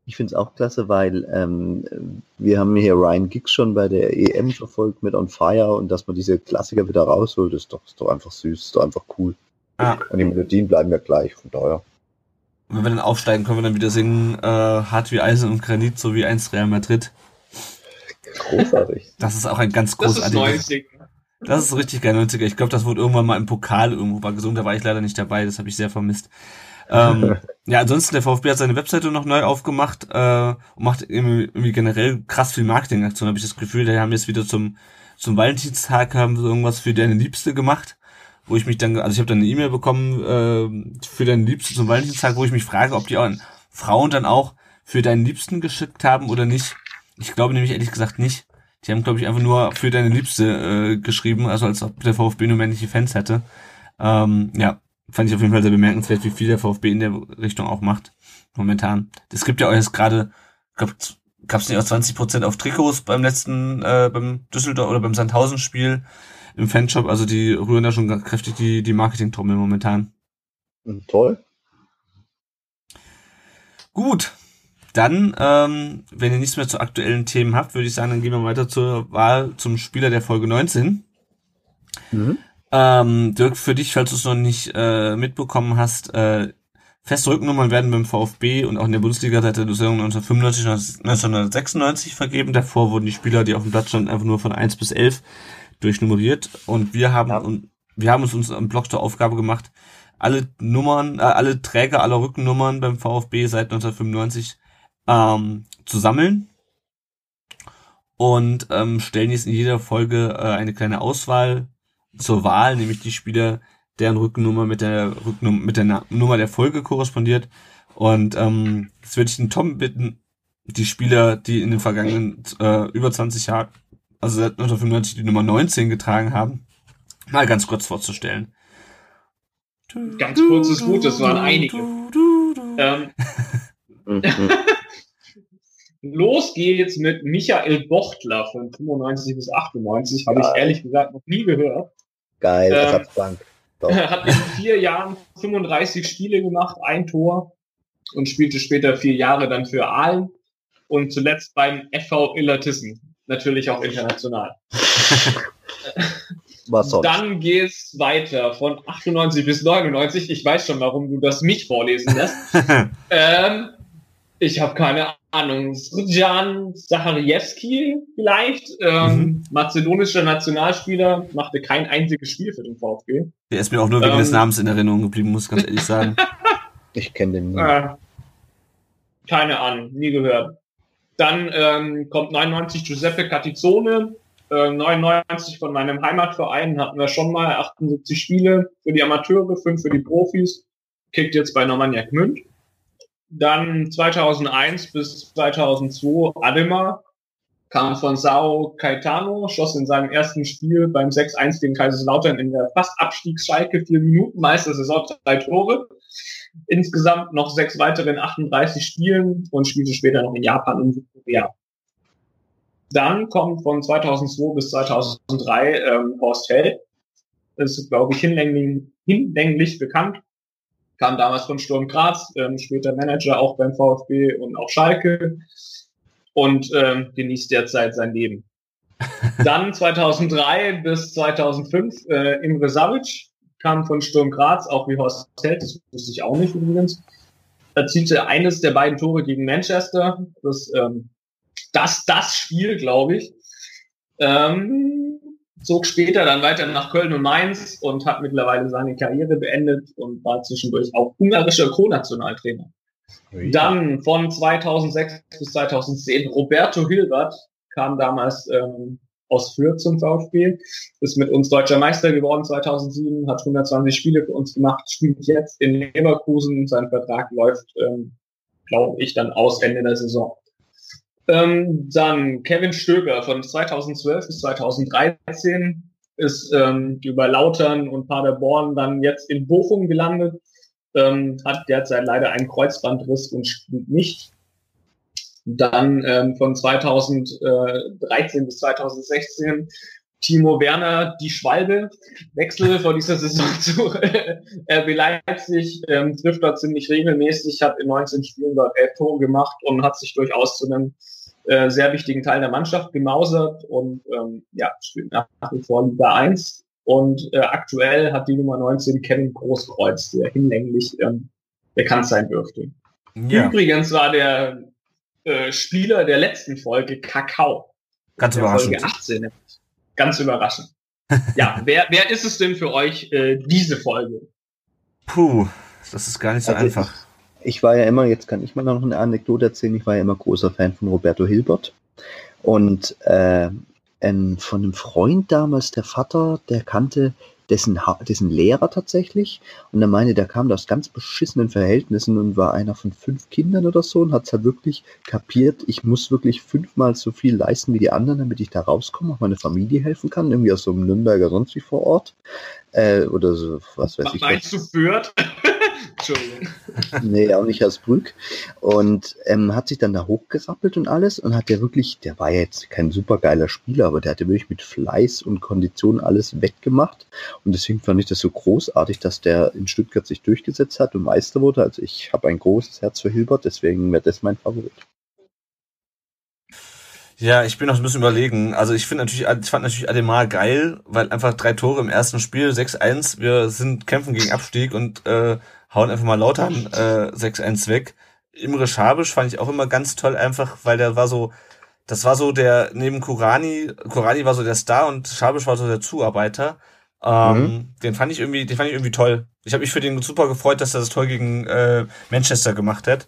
Ich finde es auch klasse, weil ähm, wir haben hier Ryan Giggs schon bei der EM verfolgt mit On Fire und dass man diese Klassiker wieder rausholt, ist doch, ist doch einfach süß, ist doch einfach cool. Ah. Und die Melodien bleiben ja gleich, von daher. Und wenn wir dann aufsteigen, können wir dann wieder singen äh, Hart wie Eisen und Granit, so wie einst Real Madrid. Großartig. Das ist auch ein ganz großartiges. Das ist, das ist richtig geil, 90er. Ich glaube, das wurde irgendwann mal im Pokal irgendwo mal gesungen, da war ich leider nicht dabei, das habe ich sehr vermisst. ähm, ja, ansonsten, der VfB hat seine Webseite noch neu aufgemacht äh, und macht irgendwie, generell krass viel Marketingaktion, habe ich das Gefühl. Die haben jetzt wieder zum, zum Valentinstag haben sie irgendwas für deine Liebste gemacht, wo ich mich dann, also ich habe dann eine E-Mail bekommen äh, für deine Liebste zum Valentinstag, wo ich mich frage, ob die auch Frauen dann auch für deinen Liebsten geschickt haben oder nicht. Ich glaube nämlich ehrlich gesagt nicht. Die haben, glaube ich, einfach nur für deine Liebste äh, geschrieben, also als ob der VfB nur männliche Fans hätte. Ähm, ja, fand ich auf jeden Fall sehr bemerkenswert, wie viel der VfB in der Richtung auch macht. Momentan. Es gibt ja auch jetzt gerade, gab es nicht auch 20 Prozent auf Trikots beim letzten, äh, beim Düsseldorf oder beim Sandhausen-Spiel im Fanshop. Also die rühren da schon ganz kräftig die, die Marketing-Trommel momentan. Hm, toll. Gut. Dann, ähm, wenn ihr nichts mehr zu aktuellen Themen habt, würde ich sagen, dann gehen wir weiter zur Wahl zum Spieler der Folge 19. Mhm. Ähm, Dirk, für dich, falls du es noch nicht äh, mitbekommen hast, äh, feste Rückennummern werden beim VfB und auch in der Bundesliga seit der Saison 1995 1996 vergeben. Davor wurden die Spieler, die auf dem Platz standen, einfach nur von 1 bis 11 durchnummeriert. Und wir haben, ja. und wir haben uns, uns am Blog zur Aufgabe gemacht, alle Nummern, äh, alle Träger aller Rückennummern beim VfB seit 1995 ähm, zu sammeln und ähm, stellen jetzt in jeder Folge äh, eine kleine Auswahl zur Wahl, nämlich die Spieler, deren Rückennummer mit der Rücknummer, mit der Na Nummer der Folge korrespondiert. Und ähm, jetzt würde ich den Tom bitten, die Spieler, die in den vergangenen äh, über 20 Jahren, also seit 1995 die Nummer 19 getragen haben, mal ganz kurz vorzustellen. Ganz kurz ist gut, das waren einige. Ähm, Los geht's mit Michael Bochtler von 95 bis 98. Habe ich ehrlich gesagt noch nie gehört. Geil, ähm, Ersatzbank. Hat in vier Jahren 35 Spiele gemacht, ein Tor und spielte später vier Jahre dann für Aalen und zuletzt beim FV Illertissen. Natürlich auch international. Was sonst? Dann geht's weiter von 98 bis 99. Ich weiß schon, warum du das mich vorlesen lässt. ähm, ich habe keine Ahnung. Srjan Zachariewski vielleicht, ähm, mhm. mazedonischer Nationalspieler, machte kein einziges Spiel für den VfB. Der ist mir auch nur wegen ähm, des Namens in Erinnerung geblieben, muss ich ganz ehrlich sagen. ich kenne den nie. Äh, keine Ahnung, nie gehört. Dann ähm, kommt 99 Giuseppe Catizone, äh, 99 von meinem Heimatverein hatten wir schon mal 78 Spiele für die Amateure, 5 für die Profis, kickt jetzt bei Normannia Gmünd. Dann 2001 bis 2002 Ademar kam von Sao Caetano, schoss in seinem ersten Spiel beim 6-1 gegen Kaiserslautern in der fast Abstiegsschalke vier Minuten, meiste Saison drei Tore. Insgesamt noch sechs weitere in 38 Spielen und spielte später noch in Japan und Südkorea. Dann kommt von 2002 bis 2003 ähm, Horst Held. Das ist, glaube ich, hinlänglich, hinlänglich bekannt kam damals von Sturm Graz, ähm, später Manager auch beim VfB und auch Schalke und ähm, genießt derzeit sein Leben. Dann 2003 bis 2005 äh, Imre Savic kam von Sturm Graz, auch wie Horst Held, das wusste ich auch nicht übrigens. Erzielte eines der beiden Tore gegen Manchester, das ähm, das, das Spiel, glaube ich. Ähm, zog später dann weiter nach Köln und Mainz und hat mittlerweile seine Karriere beendet und war zwischendurch auch ungarischer Co-Nationaltrainer. Dann von 2006 bis 2010 Roberto Hilbert kam damals ähm, aus Fürth zum VfB, ist mit uns deutscher Meister geworden 2007, hat 120 Spiele für uns gemacht, spielt jetzt in Leverkusen, sein Vertrag läuft, ähm, glaube ich, dann aus Ende der Saison. Ähm, dann Kevin Stöger von 2012 bis 2013 ist ähm, über Lautern und Paderborn dann jetzt in Bochum gelandet, ähm, hat derzeit leider einen Kreuzbandriss und spielt nicht. Dann ähm, von 2013 bis 2016 Timo Werner, die Schwalbe, Wechsel vor dieser Saison zu RB Leipzig, ähm, trifft dort ziemlich regelmäßig, hat in 19 Spielen dort elf Tore gemacht und hat sich durchaus zu einem äh, sehr wichtigen Teil der Mannschaft gemausert und ähm, ja, spielt nach wie vor Liga 1. Und äh, aktuell hat die Nummer 19 Kevin Großkreuz, der hinlänglich ähm, bekannt sein dürfte. Ja. Übrigens war der äh, Spieler der letzten Folge Kakao. Ganz überraschend. Folge 18 Ganz überraschend. ja, wer, wer ist es denn für euch äh, diese Folge? Puh, das ist gar nicht so also einfach. Ich, ich, war ja immer, jetzt kann ich mal noch eine Anekdote erzählen, ich war ja immer großer Fan von Roberto Hilbert. Und äh, ein, von einem Freund damals, der Vater, der kannte dessen, dessen Lehrer tatsächlich. Und er meinte, der kam aus ganz beschissenen Verhältnissen und war einer von fünf Kindern oder so und hat es halt wirklich kapiert, ich muss wirklich fünfmal so viel leisten wie die anderen, damit ich da rauskomme, auch meine Familie helfen kann, irgendwie aus so einem Nürnberger sonst wie vor Ort. Äh, oder so, was weiß was ich. Meinst du Fürth? Entschuldigung. nee, auch nicht aus Brück. Und ähm, hat sich dann da hochgerappelt und alles und hat ja wirklich, der war jetzt kein supergeiler Spieler, aber der hatte wirklich mit Fleiß und Kondition alles weggemacht. Und deswegen fand ich das so großartig, dass der in Stuttgart sich durchgesetzt hat und Meister wurde. Also ich habe ein großes Herz für Hilbert, deswegen wäre das mein Favorit. Ja, ich bin noch ein bisschen überlegen. Also ich finde natürlich, ich fand natürlich Ademar geil, weil einfach drei Tore im ersten Spiel, 6-1, wir sind kämpfen gegen Abstieg und äh, hauen einfach mal Lautern äh, 6-1 weg. Imre Schabisch fand ich auch immer ganz toll, einfach, weil der war so, das war so der, neben Kurani, Kurani war so der Star und Schabisch war so der Zuarbeiter. Ähm, mhm. Den fand ich irgendwie, den fand ich irgendwie toll. Ich habe mich für den super gefreut, dass er das toll gegen äh, Manchester gemacht hat.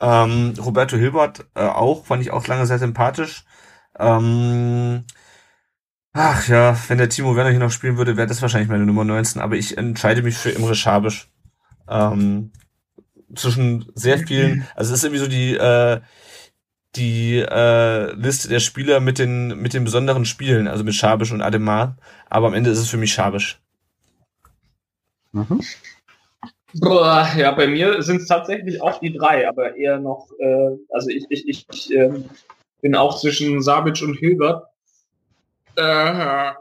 Ähm, Roberto Hilbert äh, auch, fand ich auch lange sehr sympathisch. Ähm, ach ja, wenn der Timo Werner hier noch spielen würde, wäre das wahrscheinlich meine Nummer 19, aber ich entscheide mich für Imre Schabisch. Ähm, zwischen sehr vielen, also es ist irgendwie so die, äh, die äh, Liste der Spieler mit den, mit den besonderen Spielen, also mit Schabisch und Ademar, aber am Ende ist es für mich Schabisch. Mhm. Boah, ja, bei mir sind es tatsächlich auch die drei, aber eher noch, äh, also ich, ich, ich, ich äh, bin auch zwischen Sabic und Hilbert. Äh,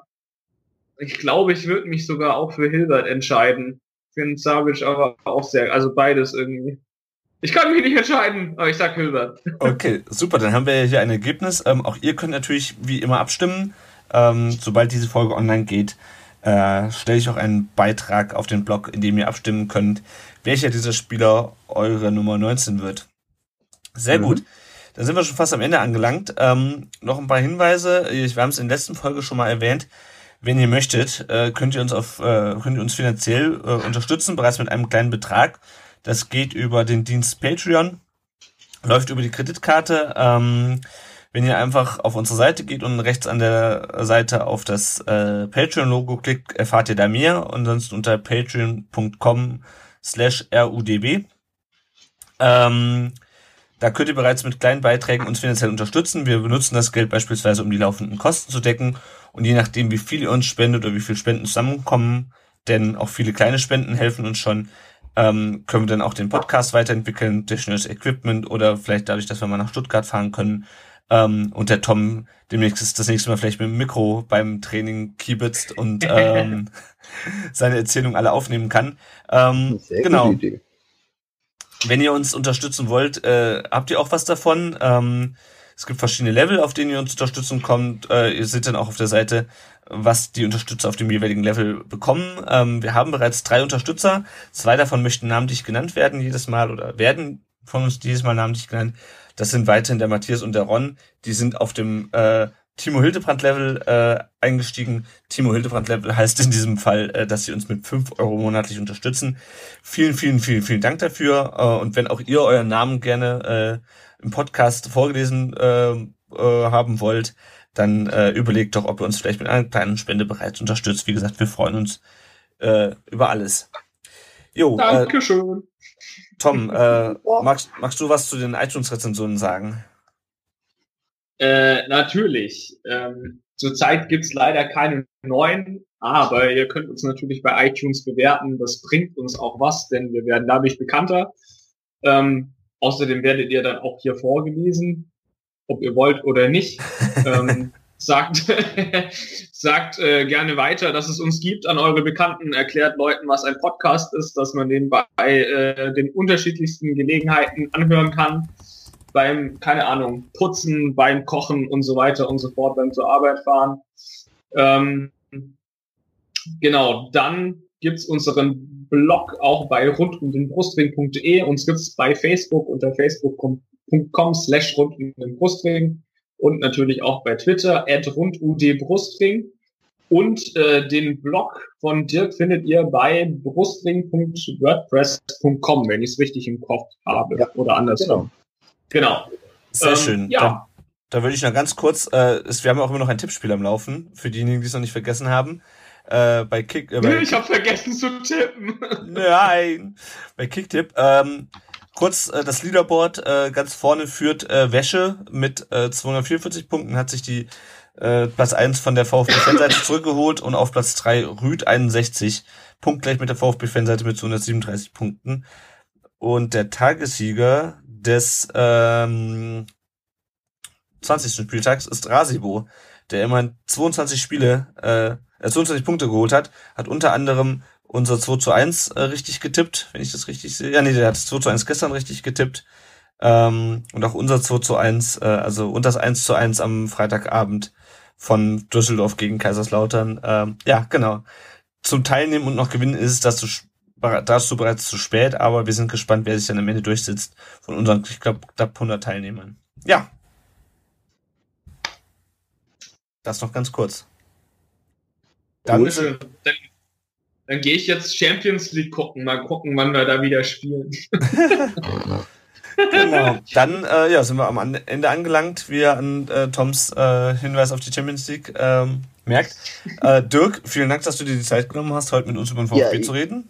ich glaube, ich würde mich sogar auch für Hilbert entscheiden finde Savic aber auch sehr, also beides irgendwie. Ich kann mich nicht entscheiden, aber ich sag Hilbert. Okay, super, dann haben wir hier ein Ergebnis. Ähm, auch ihr könnt natürlich wie immer abstimmen. Ähm, sobald diese Folge online geht, äh, stelle ich auch einen Beitrag auf den Blog, in dem ihr abstimmen könnt, welcher dieser Spieler eure Nummer 19 wird. Sehr mhm. gut. Dann sind wir schon fast am Ende angelangt. Ähm, noch ein paar Hinweise. Wir haben es in der letzten Folge schon mal erwähnt. Wenn ihr möchtet, äh, könnt ihr uns auf, äh, könnt ihr uns finanziell äh, unterstützen, bereits mit einem kleinen Betrag. Das geht über den Dienst Patreon, läuft über die Kreditkarte. Ähm, wenn ihr einfach auf unsere Seite geht und rechts an der Seite auf das äh, Patreon-Logo klickt, erfahrt ihr da mehr und sonst unter patreon.com slash rudb. Ähm, da könnt ihr bereits mit kleinen Beiträgen uns finanziell unterstützen. Wir benutzen das Geld beispielsweise, um die laufenden Kosten zu decken und je nachdem, wie viel ihr uns spendet oder wie viel Spenden zusammenkommen, denn auch viele kleine Spenden helfen uns schon, ähm, können wir dann auch den Podcast weiterentwickeln, technisches Equipment oder vielleicht dadurch, dass wir mal nach Stuttgart fahren können. Ähm, und der Tom demnächst das nächste Mal vielleicht mit dem Mikro beim Training kiebitzt und ähm, seine Erzählung alle aufnehmen kann. Ähm, Sehr genau. Wenn ihr uns unterstützen wollt, äh, habt ihr auch was davon. Ähm, es gibt verschiedene Level, auf denen ihr uns Unterstützung kommt. Äh, ihr seht dann auch auf der Seite, was die Unterstützer auf dem jeweiligen Level bekommen. Ähm, wir haben bereits drei Unterstützer. Zwei davon möchten namentlich genannt werden jedes Mal oder werden von uns dieses Mal namentlich genannt. Das sind weiterhin der Matthias und der Ron. Die sind auf dem äh, Timo Hildebrand Level äh, eingestiegen. Timo Hildebrand Level heißt in diesem Fall, äh, dass sie uns mit fünf Euro monatlich unterstützen. Vielen, vielen, vielen, vielen Dank dafür. Äh, und wenn auch ihr euren Namen gerne äh, im Podcast vorgelesen äh, äh, haben wollt, dann äh, überlegt doch, ob ihr uns vielleicht mit einer kleinen Spende bereits unterstützt. Wie gesagt, wir freuen uns äh, über alles. Jo, äh, Dankeschön. Äh, Tom, äh, magst, magst du was zu den iTunes-Rezensionen sagen? Äh, natürlich. Ähm, Zurzeit gibt's leider keine neuen, aber ihr könnt uns natürlich bei iTunes bewerten. Das bringt uns auch was, denn wir werden dadurch bekannter. Ähm, außerdem werdet ihr dann auch hier vorgelesen, ob ihr wollt oder nicht. ähm, sagt sagt äh, gerne weiter, dass es uns gibt an eure Bekannten, erklärt Leuten, was ein Podcast ist, dass man den bei äh, den unterschiedlichsten Gelegenheiten anhören kann. Beim, keine Ahnung, Putzen, beim Kochen und so weiter und so fort, beim zur Arbeit fahren. Ähm, genau, dann gibt's unseren Blog auch bei rundumdenbrustring.de. Uns gibt's bei Facebook unter facebook.com slash rund um den Brustring und natürlich auch bei Twitter at rundudbrustring. Und äh, den Blog von Dirk findet ihr bei brustring.wordpress.com, wenn ich es richtig im Kopf habe. Ja, oder andersrum. Genau. genau. Sehr ähm, schön. Ja. Da, da würde ich noch ganz kurz, äh, ist, wir haben auch immer noch ein Tippspiel am Laufen, für diejenigen, die es noch nicht vergessen haben. Äh, bei Kick. Äh, bei ich habe vergessen zu tippen. Nein. Bei Kicktip. Ähm, Kurz äh, das Leaderboard äh, ganz vorne führt äh, Wäsche mit äh, 244 Punkten, hat sich die äh, Platz 1 von der VfB-Fanseite zurückgeholt und auf Platz 3 Rüd 61, punktgleich mit der VfB-Fanseite mit 237 Punkten. Und der Tagessieger des ähm, 20. Spieltags ist Rasibo, der immerhin 22 Spiele, äh, 22 Punkte geholt hat, hat unter anderem unser 2 zu 1 äh, richtig getippt, wenn ich das richtig sehe. Ja, nee, der hat das 2 zu 1 gestern richtig getippt. Ähm, und auch unser 2 zu 1, äh, also und das 1 zu 1 am Freitagabend von Düsseldorf gegen Kaiserslautern. Ähm, ja, genau. Zum Teilnehmen und noch gewinnen ist es dazu, dazu bereits zu spät, aber wir sind gespannt, wer sich dann am Ende durchsetzt von unseren, ich glaube, knapp 100 Teilnehmern. Ja. Das noch ganz kurz. Dann, cool. dann dann gehe ich jetzt Champions League gucken, mal gucken, wann wir da wieder spielen. genau. Dann äh, ja, sind wir am Ende angelangt, wie ihr an äh, Toms äh, Hinweis auf die Champions League ähm, merkt. Äh, Dirk, vielen Dank, dass du dir die Zeit genommen hast, heute mit uns über den VfB ja, zu reden.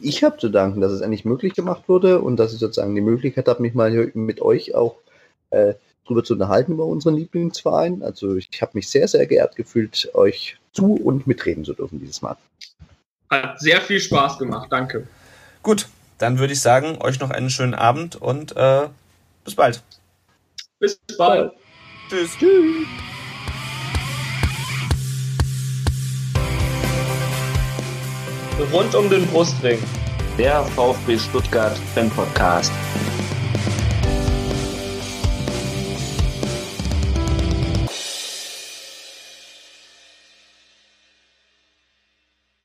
Ich habe zu danken, dass es endlich möglich gemacht wurde und dass ich sozusagen die Möglichkeit habe, mich mal mit euch auch äh, drüber zu unterhalten über unseren Lieblingsverein. Also ich habe mich sehr, sehr geehrt gefühlt, euch zu und mitreden zu dürfen dieses Mal. Hat sehr viel Spaß gemacht, danke. Gut, dann würde ich sagen, euch noch einen schönen Abend und äh, bis bald. Bis bald. Tschüss. Tschüss. Rund um den Brustring. Der VfB Stuttgart Fan Podcast.